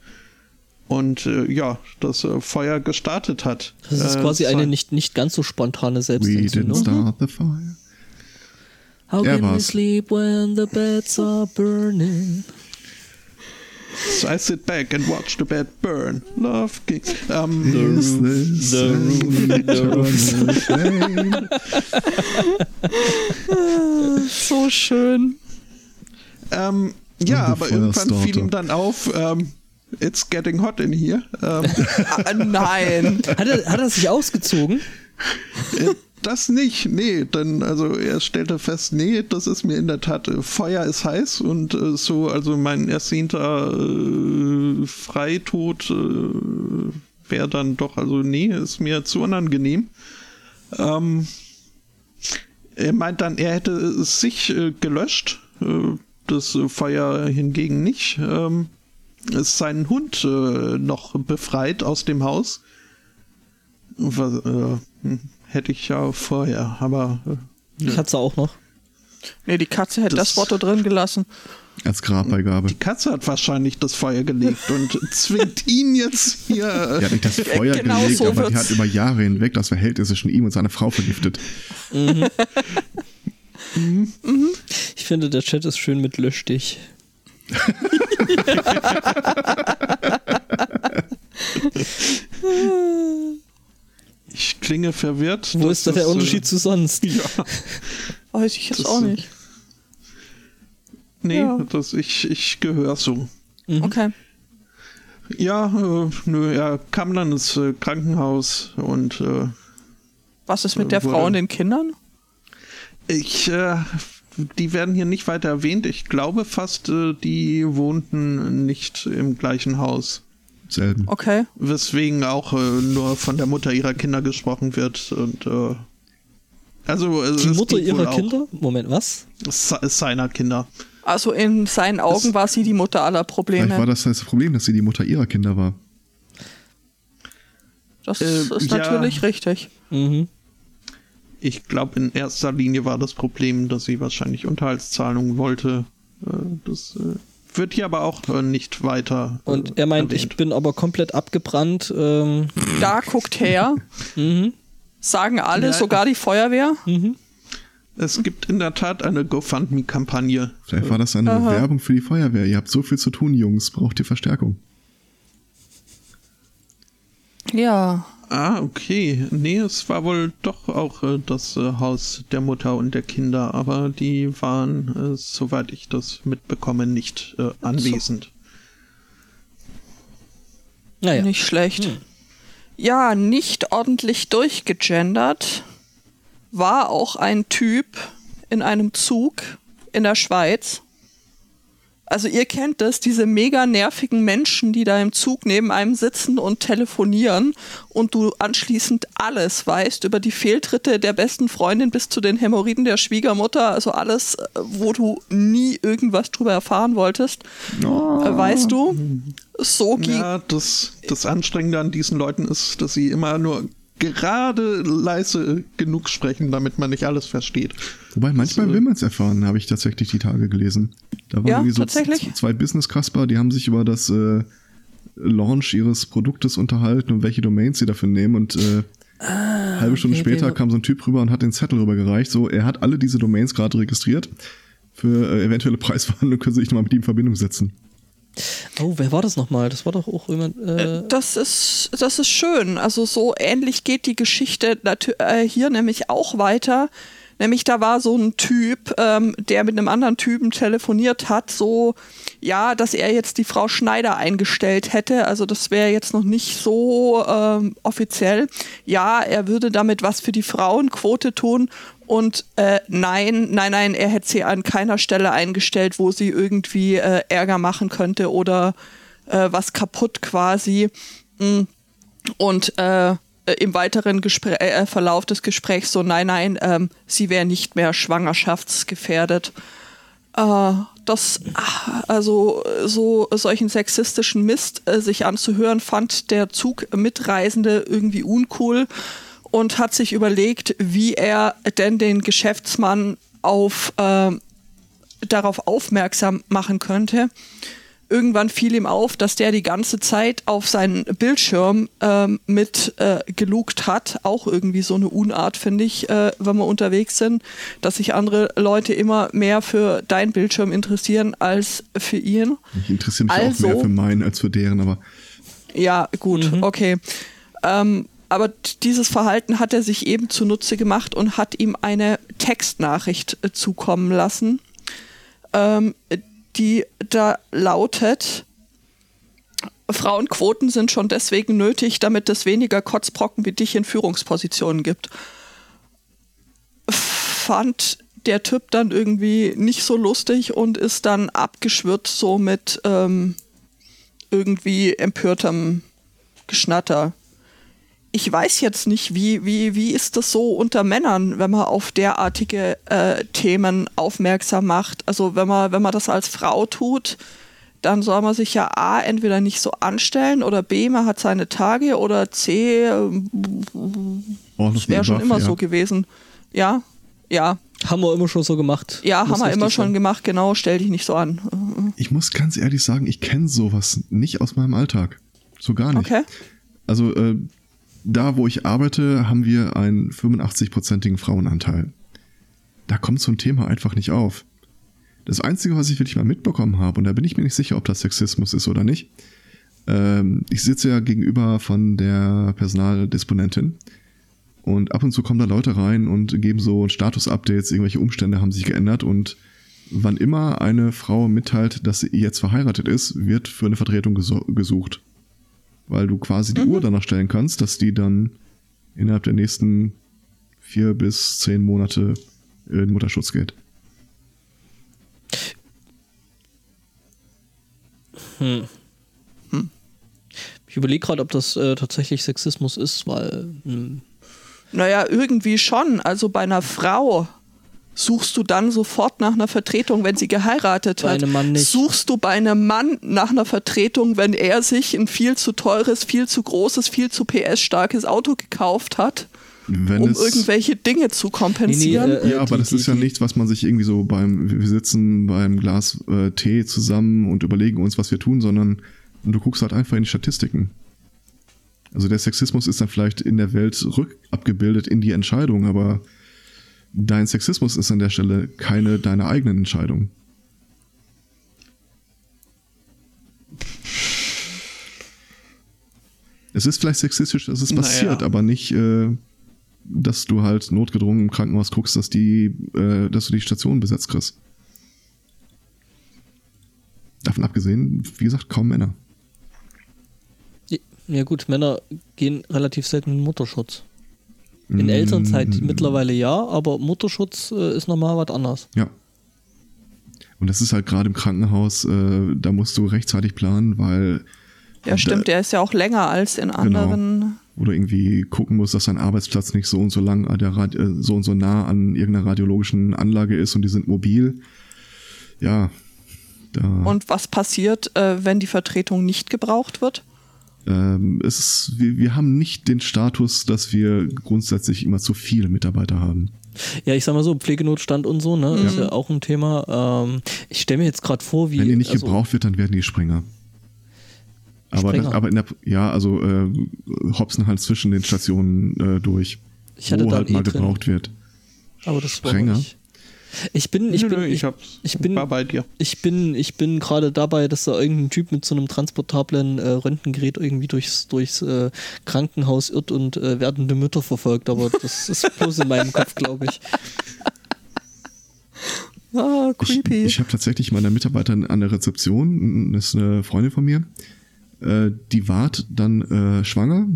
und äh, ja, das äh, Feuer gestartet hat. Das ist Äh, quasi es eine nicht, nicht ganz so spontane We didn't Selbstentzündung. start the fire. How Er can we sleep when the beds are burning? I sit back and watch the bed burn. Love King. Is this the roof, an the roof. So schön. ähm, ja, the aber irgendwann fiel ihm dann auf, ähm, it's getting hot in here. Ähm, Ah, nein. Hat er, hat er sich ausgezogen? Das nicht, nee, denn also er stellte fest, nee, das ist mir in der Tat, äh, Feuer ist heiß und äh, so, also mein ersehnter äh, Freitod äh, wäre dann doch, also nee, ist mir zu unangenehm. Ähm, er meint dann, er hätte sich äh, gelöscht, das Feuer hingegen nicht. Ähm, ist seinen Hund noch befreit aus dem Haus. Was, äh, hm, hätte ich ja vorher, aber äh, Die Katze auch noch. Nee, die Katze hätte das, Das- Foto drin gelassen. Als Grabbeigabe. die Katze hat wahrscheinlich das Feuer gelegt und zwingt ihn jetzt hier. Die hat nicht das Feuer genau gelegt, so aber die wird's. hat über Jahre hinweg das Verhältnis zwischen ihm und seiner Frau vergiftet. Ich finde, der Chat ist schön mit Lösch dich. Ich klinge verwirrt. Wo ist da der äh, Unterschied zu sonst? Ja, Weiß ich jetzt Das auch sind- nicht. nee, Ja. das, ich, ich gehöre so. Okay. Ja, äh, nö, er kam dann ins äh, Krankenhaus und äh, Was ist mit der Wurde- Frau und den Kindern? ich, äh, die werden hier nicht weiter erwähnt. Ich glaube fast, äh, die wohnten nicht im gleichen Haus. Selben. Okay. weswegen auch äh, nur von der Mutter ihrer Kinder gesprochen wird und äh, also es- Die es Mutter ihrer Kinder? Moment, was? se- seiner Kinder Also in seinen Augen Das- war sie die Mutter aller Vielleicht war Probleme. das das Problem, dass sie die Mutter ihrer Kinder war. Das Äh, ist ja. natürlich richtig. Mhm. Ich glaube, in erster Linie war das Problem, dass sie wahrscheinlich Unterhaltszahlungen wollte. Äh, Das äh, wird hier aber auch äh, nicht weiter. äh, Und er meint, erwähnt. ich bin aber komplett abgebrannt. Ähm, Da guckt her, mhm. sagen alle, Ja. sogar die Feuerwehr. Es gibt in der Tat eine GoFundMe-Kampagne. Vielleicht war das eine Aha. Werbung für die Feuerwehr. Ihr habt so viel zu tun, Jungs. Braucht ihr Verstärkung? Ja. Ah, okay. Nee, es war wohl doch auch äh, das äh, Haus der Mutter und der Kinder, aber die waren, äh, soweit ich das mitbekomme, nicht äh, anwesend. Naja. Nicht schlecht. Ja, nicht ordentlich durchgegendert war auch ein Typ in einem Zug in der Schweiz. Also ihr kennt das, diese mega nervigen Menschen, die da im Zug neben einem sitzen und telefonieren und du anschließend alles weißt über die Fehltritte der besten Freundin bis zu den Hämorrhoiden der Schwiegermutter, also alles, äh, wo du nie irgendwas drüber erfahren wolltest, äh, weißt du. So Ja, das, das Anstrengende an diesen Leuten ist, dass sie immer nur gerade leise genug sprechen, damit man nicht alles versteht. Wobei, manchmal So. will man es erfahren, habe ich tatsächlich die Tage gelesen. Da waren Ja, irgendwie so tatsächlich? zwei Business-Kasper, die haben sich über das äh, Launch ihres Produktes unterhalten und welche Domains sie dafür nehmen und äh, halbe Stunde okay, später kam so ein Typ rüber und hat den Zettel rübergereicht. So, er hat alle diese Domains gerade registriert. Für äh, eventuelle Preisverhandlungen können Sie sich nochmal mit ihm in Verbindung setzen. Oh, wer war das nochmal? Das war doch auch jemand. Äh, Das ist, das ist schön. Also so ähnlich geht die Geschichte äh, hier nämlich auch weiter. Nämlich da war so ein Typ, ähm, der mit einem anderen Typen telefoniert hat, so, ja, dass er jetzt die Frau Schneider eingestellt hätte. Also das wäre jetzt noch nicht so ähm, offiziell. Ja, er würde damit was für die Frauenquote tun. Und äh, nein, nein, nein, er hätte sie an keiner Stelle eingestellt, wo sie irgendwie äh, Ärger machen könnte oder äh, was kaputt quasi. Mm. Und äh, äh, im weiteren Gespr äh, Verlauf des Gesprächs so, nein, nein, ähm, sie wäre nicht mehr schwangerschaftsgefährdet. Äh, das, ah, also so solchen sexistischen Mist äh, sich anzuhören, fand der Zugmitreisende irgendwie uncool und hat sich überlegt, wie er denn den Geschäftsmann auf ähm, darauf aufmerksam machen könnte. Irgendwann fiel ihm auf, dass der die ganze Zeit auf seinen Bildschirm ähm, mit äh, gelugt hat. Auch irgendwie so eine Unart, finde ich, äh, wenn wir unterwegs sind, dass sich andere Leute immer mehr für deinen Bildschirm interessieren als für ihren. Ich interessiere mich auch Also- mehr für meinen als für deren, aber Ja, gut, okay. Ähm, aber dieses Verhalten hat er sich eben zunutze gemacht und hat ihm eine Textnachricht äh, zukommen lassen, ähm, die da lautet, Frauenquoten sind schon deswegen nötig, damit es weniger Kotzbrocken wie dich in Führungspositionen gibt. Fand der Typ dann irgendwie nicht so lustig und ist dann abgeschwirrt so mit ähm, irgendwie empörtem Geschnatter. Ich weiß jetzt nicht, wie, wie, wie ist das so unter Männern, wenn man auf derartige äh, Themen aufmerksam macht? Also wenn man, wenn man das als Frau tut, dann soll man sich ja A, entweder nicht so anstellen oder B, man hat seine Tage oder C, of das wäre schon immer ja. so gewesen. Ja, ja, haben wir immer schon so gemacht. ja, Muss haben wir immer schon sein. gemacht, genau, stell dich nicht so an. Ich muss ganz ehrlich sagen, ich kenne sowas nicht aus meinem Alltag. So gar nicht. Okay. Also äh, da, wo ich arbeite, haben wir einen 85-prozentigen Frauenanteil. Da kommt so ein Thema einfach nicht auf. Das Einzige, was ich wirklich mal mitbekommen habe, und da bin ich mir nicht sicher, ob das Sexismus ist oder nicht, ähm, ich sitze ja gegenüber von der Personaldisponentin und ab und zu kommen da Leute rein und geben so Status-Updates, irgendwelche Umstände haben sich geändert und wann immer eine Frau mitteilt, dass sie jetzt verheiratet ist, wird für eine Vertretung gesucht weil du quasi die Uhr danach stellen kannst, dass die dann innerhalb der nächsten vier bis zehn Monate in Mutterschutz geht. Ich überlege gerade, ob das äh, tatsächlich Sexismus ist, weil hm, Naja, irgendwie schon. Also bei einer Frau Suchst du dann sofort nach einer Vertretung, wenn sie geheiratet Bei hat? einem Mann nicht. Suchst du bei einem Mann nach einer Vertretung, wenn er sich ein viel zu teures, viel zu großes, viel zu PS-starkes Auto gekauft hat, Wenn um es, irgendwelche Dinge zu kompensieren? Nee, nee, äh, ja, aber die- das ist die- ja die- nichts, was man sich irgendwie so beim, wir sitzen beim Glas äh, Tee zusammen und überlegen uns, was wir tun, sondern du guckst halt einfach in die Statistiken. Also der Sexismus ist dann vielleicht in der Welt rückabgebildet in die Entscheidung, aber dein Sexismus ist an der Stelle keine deine eigenen Entscheidung. Es ist vielleicht sexistisch, dass es Naja. passiert, aber nicht, äh, dass du halt notgedrungen im Krankenhaus guckst, dass die, äh, dass du die Station besetzt kriegst. Davon abgesehen, wie gesagt, kaum Männer. Ja gut, Männer gehen relativ selten in Mutterschutz. In Mm, Elternzeit mittlerweile ja, aber Mutterschutz äh, ist nochmal was anderes. Ja. Und das ist halt gerade im Krankenhaus, äh, da musst du rechtzeitig planen, weil ja, stimmt, der ist ja auch länger als in anderen. wo du irgendwie gucken musst, dass dein Arbeitsplatz nicht so und so lang Rad äh, so und so nah an irgendeiner radiologischen Anlage ist und die sind mobil. Ja, da Und was passiert, äh, wenn die Vertretung nicht gebraucht wird? Ähm, es ist, wir, wir haben nicht den Status, dass wir grundsätzlich immer zu viele Mitarbeiter haben. Ja, ich sag mal so, Pflegenotstand und so, ne, ist ja auch ein Thema. Ähm, ich stelle mir jetzt gerade vor, wie. Wenn die nicht also, gebraucht wird, dann werden die Springer. Aber, Springer? Das, aber in der, ja, also äh, hopsen halt zwischen den Stationen äh, durch, Ich hatte wo halt eh mal drin. gebraucht wird. Aber das war Sprenger? nicht. Ich bin, ich Nö, bin, nö, ich, hab's- ich bin, war bei dir. ich bin, ich bin gerade dabei, dass da irgendein Typ mit so einem transportablen äh, Röntgengerät irgendwie durchs, durchs äh, Krankenhaus irrt und äh, werdende Mütter verfolgt. Aber das ist bloß in meinem Kopf, glaube ich. Ah, creepy. Ich, ich habe tatsächlich meiner Mitarbeiterin an der Rezeption, das ist eine Freundin von mir, äh, die ward dann äh, schwanger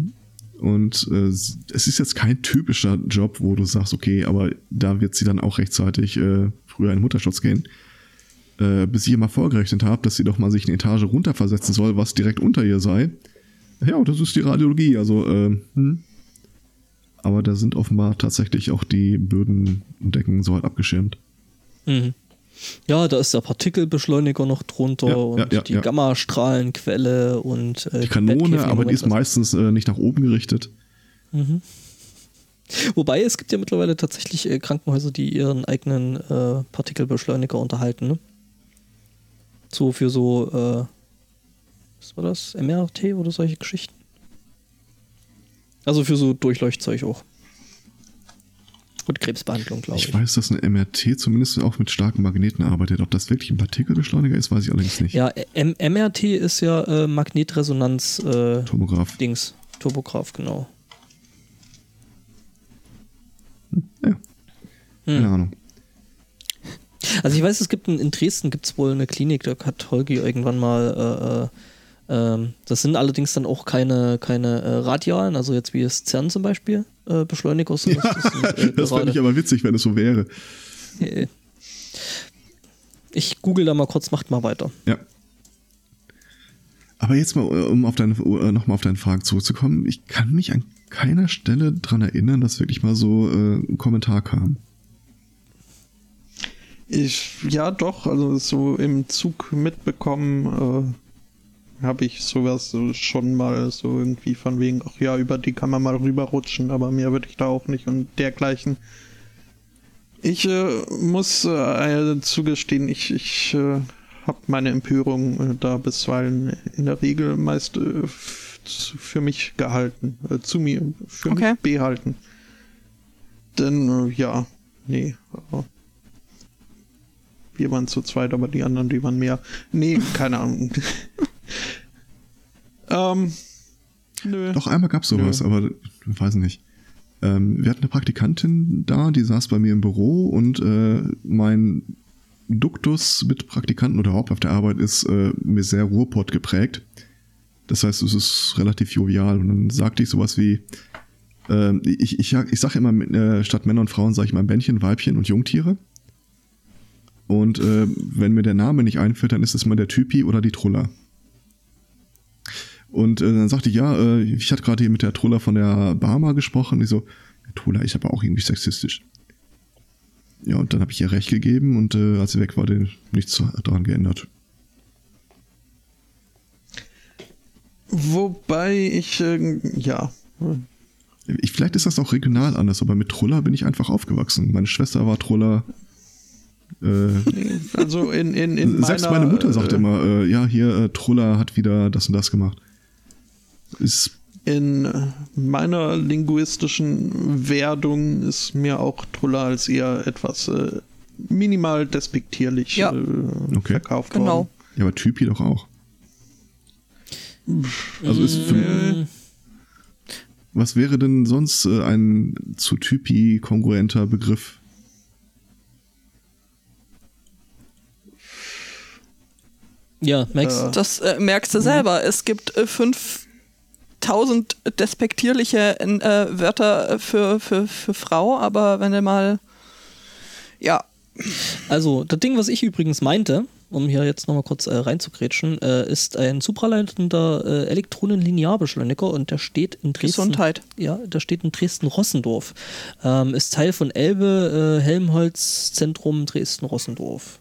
und äh, es ist jetzt kein typischer Job, wo du sagst, okay, aber da wird sie dann auch rechtzeitig äh, früher in den Mutterschutz gehen. Äh, bis ich mal vorgerechnet habe, dass sie doch mal sich eine Etage runterversetzen soll, was direkt unter ihr sei. Ja, das ist die Radiologie, also äh, hm. aber da sind offenbar tatsächlich auch die Böden und Decken so halt abgeschirmt. Mhm. Ja, da ist der Partikelbeschleuniger noch drunter Ja, und ja, ja, die. Gammastrahlenquelle und äh, Die Kanone, Bettkäfige aber die ist meistens äh, nicht nach oben gerichtet. Wobei es gibt ja mittlerweile tatsächlich äh, Krankenhäuser, die ihren eigenen äh, Partikelbeschleuniger unterhalten. Ne? So für so, äh, was war das? MRT oder solche Geschichten? Also für so Durchleuchtzeug auch. Und Krebsbehandlung, glaube ich. Ich weiß, dass eine MRT zumindest auch mit starken Magneten arbeitet. Ob das wirklich ein Partikelbeschleuniger ist, weiß ich allerdings nicht. Ja, M MRT ist ja äh, Magnetresonanz äh, Tomograph. Dings, Turbograph, genau. Ja. Keine Ahnung. Also ich weiß, es gibt in, in Dresden gibt es wohl eine Klinik, da hat Holgi irgendwann mal, äh, äh, ähm, das sind allerdings dann auch keine, keine äh, radialen, also jetzt wie es CERN zum Beispiel, äh, Beschleuniger. sondern das, äh, Das fände ich aber witzig, wenn es so wäre. äh, ich google da mal kurz, macht mal weiter. Ja. Aber jetzt mal, äh, um auf deine, äh, nochmal auf deine Frage zurückzukommen. Ich kann mich an keiner Stelle dran erinnern, dass wirklich mal so äh, ein Kommentar kam. Ich, ja, doch, also so im Zug mitbekommen äh, habe ich sowas so schon mal so irgendwie von wegen, ach ja, über die kann man mal rüberrutschen, aber mehr würde ich da auch nicht und dergleichen. Ich äh, muss äh, zugestehen, ich, ich äh, habe meine Empörung äh, da bisweilen in der Regel meist äh, für mich gehalten, äh, zu mir, für Okay. mich behalten. Denn äh, ja, nee, wir waren zu zweit, aber die anderen, die waren mehr. Nee, keine Ahnung. ähm, nö. Doch einmal gab es sowas, Nö. aber ich weiß nicht. Ähm, wir hatten eine Praktikantin da, die saß bei mir im Büro und äh, mein Duktus mit Praktikanten oder überhaupt auf der Arbeit ist äh, mir sehr Ruhrpott geprägt. Das heißt, es ist relativ jovial. Und dann sagte ich sowas wie, ähm, ich, ich, ich sage immer, äh, statt Männer und Frauen sage ich mal Männchen, Weibchen und Jungtiere. Und äh, wenn mir der Name nicht einfällt, dann ist es mal der Typi oder die Truller. Und äh, dann sagte ich, ja, äh, ich hatte gerade hier mit der Truller von der Barmer gesprochen. Und ich so, Truller ist aber auch irgendwie sexistisch. Ja, und dann habe ich ihr recht gegeben und äh, als sie weg war, den, nichts daran geändert. Wobei ich, äh, ja, Ich, vielleicht ist das auch regional anders, aber mit Truller bin ich einfach aufgewachsen. Meine Schwester war Truller. Äh, also in, in, in selbst meiner, meine Mutter sagt äh, immer, äh, ja, hier, äh, Truller hat wieder das und das gemacht. Ist, In meiner linguistischen Werdung ist mir auch Truller als eher etwas äh, minimal despektierlich Ja. äh, Okay. verkauft Genau. worden. ja, aber Typi doch auch. Also ist für, was wäre denn sonst äh, ein zu Typi kongruenter Begriff? Ja, Max. Äh, Das äh, merkst du selber. Es gibt äh, 5000 despektierliche äh, Wörter für, für, für Frau, aber wenn du mal. Ja, Also, das Ding, was ich übrigens meinte, um hier jetzt nochmal kurz äh, reinzugrätschen, äh, ist ein supraleitender äh, Elektronenlinearbeschleuniger und der steht in Dresden. Gesundheit. Ja, der steht in Dresden-Rossendorf. Ähm, ist Teil von Elbe äh, Helmholtz Zentrum Dresden-Rossendorf.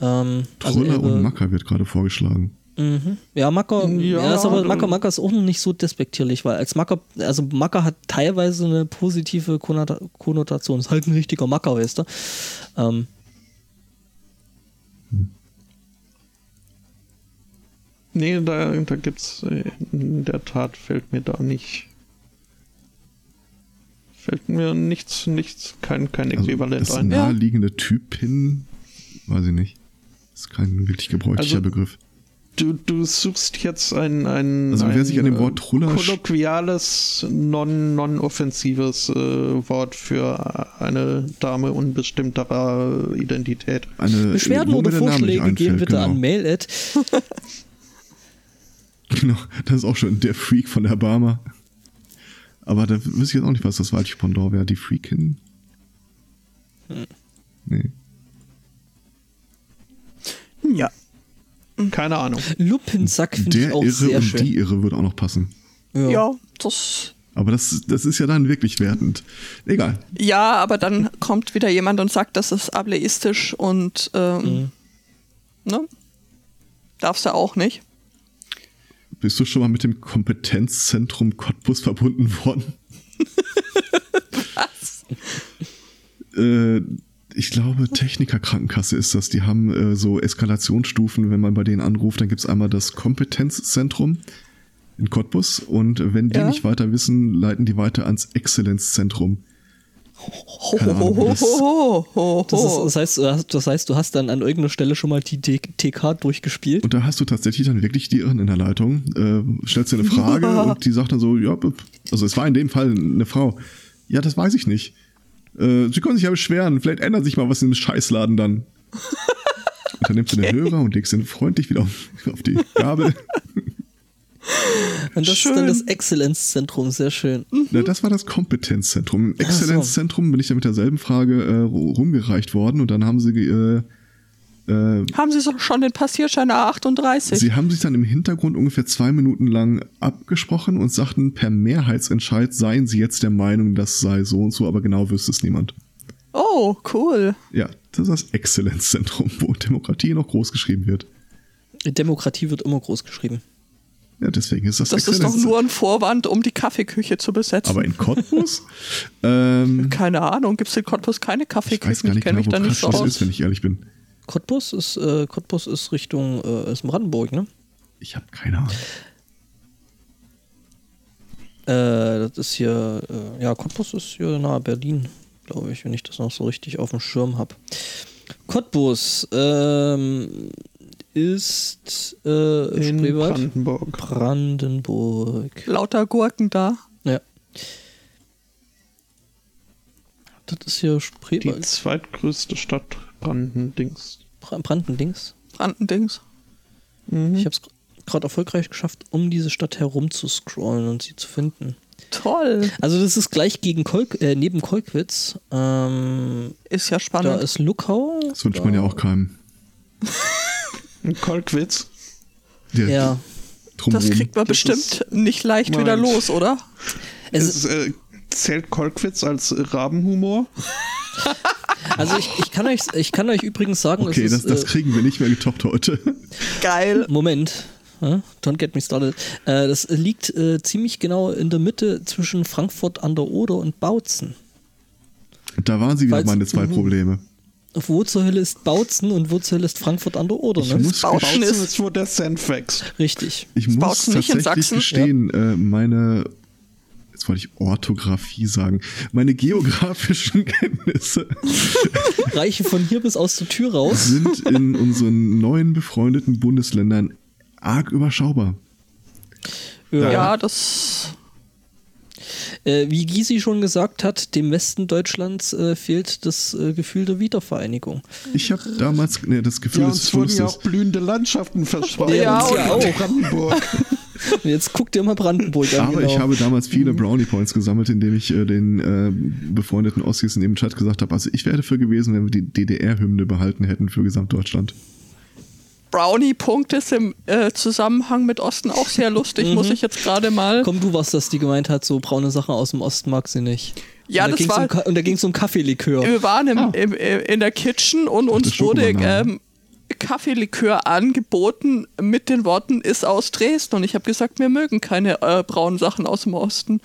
Ähm, also Truller Elbe- und Macker wird gerade vorgeschlagen. Mhm. Ja, Macker, ja, Ja, ist aber Macker, Macker ist auch noch nicht so despektierlich, weil als Macker, also Macker hat teilweise eine positive Konnota- Konnotation, ist halt ein richtiger Macker, weißt du. Ähm, Nee, da, da gibt's äh, in der Tat fällt mir da nicht. Fällt mir nichts, nichts, kein, kein Also Äquivalent das ein. naheliegende Typin, weiß ich nicht. Ist kein wirklich gebräuchlicher Also, Begriff. Du, du suchst jetzt ein, ein, Also ein wer sich an dem Wort äh, Truller kolloquiales, non- non-offensives äh, Wort für eine Dame unbestimmterer Identität. Eine, Beschwerden nicht Vorschläge gehen einfällt, bitte genau. an mail at Genau, das ist auch schon der Freak von der Barmer. Aber da wüsste ich jetzt auch nicht, was das weibliche Pendant wäre. Die Freakin? Hm. Nee. ja. Keine Ahnung. Luppensack finde ich Der auch Irre sehr und schön. die Irre würde auch noch passen. Ja, das. Aber das, das ist ja dann wirklich wertend. Egal. Ja, aber dann kommt wieder jemand und sagt, das ist ableistisch und ähm, ne? Darfst du auch nicht. Bist du schon mal mit dem Kompetenzzentrum Cottbus verbunden worden? Was? Äh, ich glaube, Techniker-Krankenkasse ist das. Die haben äh, so Eskalationsstufen. Wenn man bei denen anruft, dann gibt es einmal das Kompetenzzentrum in Cottbus. Und wenn die Ja. nicht weiter wissen, leiten die weiter ans Exzellenzzentrum. Ahnung, das- ist, heißt, du hast, das heißt, du hast dann an irgendeiner Stelle schon mal die TK durchgespielt. Und da hast du tatsächlich dann wirklich die Irren in der Leitung. Äh, stellst dir eine Frage und die sagt dann so, ja, also es war in dem Fall eine Frau. Ja, das weiß ich nicht. Äh, Sie können sich ja beschweren, vielleicht ändert sich mal was in dem Scheißladen dann. Und dann nimmst du den Hörer und legst ihn freundlich wieder auf, auf die Gabel. Und das Schön. ist dann das Exzellenzzentrum, sehr schön. Na, das war das Kompetenzzentrum. Im so. Exzellenzzentrum bin ich dann mit derselben Frage äh, rumgereicht worden und dann haben sie äh, äh, Haben Sie so schon den Passierschein A38? Sie haben sich dann im Hintergrund ungefähr zwei Minuten lang abgesprochen und sagten, per Mehrheitsentscheid seien sie jetzt der Meinung, das sei so und so, aber genau wüsste es niemand. oh, cool. Ja, das ist das Exzellenzzentrum, wo Demokratie noch groß geschrieben wird. Demokratie wird immer groß geschrieben. Ja, deswegen ist das, Das ist doch nur ein Vorwand, um die Kaffeeküche zu besetzen. Aber in Cottbus? ähm, keine Ahnung, gibt es in Cottbus keine ich Kaffeeküche? weiß gar nicht kenn genau, wo mich da nicht so aus. ist, wenn ich ehrlich bin. Cottbus ist, äh, Cottbus ist Richtung äh, ist Brandenburg, ne? Ich habe keine Ahnung. Äh, das ist hier, äh, ja, Cottbus ist hier nahe Berlin, glaube ich, wenn ich das noch so richtig auf dem Schirm habe. Cottbus ähm, ist äh, In Spreewald? Brandenburg. Brandenburg. Lauter Gurken da. Ja. Das ist hier Die Spreewald. zweitgrößte Stadt Brandendings. Bra- Brandendings. Brandendings. Ich habe es gerade erfolgreich geschafft, um diese Stadt herum zu scrollen und sie zu finden. Toll. Also das ist gleich gegen Kolk äh, neben Kolkwitz. Ähm, Ist ja da spannend. ist Luckau. Das wünscht man ja auch keinem. In Kolkwitz. Der Ja. drumherum. das kriegt man Das bestimmt nicht leicht Moment. wieder los, oder? Es Es, äh, zählt Kolkwitz als Rabenhumor? Also ich, ich, kann euch, ich kann euch übrigens sagen, Okay, es das, ist, das äh, kriegen wir nicht mehr getoppt heute. Geil. Moment. Ja, Don't get me started. Äh, das liegt äh, ziemlich genau in der Mitte zwischen Frankfurt an der Oder und Bautzen. Da waren sie wieder Falls- meine zwei Probleme. Wo zur Hölle ist Bautzen und wo zur Hölle ist Frankfurt an der Oder? Ich Ne? muss, Bautzen Bautzen ist- ist, wo der wächst. Richtig. ich muss Bautzen nicht in tatsächlich Sachsen? gestehen, äh, meine, jetzt wollte ich Orthographie sagen, meine geografischen Kenntnisse Reiche von hier bis aus der Tür raus. sind in unseren neuen befreundeten Bundesländern arg überschaubar. Ja. Ja, das. Äh, wie Gysi schon gesagt hat, dem Westen Deutschlands äh, fehlt das äh, Gefühl der Wiedervereinigung. Ich habe damals ne, das Gefühl Ja, des uns wurden ja auch blühende Landschaften versprochen. Ja, ja auch. Brandenburg. Und jetzt guckt ihr mal Brandenburg an. Aber genau. ich habe damals viele Brownie Points gesammelt, indem ich äh, den äh, befreundeten Ossis in dem Chat gesagt habe, also ich wäre dafür gewesen, wenn wir die DDR-Hymne behalten hätten für Gesamtdeutschland. Brownie-Punkt ist im äh, Zusammenhang mit Osten auch sehr lustig, muss ich jetzt gerade mal. Komm, du warst das, die gemeint hat, so braune Sachen aus dem Osten mag sie nicht. Ja, und da das ging's war- Um, und da ging es um Kaffeelikör. Wir waren im, im, im, in der Kitchen und uns wurde ähm, Kaffeelikör angeboten mit den Worten ist aus Dresden und ich habe gesagt, wir mögen keine äh, braunen Sachen aus dem Osten.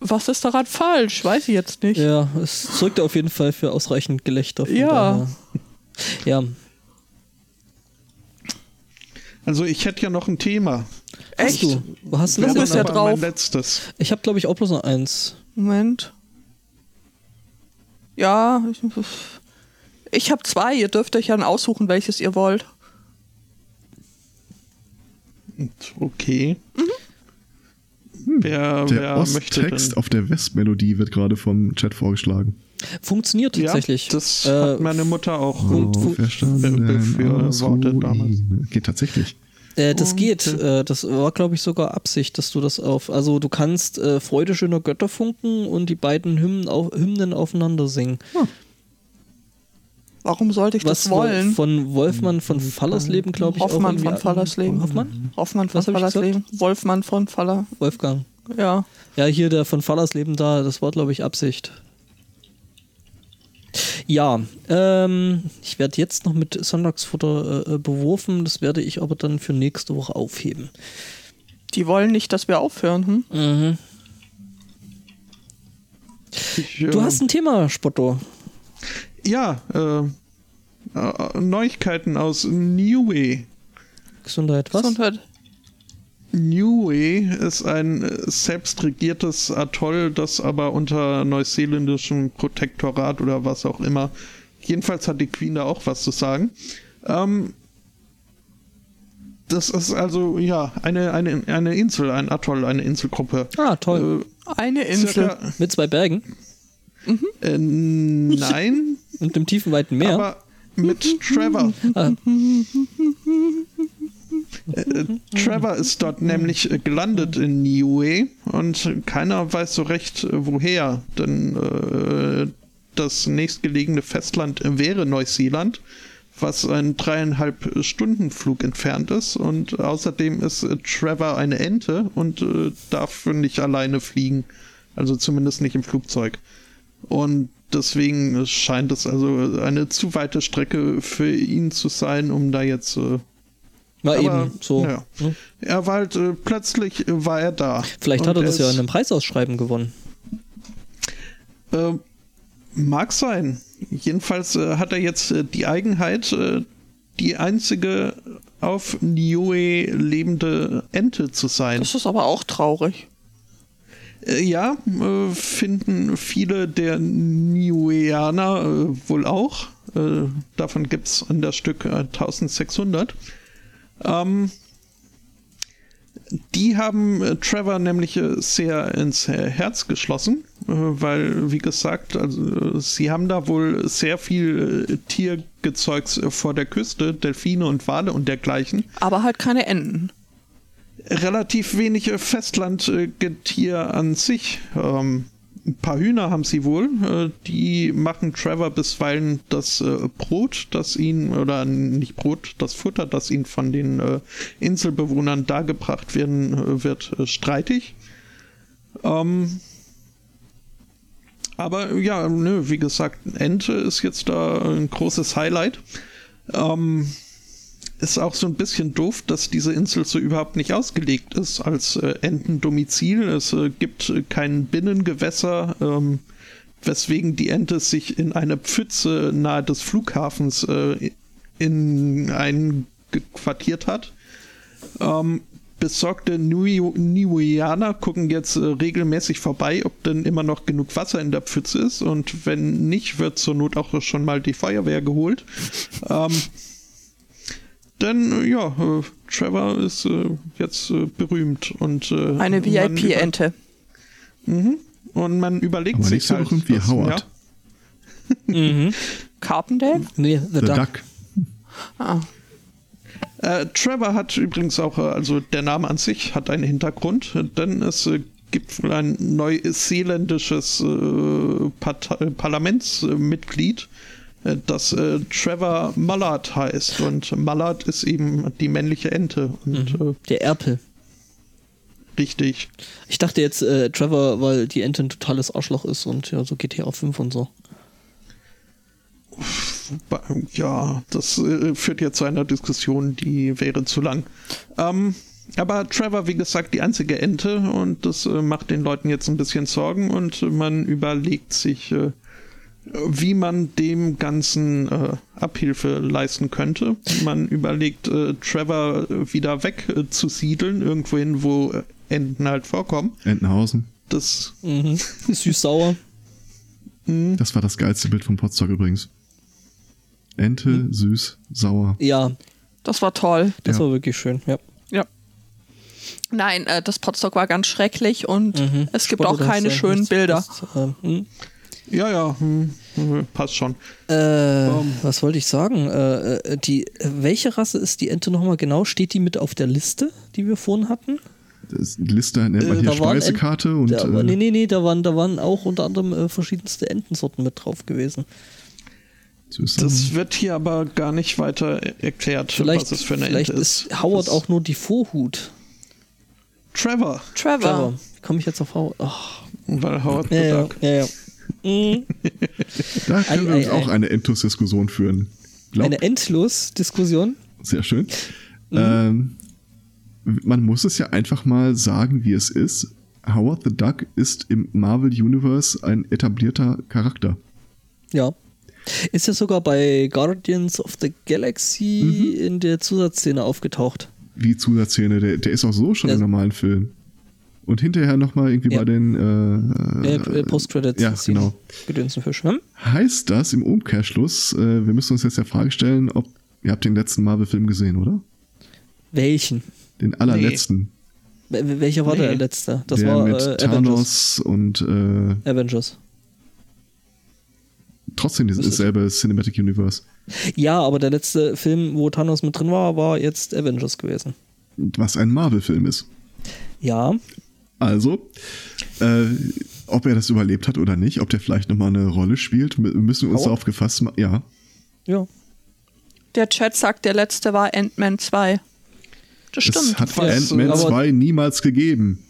Was ist daran falsch? Weiß ich jetzt nicht. Ja, es sorgte auf jeden Fall für ausreichend Gelächter. von Ja. daher. Ja. Also ich hätte ja noch ein Thema. Hast Echt? du? Wo hast du Du bist ja drauf. Mein letztes. Ich habe, glaube ich, auch bloß noch eins. Moment. Ja, ich, ich habe zwei. Ihr dürft euch dann aussuchen, welches ihr wollt. Okay. Wer, Der wer möchte Osttext denn? auf der Westmelodie wird gerade vom Chat vorgeschlagen. Funktioniert tatsächlich. Ja, das Äh, hat meine Mutter auch. Und- Oh, befürwortet damals. Geht tatsächlich. Äh, das Und, geht. Äh, das war, glaube ich, sogar Absicht, dass du das auf. Also du kannst äh, Freude schöner Götter funken und die beiden Hymnen, auf, Hymnen aufeinander singen. Warum sollte ich Was das wollen? von Wolfmann von Fallersleben, glaube ich, Hoffmann auch von Fallersleben. Hoffmann? Hoffmann von? Fallersleben. Wolfmann von Faller. Wolfgang. Ja. Ja, hier der von Fallersleben da, das war, glaube ich, Absicht. Ja, ähm, ich werde jetzt noch mit Sonntagsfutter äh, äh, beworfen, das werde ich aber dann für nächste Woche aufheben. Die wollen nicht, dass wir aufhören. Hm? Ich, Du äh, hast ein Thema, Spotto. Ja, äh, äh, Neuigkeiten aus Niue. Gesundheit, was? Gesundheit. Niue ist ein selbstregiertes Atoll, das aber unter neuseeländischem Protektorat oder was auch immer. Jedenfalls hat die Queen da auch was zu sagen. Ähm, das ist also ja eine, eine, eine Insel, ein Atoll, eine Inselgruppe. Ah, toll. Eine Äh, Insel. circa, Mit zwei Bergen äh, nein, und dem tiefen, weiten Meer. aber mit Trevor. ah, Äh, Trevor ist dort nämlich gelandet in Niue und keiner weiß so recht, äh, woher. Denn äh, das nächstgelegene Festland wäre Neuseeland, was ein dreieinhalb Stunden Flug entfernt ist. Und außerdem ist Trevor eine Ente und äh, darf nicht alleine fliegen. Also zumindest nicht im Flugzeug. Und deswegen scheint es also eine zu weite Strecke für ihn zu sein, um da jetzt äh, war aber, eben so. ja. ne? er war halt, äh, plötzlich äh, war er da. Vielleicht hat er das ja in einem Preisausschreiben gewonnen. Äh, mag sein. Jedenfalls äh, hat er jetzt äh, die Eigenheit, äh, die einzige auf Niue lebende Ente zu sein. Das ist aber auch traurig. Äh, ja, äh, finden viele der Niueaner äh, wohl auch. Davon gibt es an der Stück äh, 1600. Ähm, die haben Trevor nämlich sehr ins Herz geschlossen, weil, wie gesagt, also, sie haben da wohl sehr viel Tiergezeugs vor der Küste, Delfine und Wale und dergleichen Aber halt keine Enten. Relativ wenig äh, Festlandgetier an sich. Ähm, ein paar Hühner haben sie wohl. Äh, die machen Trevor bisweilen das äh, Brot, das ihn, oder nicht Brot, das Futter, das ihn von den äh, Inselbewohnern dargebracht werden äh, wird, äh, streitig. Ähm, Aber ja, nö, wie gesagt, Ente ist jetzt da ein großes Highlight. Ähm, ist auch so ein bisschen doof, dass diese Insel so überhaupt nicht ausgelegt ist als äh, Entendomizil. Es äh, gibt äh, kein Binnengewässer, ähm, weswegen die Ente sich in eine Pfütze nahe des Flughafens äh, in einquartiert hat. Ähm, besorgte Niu- Niuianer gucken jetzt äh, regelmäßig vorbei, ob denn immer noch genug Wasser in der Pfütze ist. Und wenn nicht, wird zur Not auch schon mal die Feuerwehr geholt. ähm, denn äh, ja, äh, Trevor ist äh, jetzt äh, berühmt und äh, Eine VIP-Ente. Mhm. Und man überlegt Aber sich so halt, doch irgendwie was- Howard. Mhm. Carpendale? Nee, The, The Duck. Duck. Ah. Äh, Trevor hat übrigens auch, also der Name an sich hat einen Hintergrund, denn es äh, gibt wohl ein neuseeländisches Parlamentsmitglied, äh, das äh, Trevor Mallard heißt. Und Mallard ist eben die männliche Ente. Und äh, Der Erpel. richtig. Ich dachte jetzt äh, Trevor, weil die Ente ein totales Arschloch ist und ja, so GTA 5 und so. Ja, das äh, führt jetzt zu einer Diskussion, die wäre zu lang. Ähm, aber Trevor, wie gesagt, die einzige Ente und das äh, macht den Leuten jetzt ein bisschen Sorgen und man überlegt sich, äh, wie man dem Ganzen äh, Abhilfe leisten könnte. Man überlegt, äh, Trevor äh, wieder wegzusiedeln, irgendwohin, wo äh, Enten halt vorkommen. Entenhausen. Das Mhm. Süß-sauer. Das war das geilste Bild vom Potsdok übrigens. Ente, Hm. süß, sauer. Ja, Das war toll. das Ja. war wirklich schön. Ja. Ja. Nein, äh, das Potstock war ganz schrecklich und Mhm. es gibt Spotto, auch keine ist, äh, schönen Bilder. nichts, ähm, hm. Ja, ja, hm, hm, passt schon. Äh, Ähm. was wollte ich sagen? Äh, äh, die, welche Rasse ist die Ente nochmal genau? Steht die mit auf der Liste, die wir vorhin hatten? Das die Liste nennt man Äh, hier da waren Speisekarte und Da, äh, nee, nee, nee, da waren, da waren auch unter anderem äh, verschiedenste Entensorten mit drauf gewesen. Das wird hier aber gar nicht weiter erklärt, Vielleicht, was es für eine vielleicht Ente ist ist. Howard Das- auch nur die Vorhut. Trevor, Trevor. Trevor. Komme ich jetzt auf Howard? Ach, weil Howard ja, ja, ja, ja. Mhm. da können wir uns auch ei. eine Endlos-Diskussion führen. Glaub, Eine Endlos-Diskussion. Sehr schön. Mhm. Ähm, man muss es ja einfach mal sagen, wie es ist. Howard the Duck ist im Marvel Universe ein etablierter Charakter. Ja. Ist ja sogar bei Guardians of the Galaxy Mhm. in der Zusatzszene aufgetaucht. Wie Zusatzszene, der, der ist auch so schon Der- im normalen Film. Und hinterher nochmal irgendwie Ja. bei den äh, Äh, äh, Post-Credits. Ja, genau. Gedönsenfisch. Hm? Heißt das im Umkehrschluss, äh, wir müssen uns jetzt der Frage stellen, ob ihr habt den letzten Marvel-Film gesehen, oder? Welchen? Den allerletzten. Wel- Welcher war Nee. der letzte? Das der war mit äh, Avengers. Thanos und äh, Avengers. trotzdem dieses Das ist- selbe Cinematic Universe. Ja, aber der letzte Film, wo Thanos mit drin war, war jetzt Avengers gewesen. Was ein Marvel-Film ist. Ja, Also, äh, ob er das überlebt hat oder nicht, ob der vielleicht nochmal eine Rolle spielt, mü- müssen wir uns darauf gefasst machen. Ja, ja. Der Chat sagt, der letzte war Ant-Man 2. Das es stimmt. hat Was, Ant-Man aber- 2 niemals gegeben.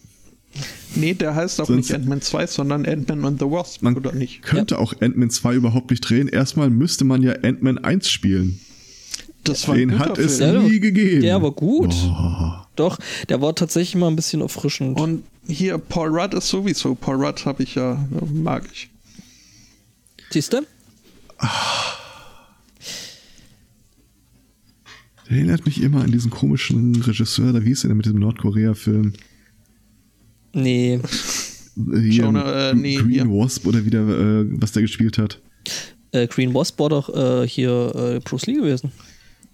Nee, der heißt auch Sonst- nicht Ant-Man 2, sondern Ant-Man and the Wasp, Man oder nicht? könnte auch Ant-Man 2 überhaupt nicht drehen. Erstmal müsste man ja Ant-Man 1 spielen. Das war Den hat es Film. Ja, nie gegeben. der war gut. Boah. Doch, der war tatsächlich mal ein bisschen erfrischend. Und hier, Paul Rudd ist sowieso. Paul Rudd habe ich ja, mag ich. Siehst du? Der erinnert mich immer an diesen komischen Regisseur, da wie hieß der denn mit dem Nordkorea-Film? Nee. Äh, Hier, Jonah, äh, nee, Green hier. Wasp oder wieder, äh, was der gespielt hat. Äh, Green Wasp war doch äh, hier äh, Bruce Lee gewesen.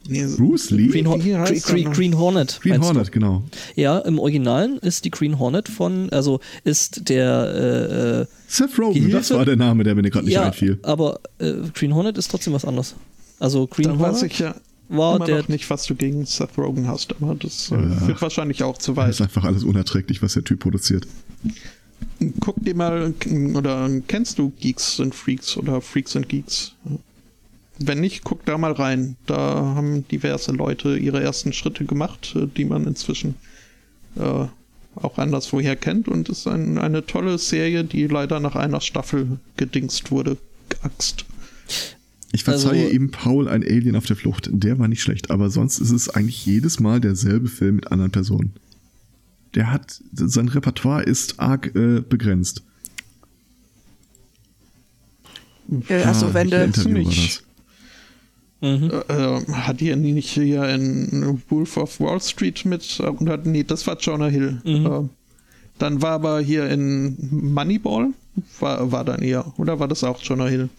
Nee, Bruce Lee? Green, heißt Green, Green? Green Hornet. Green meinst du? Hornet, genau. Ja, im Originalen ist die Green Hornet von, also ist der, äh, äh, Seth Rogen, hieß das war der Name, der mir gerade nicht ja, einfiel. aber äh, Green Hornet ist trotzdem was anderes. Also Green Da weiß Hornet ich ja war immer der, noch nicht, was du gegen Seth Rogen hast, aber das äh, Ja. wird wahrscheinlich auch zu Das weit. ist einfach alles unerträglich, was der Typ produziert. Guck dir mal, oder kennst du Geeks and Freaks oder Freaks and Geeks? Wenn nicht, guck da mal rein. Da haben diverse Leute ihre ersten Schritte gemacht, äh, die man inzwischen äh, auch anderswoher kennt und ist ein, eine tolle Serie, die leider nach einer Staffel gedingst wurde, geaxt. Ich verzeihe Also- ihm Paul ein Alien auf der Flucht. Der war nicht schlecht, aber sonst ist es eigentlich jedes Mal derselbe Film mit anderen Personen. Der hat, sein Repertoire ist arg äh, begrenzt. Äh, also Ah, wenn du Interview war ziemlich- das? Mhm. Äh, hat ihr nicht hier in Wolf of Wall Street mit? Äh, nee, das war Jonah Hill. Mhm. Äh, dann war aber hier in Moneyball, war, war dann eher, oder war das auch Jonah Hill?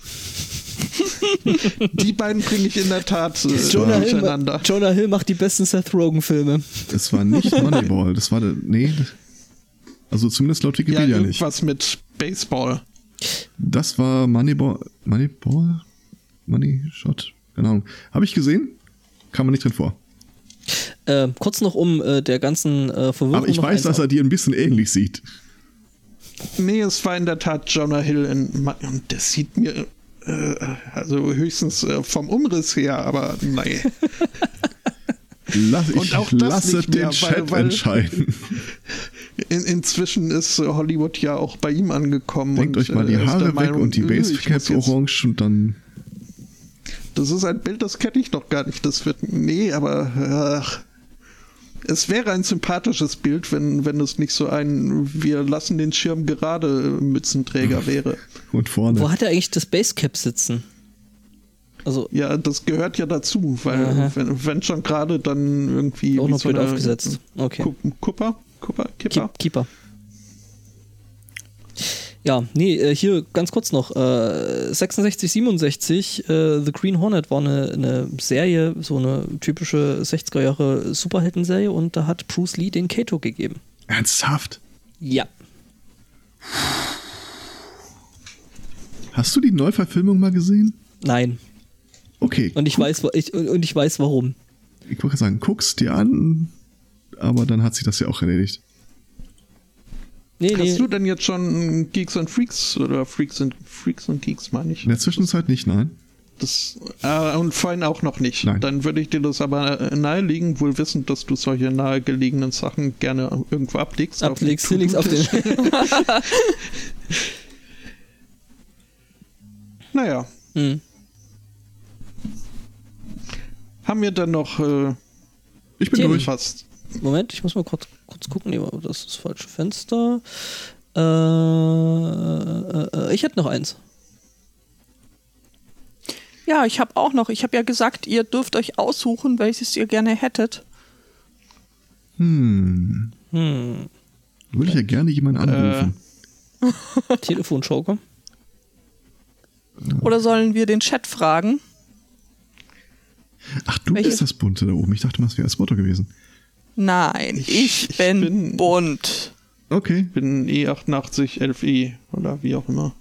Die beiden bringe ich in der Tat äh, Jonah, Hill, durcheinander. ma- Jonah Hill macht die besten Seth Rogen-Filme. Es war nicht Moneyball, das war der, nee, also zumindest laut Ja, Wikipedia nicht. irgendwas mit Baseball. Das war Moneyball, Moneyball? Money Shot? Keine Ahnung. Habe ich gesehen? Kam man nicht drin vor. Äh, kurz noch um äh, der ganzen äh, Verwirrung. Aber ich weiß, dass er dir ein bisschen ähnlich sieht. Nee, es war in der Tat Jonah Hill in Ma und der sieht mir äh, also höchstens äh, vom Umriss her, aber nein. Lass, Und ich auch das lasse nicht den mehr, Chat weil- weil- entscheiden. In, inzwischen ist äh, Hollywood ja auch bei ihm angekommen. Denkt und, euch mal äh, die der Haare weg Meinung, und die äh, Basecap orange und dann. Das ist ein Bild, das kenne ich noch gar nicht. Das wird. Nee, aber. Ach, es wäre ein sympathisches Bild, wenn, wenn es nicht so ein Wir lassen den Schirm gerade Mützenträger wäre. Und vorne. Wo hat er eigentlich das Basecap sitzen? Also, Ja, das gehört ja dazu, weil Aha. wenn, wenn schon gerade dann irgendwie. auch noch so aufgesetzt. Okay. Ku- Kupper? Kupper? Kipper? Keep, Keeper. Ja, nee, äh, hier ganz kurz noch. Äh, 66, 67, äh, The Green Hornet war eine, eine Serie, so eine typische 60er Jahre Superhelden-Serie und da hat Bruce Lee den Kato gegeben. Ernsthaft? Ja. Hast du die Neuverfilmung mal gesehen? Nein. Okay. Und ich weiß, ich, und ich weiß warum. Ich wollte sagen, guck's dir an, aber dann hat sich das ja auch erledigt. Nee, nee. Hast du denn jetzt schon Geeks and Freaks oder Freaks and Freaks und Geeks, meine ich? In der Zwischenzeit nicht, nein. Das, äh, und vorhin auch noch nicht. Nein. Dann würde ich dir das aber äh, nahelegen, wohl wissend, dass du solche nahegelegenen Sachen gerne irgendwo ablegst. auf Ablegst, hinlegst auf den. Naja, hm. haben wir dann noch äh, Ich bin Themen. durch. fast. Moment, ich muss mal kurz, kurz gucken. Nee, das ist das falsche Fenster. Äh, äh, äh, ich hätte noch eins. Ja, ich habe auch noch. Ich habe ja gesagt, ihr dürft euch aussuchen, welches ihr gerne hättet. Hm. Hm. Würde ich ja gerne jemanden anrufen. Telefonjoker. Oder sollen wir den Chat fragen? Ach, du welche- bist das Bunte da oben. Ich dachte mal, es wäre das Motto gewesen. Nein, ich, Ich- ich bin, bin- Okay. bunt. bin E88 11E oder wie auch immer.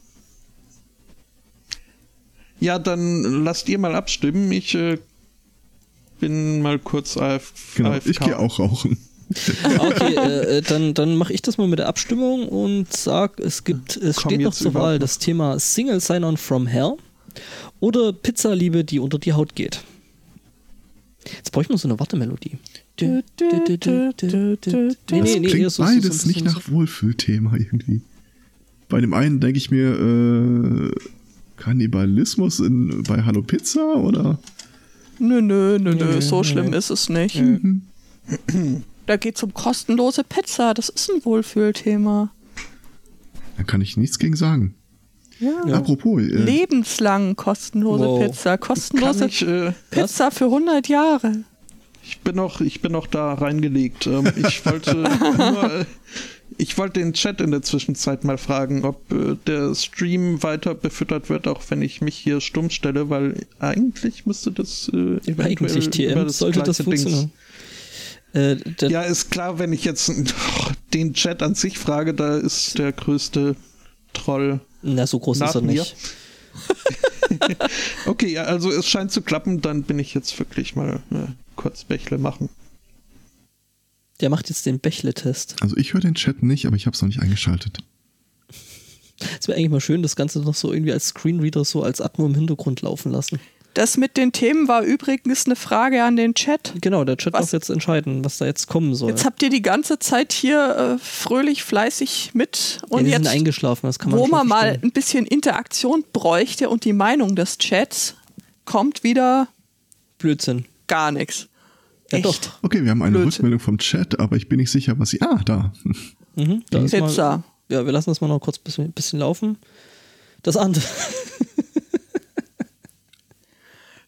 Ja, dann lasst ihr mal abstimmen. Ich äh, bin mal kurz AF Genau, AFK. ich gehe auch rauchen. Okay, äh, äh, dann, dann mache ich das mal mit der Abstimmung und sag, es gibt, es Komm steht noch zur Wahl noch. das Thema Single Sign-On from Hell oder Pizzaliebe, die unter die Haut geht. Jetzt bräuchte man so eine Wartemelodie. Nee, Das nee, nee, klingt eher so- so- beides so- nicht so- nach Wohlfühlthema irgendwie. Bei dem einen denke ich mir, äh, Kannibalismus in, bei Hallo Pizza oder? Nö, nö, nö, Nö, so schlimm ist es nicht. Mhm. Da geht es um kostenlose Pizza. Das ist ein Wohlfühlthema. Da kann ich nichts gegen sagen. Ja. Apropos, äh, Lebenslang kostenlose Wow. Pizza. Kostenlose ich, äh, Pizza für 100 Jahre. Ich bin noch, ich bin noch da reingelegt. Ähm, ich wollte nur, äh, ich wollte den Chat in der Zwischenzeit mal fragen, ob äh, der Stream weiter befüttert wird, auch wenn ich mich hier stumm stelle, weil eigentlich müsste das äh, eventuell Eigentlich über TM sollte das funktionieren. Äh, Ja, ist klar, wenn ich jetzt den Chat an sich frage, da ist der größte Troll. Na, so groß nach ist er mir. nicht. Okay, ja, also es scheint zu klappen, dann bin ich jetzt wirklich mal kurz Bächle machen. Der macht jetzt den Bächle-Test. also ich höre den Chat nicht, aber ich habe es noch nicht eingeschaltet. Es wäre eigentlich mal schön, das Ganze noch so irgendwie als Screenreader so als Atmo im Hintergrund laufen lassen. Das mit den Themen war übrigens eine Frage an den Chat. Genau, der Chat Was? darf jetzt entscheiden, was da jetzt kommen soll. Jetzt habt ihr die ganze Zeit hier äh, fröhlich, fleißig mit. ja, Und sind jetzt, eingeschlafen, das kann man wo man mal ein bisschen Interaktion bräuchte und die Meinung des Chats, kommt wieder Blödsinn. Gar nichts. Ja, Echt. doch. Okay, wir haben eine Blödsinn. Rückmeldung vom Chat, aber ich bin nicht sicher, was sie. Ah, da. Mhm, da ist Pizza. Mal, ja, wir lassen das mal noch kurz ein bisschen, bisschen laufen. Das andere.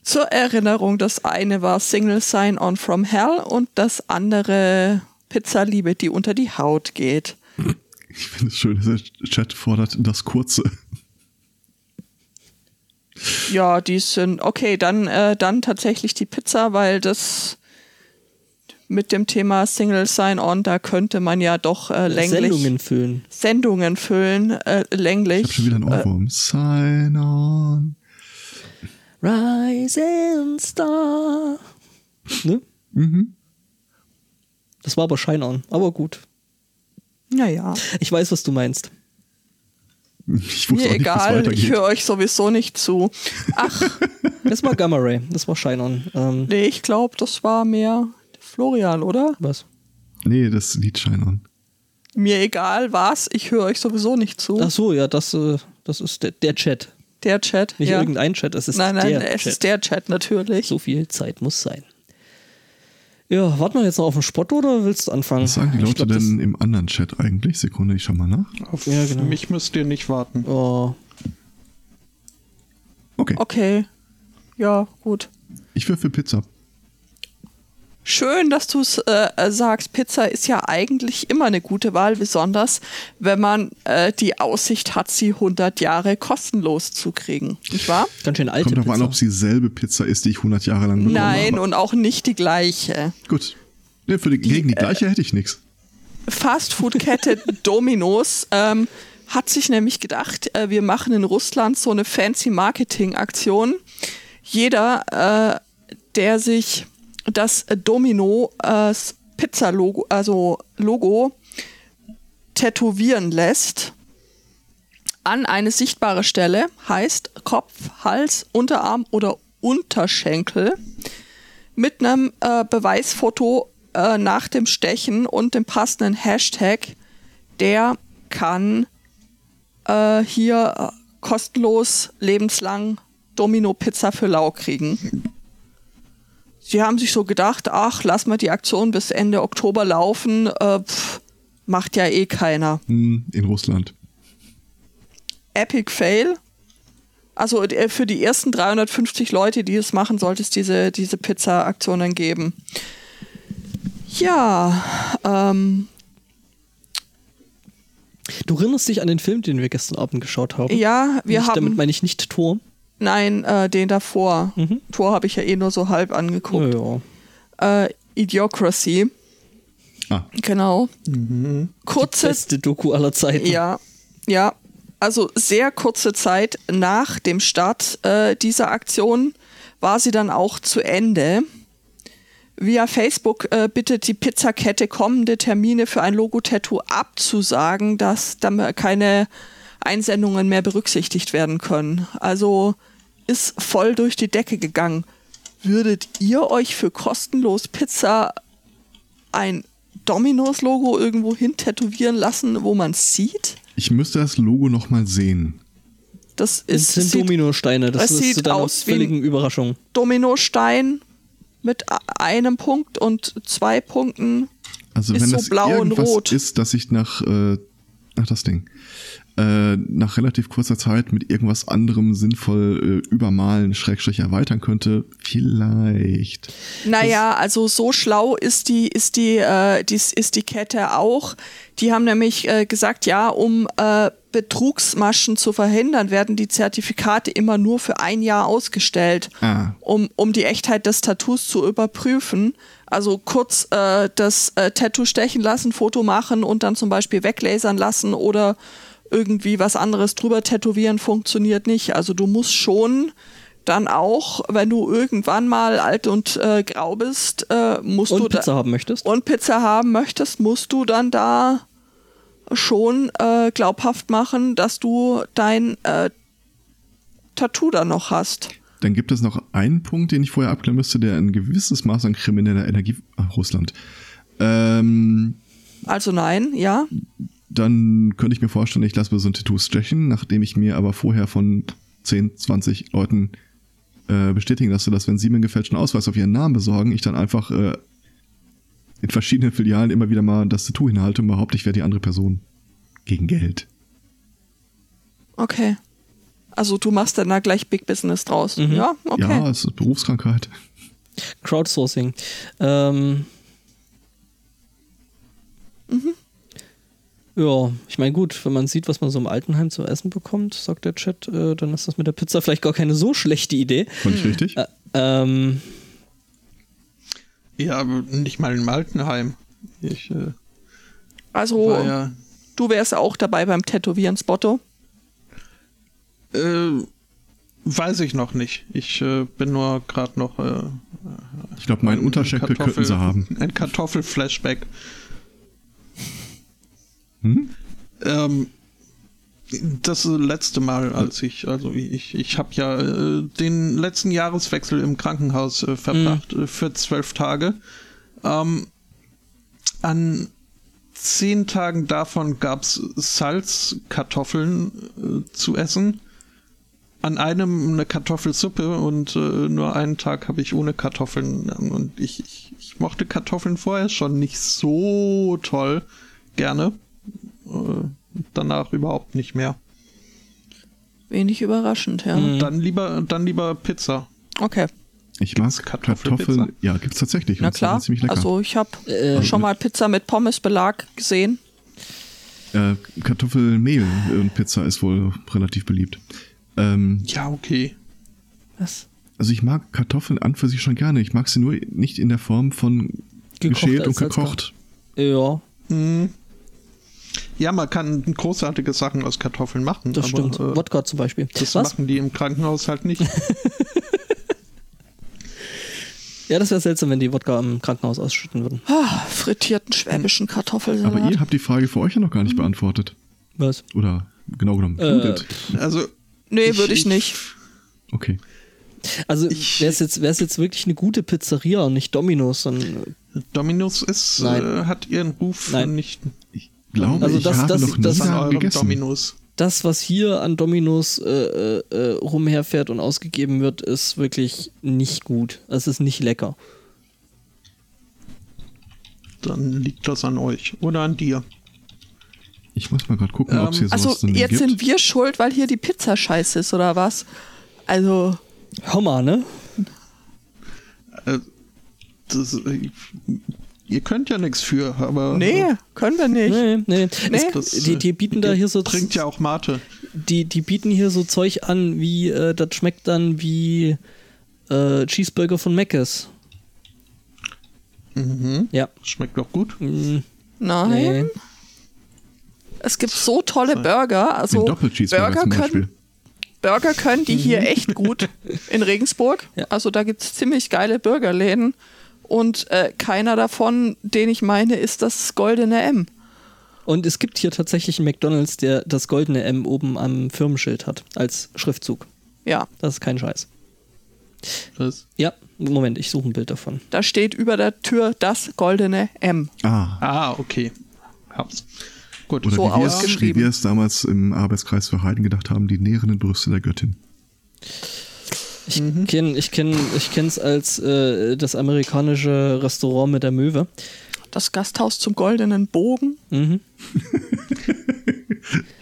Zur Erinnerung, das eine war Single Sign On From Hell und das andere Pizzaliebe, die unter die Haut geht. Ich finde es schön, dass der Chat fordert das Kurze. Ja, die sind okay, dann, äh, dann tatsächlich die Pizza, weil das mit dem Thema Single Sign-On, da könnte man ja doch äh, länglich Sendungen füllen. Sendungen füllen, äh, länglich. Ich habe schon wieder einen Ohrwurm. Sign on. Rising Star. Ne? Mhm. Das war aber Shine On, aber gut. Naja, Ich weiß, was du meinst. Ich wusste mir auch nicht, es egal, ich höre euch sowieso nicht zu. Ach, Das war Gamma Ray, das war Shine On. Ähm, nee, ich glaube, das war mehr Florian, oder? was? Nee, das Lied Shine on. Mir egal was, ich höre euch sowieso nicht zu. Ach so, ja, das, äh, das ist der, der Chat. der Chat. Nicht ja. irgendein Chat, es ist Nein, nein, der es Chat. ist der Chat natürlich. So viel Zeit muss sein. Ja, warten wir jetzt noch auf den Spott oder willst du anfangen? Was sagen die Ich Leute glaub, das- denn im anderen Chat eigentlich? Sekunde, ich schau mal nach. Auf Ja, genau. mich müsst ihr nicht warten. Oh, Okay, Okay. Ja, gut. ich für Pizza. Schön, dass du es äh, äh, sagst. Pizza ist ja eigentlich immer eine gute Wahl, besonders wenn man äh, die Aussicht hat, sie 100 Jahre kostenlos zu kriegen. Nicht wahr? ganz schön alte Kommt drauf an, Pizza. ob es dieselbe Pizza ist, die ich 100 Jahre lang bekomme. Nein, und auch nicht die gleiche. Gut. Nee, für die, gegen die gleiche hätte ich nichts. Fastfood-Kette Domino's ähm, hat sich nämlich gedacht, äh, wir machen in Russland so eine fancy Marketing-Aktion. Jeder, äh, der sich das Domino äh, Pizza-Logo, also Logo, tätowieren lässt, an eine sichtbare Stelle, heißt Kopf, Hals, Unterarm oder Unterschenkel, mit einem äh, Beweisfoto äh, nach dem Stechen und dem passenden Hashtag, der kann äh, hier äh, kostenlos lebenslang Domino Pizza für lau kriegen. Sie haben sich so gedacht, ach, lass mal die Aktion bis Ende Oktober laufen, äh, pff, macht ja eh keiner. Hm, in Russland. Epic Fail. Also äh, für die ersten 350 Leute, die es machen, sollte es diese, diese Pizza-Aktionen geben. Ja, ähm, Du erinnerst dich an den Film, den wir gestern Abend geschaut haben? ja, wir nicht, haben. Damit meine ich nicht Tor. Nein, äh, den davor. Mhm. Tor habe ich ja eh nur so halb angeguckt. Ja, ja. Äh, Idiocracy, Ah, genau. Kurze Beste Doku aller Zeiten. Ja, ja. Also sehr kurze Zeit nach dem Start äh, dieser Aktion war sie dann auch zu Ende. Via Facebook äh, bittet die Pizzakette kommende Termine für ein Logo-Tattoo abzusagen, dass damit keine Einsendungen mehr berücksichtigt werden können. Also ist voll durch die Decke gegangen. Würdet ihr euch für kostenlos Pizza ein Dominos-Logo irgendwo hin tätowieren lassen, wo man sieht? ich müsste das Logo noch mal sehen. Das Es ist sind sieht Dominosteine, das es ist sieht zu deiner aus wie Überraschung. Dominostein mit einem Punkt und zwei Punkten. Also Ist wenn so das blau und irgendwas rot. ist, dass ich nach, äh, ach das Ding, äh, nach relativ kurzer Zeit mit irgendwas anderem sinnvoll äh, übermalen, Schrägstrich erweitern könnte, vielleicht. Naja, also so schlau ist die, ist die, äh, dies ist die Kette auch. Die haben nämlich äh, gesagt, ja, um äh, Betrugsmaschen zu verhindern, werden die Zertifikate immer nur für ein Jahr ausgestellt, Ah. um, um die Echtheit des Tattoos zu überprüfen. Also kurz äh, das äh, Tattoo stechen lassen, Foto machen und dann zum Beispiel weglasern lassen oder irgendwie was anderes drüber tätowieren funktioniert nicht. Also du musst schon dann auch, wenn du irgendwann mal alt und äh, grau bist, äh, musst du Und Pizza da haben möchtest? und Pizza haben möchtest, musst du dann da schon äh, glaubhaft machen, dass du dein äh, Tattoo dann noch hast. Dann gibt es noch einen Punkt, den ich vorher abklären müsste, der ein gewisses Maß an krimineller Energie. Ach, Russland. Ähm, Also nein, ja. Dann könnte ich mir vorstellen, ich lasse mir so ein Tattoo stechen, nachdem ich mir aber vorher von 10, 20 Leuten äh, bestätigen lasse, dass wenn sie mir einen gefälschten Ausweis auf ihren Namen besorgen, ich dann einfach äh, in verschiedenen Filialen immer wieder mal das Tattoo hinhalte und behaupte, ich wäre die andere Person. Gegen Geld. Okay. Also du machst dann da gleich Big Business draus. Ja, okay. Ja, es ist Berufskrankheit. Crowdsourcing. Ähm, Ja, ich meine, gut, wenn man sieht, was man so im Altenheim zu essen bekommt, sagt der Chat, äh, dann ist das mit der Pizza vielleicht gar keine so schlechte Idee. Fand ich richtig? Ä ähm, Ja, aber nicht mal im Altenheim. Ich äh, Also ja. du wärst auch dabei beim Tätowieren, Spotto. Äh, weiß ich noch nicht. Ich äh, bin nur gerade noch. Äh, Ich glaube, meinen ein Unterschenkel könnten sie haben. Ein Kartoffelflashback. Hm? Ähm, das letzte Mal, als ich, also ich, ich habe ja äh, den letzten Jahreswechsel im Krankenhaus äh, verbracht äh, für zwölf Tage. Ähm, an zehn Tagen davon gab's Salzkartoffeln äh, zu essen. An einem eine Kartoffelsuppe und äh, nur einen Tag habe ich ohne Kartoffeln. Und ich, ich, ich mochte Kartoffeln vorher schon nicht so toll gerne. Äh, danach überhaupt nicht mehr. Wenig überraschend, ja. Mhm. Dann lieber, dann lieber Pizza. Okay, Ich mag Kartoffelpizza? Kartoffeln. Ja, gibt's tatsächlich. na klar. Ziemlich lecker. Also ich habe Äh, schon mal Pizza mit Pommesbelag gesehen. äh, Kartoffelmehl und Pizza ist wohl relativ beliebt. Ähm, Ja, okay. was? also ich mag Kartoffeln an für sich schon gerne. Ich mag sie nur nicht in der Form von Gekocht geschält und gekocht. Ja, Hm. Ja, man kann großartige Sachen aus Kartoffeln machen. das aber, stimmt. Äh, Wodka zum Beispiel. das Was? machen die im Krankenhaus halt nicht. Ja, das wäre seltsam, wenn die Wodka im Krankenhaus ausschütten würden. Ah, frittierten schwäbischen Kartoffelsalat. Aber ihr habt die Frage für euch ja noch gar nicht beantwortet. Was? Oder genau genommen. Äh. Also, nee, würde ich nicht. Okay. Also Ich- wäre es jetzt, wär's jetzt wirklich eine gute Pizzeria und nicht Dominos, dann Domino's ist, äh, hat ihren Ruf Nein. nicht Ich glaube, Also ich das- habe das- noch nie das- an da eurem gegessen. Domino's. das, was hier an Dominos äh, äh, äh, rumherfährt und ausgegeben wird, ist wirklich nicht gut. Es ist nicht lecker. Dann liegt das an euch oder an dir. Ich muss mal gerade gucken, ob es hier Ähm, sowas Also denn jetzt gibt. sind wir schuld, weil hier die Pizza scheiße ist, oder was? Also, Hör mal, ne? Äh, das, äh, ihr könnt ja nichts für, aber. nee, können wir nicht. Nee, nee. Nee. Das, die, die bieten da hier so Trinkt ja auch Mate. die, die bieten hier so Zeug an, wie äh, das schmeckt dann wie äh, Cheeseburger von Mc's. Mhm. Ja. Schmeckt doch gut. Mm, Nein. nee. Es gibt so tolle Burger. Also Burger zum können, Beispiel. Burger können die hier echt gut in Regensburg. Ja. Also da gibt es ziemlich geile Burgerläden. Und äh, keiner davon, den ich meine, ist das goldene M. Und es gibt hier tatsächlich einen McDonalds, der das goldene M oben am Firmenschild hat, als Schriftzug. Ja, Das ist kein Scheiß. Das, Ja, Moment, ich suche ein Bild davon. da steht über der Tür das goldene M. Ah. ah, okay. Hab's. Gut. Oder so wie wir es- ausgeschrieben. wie wir es damals im Arbeitskreis für Heiden gedacht haben, die nährenden Brüste der Göttin. Ich kenne ich kenn, ich kenn's als äh, das amerikanische Restaurant mit der Möwe. Das Gasthaus zum goldenen Bogen. Mhm.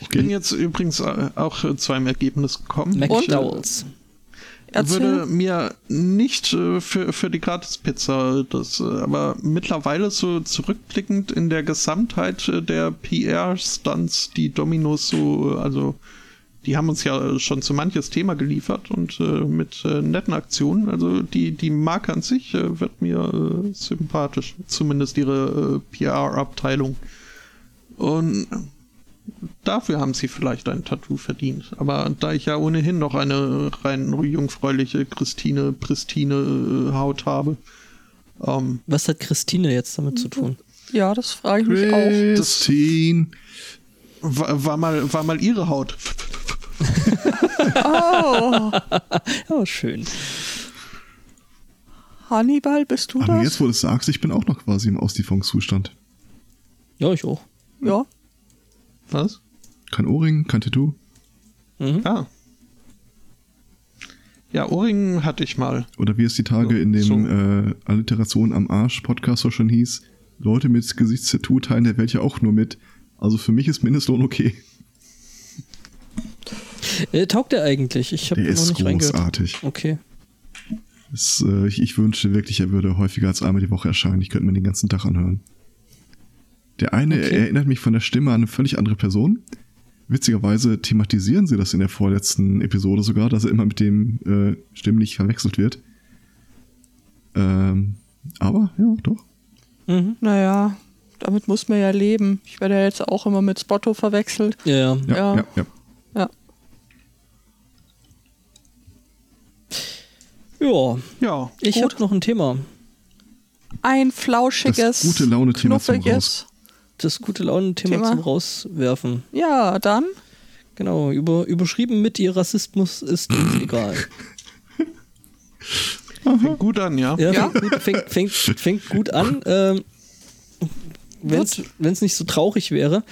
Ich bin jetzt übrigens äh, auch zu einem Ergebnis gekommen. McDowell's. Erzähl. würde mir nicht äh, für, für die Gratispizza das, äh, aber mittlerweile so zurückblickend in der Gesamtheit äh, der PR-Stunts, die Dominos so, äh, also die haben uns ja schon so manches Thema geliefert und äh, mit äh, netten Aktionen, also die, die Marke an sich äh, wird mir äh, sympathisch, zumindest ihre äh, PR-Abteilung. Und Dafür haben sie vielleicht ein Tattoo verdient. Aber da ich ja ohnehin noch eine rein jungfräuliche, Christine, pristine äh, Haut habe, ähm, Was hat Christine jetzt damit zu tun? Ja, das frage ich mich auch. Christine. war, war, mal, war mal ihre Haut. Oh, Ja, schön. Hannibal, bist du Aber das? jetzt, wo du es sagst, ich bin auch noch quasi im Auslieferungszustand. Ja, ich auch. ja. Was? Kein Ohrring, kein Tattoo. Ah. Ja, Ohrringen hatte ich mal. Oder wie es die Tage in dem So. äh, Alliteration am Arsch Podcast so schon hieß, Leute mit Gesichtstattoo teilen der Welt ja auch nur mit. Also für mich ist Mindestlohn okay. Äh, taugt der eigentlich? Ich habe noch ist nicht reingehört. großartig. Okay. Das, äh, ich, ich wünschte wirklich, er würde häufiger als einmal die Woche erscheinen. Ich könnte mir den ganzen Tag anhören. Der eine Okay. erinnert mich von der Stimme an eine völlig andere Person. Witzigerweise thematisieren sie das in der vorletzten Episode sogar, dass er immer mit dem äh, stimmlich verwechselt wird. Ähm, aber ja, doch. Mhm. Naja, damit muss man ja leben. Ich werde ja jetzt auch immer mit Spotto verwechselt. Ja, Ja. ja, ja. Ja. Ja, Ja. ich habe noch ein Thema. Ein flauschiges, Das gute Laune-Thema zum knuffiges. Das gute Laune-Thema Thema. zum Rauswerfen. Ja, dann. Genau, über, überschrieben mit ihr Rassismus ist uns egal. Fängt gut an, ja. Ja, Ja. Fängt, gut, fängt, fängt, fängt gut an. Ähm, Wenn es nicht so traurig wäre.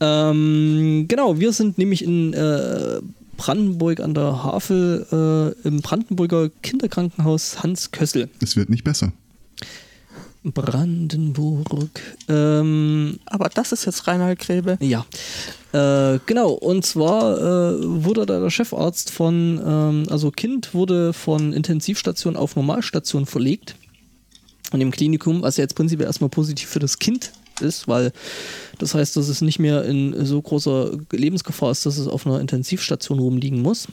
Ähm, genau, wir sind nämlich in äh, Brandenburg an der Havel äh, im Brandenburger Kinderkrankenhaus Hans Kössel. Es wird nicht besser. Brandenburg. Ähm, Aber das ist jetzt Reinhard Grebe. Ja, äh, genau. Und zwar äh, wurde da der Chefarzt von, ähm, also Kind wurde von Intensivstation auf Normalstation verlegt. Und im Klinikum, was ja jetzt prinzipiell erstmal positiv für das Kind ist, weil das heißt, dass es nicht mehr in so großer Lebensgefahr ist, dass es auf einer Intensivstation rumliegen muss.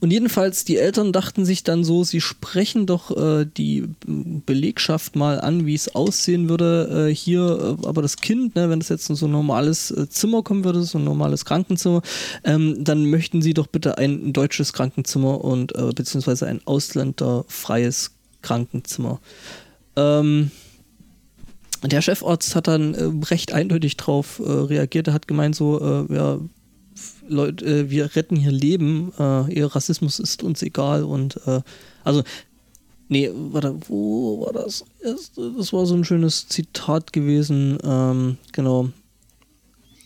Und jedenfalls, die Eltern dachten sich dann so, sie sprechen doch äh, die Belegschaft mal an, wie es aussehen würde. Äh, hier, äh, aber das Kind, ne, wenn das jetzt in so ein normales äh, Zimmer kommen würde, so ein normales Krankenzimmer, ähm, dann möchten sie doch bitte ein deutsches Krankenzimmer und äh, beziehungsweise ein ausländerfreies Krankenzimmer. Ähm, der Chefarzt hat dann äh, recht eindeutig drauf äh, reagiert. Er hat gemeint so, äh, ja, Leute, äh, wir retten hier Leben, äh, ihr Rassismus ist uns egal und äh, also nee, warte, wo war das? Das war so ein schönes Zitat gewesen, ähm, genau.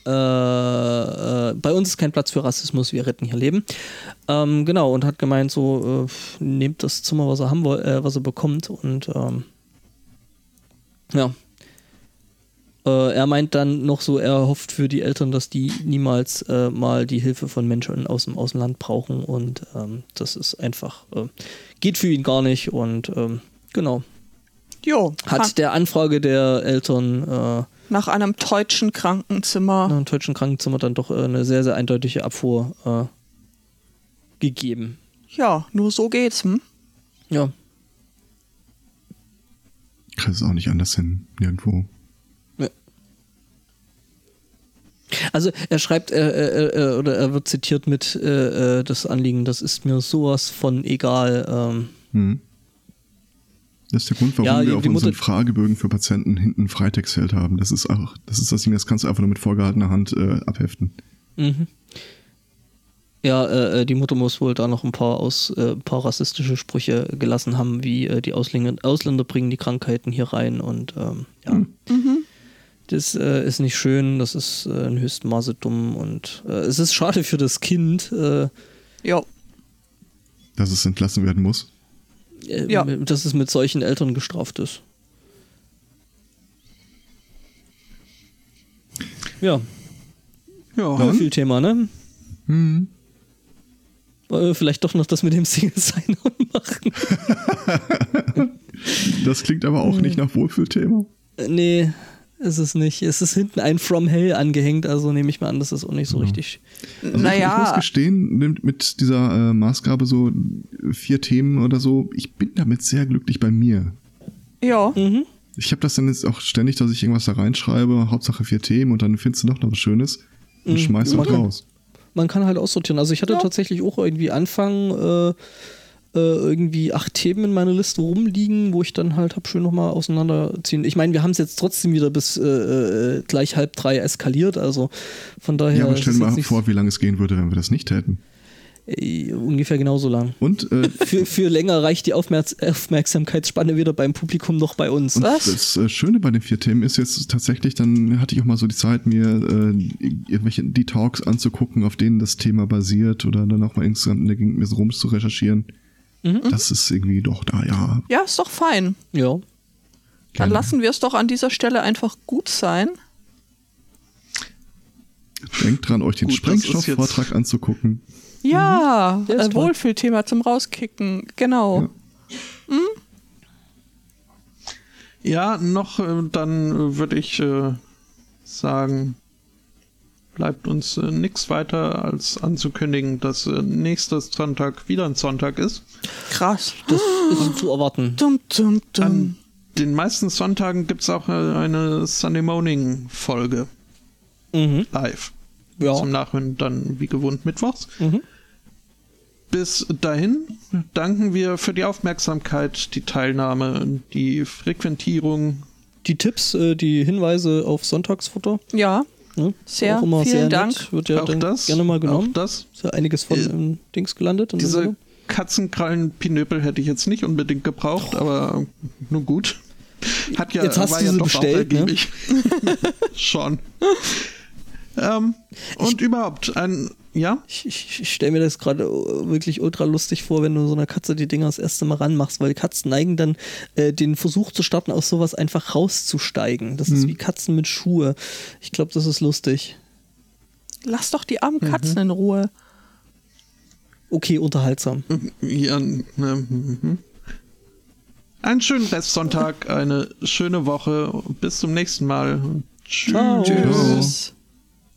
Äh, äh, bei uns ist kein Platz für Rassismus, wir retten hier Leben. Ähm, genau, und hat gemeint, so, äh, nehmt das Zimmer, was er haben äh, was er bekommt und ähm, ja, äh, er meint dann noch so, er hofft für die Eltern, dass die niemals äh, mal die Hilfe von Menschen aus dem Außenland brauchen und ähm, das ist einfach, äh, geht für ihn gar nicht und ähm, genau. Jo, Hat der Anfrage der Eltern äh, nach einem deutschen Krankenzimmer. nach dem deutschen Krankenzimmer dann doch äh, eine sehr, sehr eindeutige Abfuhr äh, gegeben. Ja, nur so geht's, hm? Ja. Kriegst es auch nicht anders hin. Nirgendwo. Also er schreibt, äh, äh, äh, oder er wird zitiert mit äh, äh, das Anliegen, das ist mir sowas von egal. Ähm, Hm. Das ist der Grund, warum Ja, die- wir auf die unseren Mutter- Fragebögen für Patienten hinten ein Freitextfeld haben. Das ist auch, das ist das Ding, das kannst du einfach nur mit vorgehaltener Hand äh, abheften. Mhm. Ja, äh, äh, die Mutter muss wohl da noch ein paar aus äh, paar rassistische Sprüche gelassen haben, wie äh, die Ausländer, Ausländer bringen die Krankheiten hier rein und ähm, ja. Das äh, ist nicht schön, das ist äh, in höchstem Maße dumm und äh, es ist schade für das Kind, äh, Jo. Dass es entlassen werden muss. äh, Ja. dass es mit solchen Eltern gestraft ist. Ja, Ja. so viel Thema, ne? Hm. Äh, vielleicht doch noch das mit dem Single-Sign machen. Das klingt aber auch nicht nach Wohlfühlthema. Äh, Nee, ist es nicht. Es ist hinten ein From Hell angehängt, also nehme ich mal an, das ist auch nicht so richtig. Also ich, ich muss naja, gestehen, mit, mit dieser äh, Maßgabe so vier Themen oder so, ich bin damit sehr glücklich bei mir. ja. Mhm. Ich habe das dann jetzt auch ständig, dass ich irgendwas da reinschreibe, Hauptsache vier Themen und dann findest du doch noch was Schönes und Mhm. schmeißt kann- raus. Man kann halt aussortieren. Also ich hatte Ja. tatsächlich auch irgendwie Anfang, äh, äh, irgendwie acht Themen in meiner Liste rumliegen, wo ich dann halt hab schön nochmal auseinanderziehen. Ich meine, wir haben es jetzt trotzdem wieder bis äh, äh, gleich halb drei eskaliert, also von daher. Ja, aber stell dir mal vor, wie lange es gehen würde, wenn wir das nicht hätten. äh, ungefähr genauso lang. Und, äh, Für, für länger reicht die Aufmerks Aufmerksamkeitsspanne weder beim Publikum noch bei uns. und Was? das äh, Schöne bei den vier Themen ist jetzt tatsächlich, dann hatte ich auch mal so die Zeit, mir äh, irgendwelche die Talks anzugucken, auf denen das Thema basiert oder dann auch mal insgesamt in der Gegend mir so rum zu recherchieren. Das ist irgendwie doch da, ja. Ja, ist doch fein. Ja. Dann Gerne. lassen wir es doch an dieser Stelle einfach gut sein. Denkt dran, euch den Sprengstoffvortrag anzugucken. Ja, ist äh. Wohlfühlthema zum Rauskicken. Genau. Ja, noch, äh, dann äh, würde ich äh, sagen, bleibt uns äh, nichts weiter als anzukündigen, dass äh, nächstes Sonntag wieder ein Sonntag ist. Krass. Das ist zu erwarten. Dum, dum, dum. An den meisten Sonntagen gibt es auch äh, eine Sunday Morning Folge Mhm. live. Ja. Zum Nachhören dann wie gewohnt mittwochs. Mhm. Bis dahin danken wir für die Aufmerksamkeit, die Teilnahme, die Frequentierung. Die Tipps, äh, die Hinweise auf Sonntagsfutter. ja, Ne? Sehr, auch immer vielen sehr Dank. Wird ja auch dann das. gerne mal Auch genommen. das. Ist ja einiges von Äh, im Dings gelandet. Diese. Katzenkrallen-Pinöpel hätte ich jetzt nicht unbedingt gebraucht, aber nur gut. Hat ja, Jetzt hast war du ja sie doch bestellt, auch ne? Schon. Ähm, und überhaupt, ein, ja, Ich, ich, ich stelle mir das gerade äh, wirklich ultra lustig vor, wenn du so einer Katze die Dinger das erste Mal ranmachst, weil Katzen neigen dann äh, den Versuch zu starten, aus sowas einfach rauszusteigen. Das Mhm. ist wie Katzen mit Schuhe. Ich glaube, das ist lustig. lass doch die armen Mhm. Katzen in Ruhe. Okay, unterhaltsam. ja ne, mhm. einen schönen Restsonntag, eine schöne Woche. Bis zum nächsten Mal. Tschüss. Ciao. Tschüss.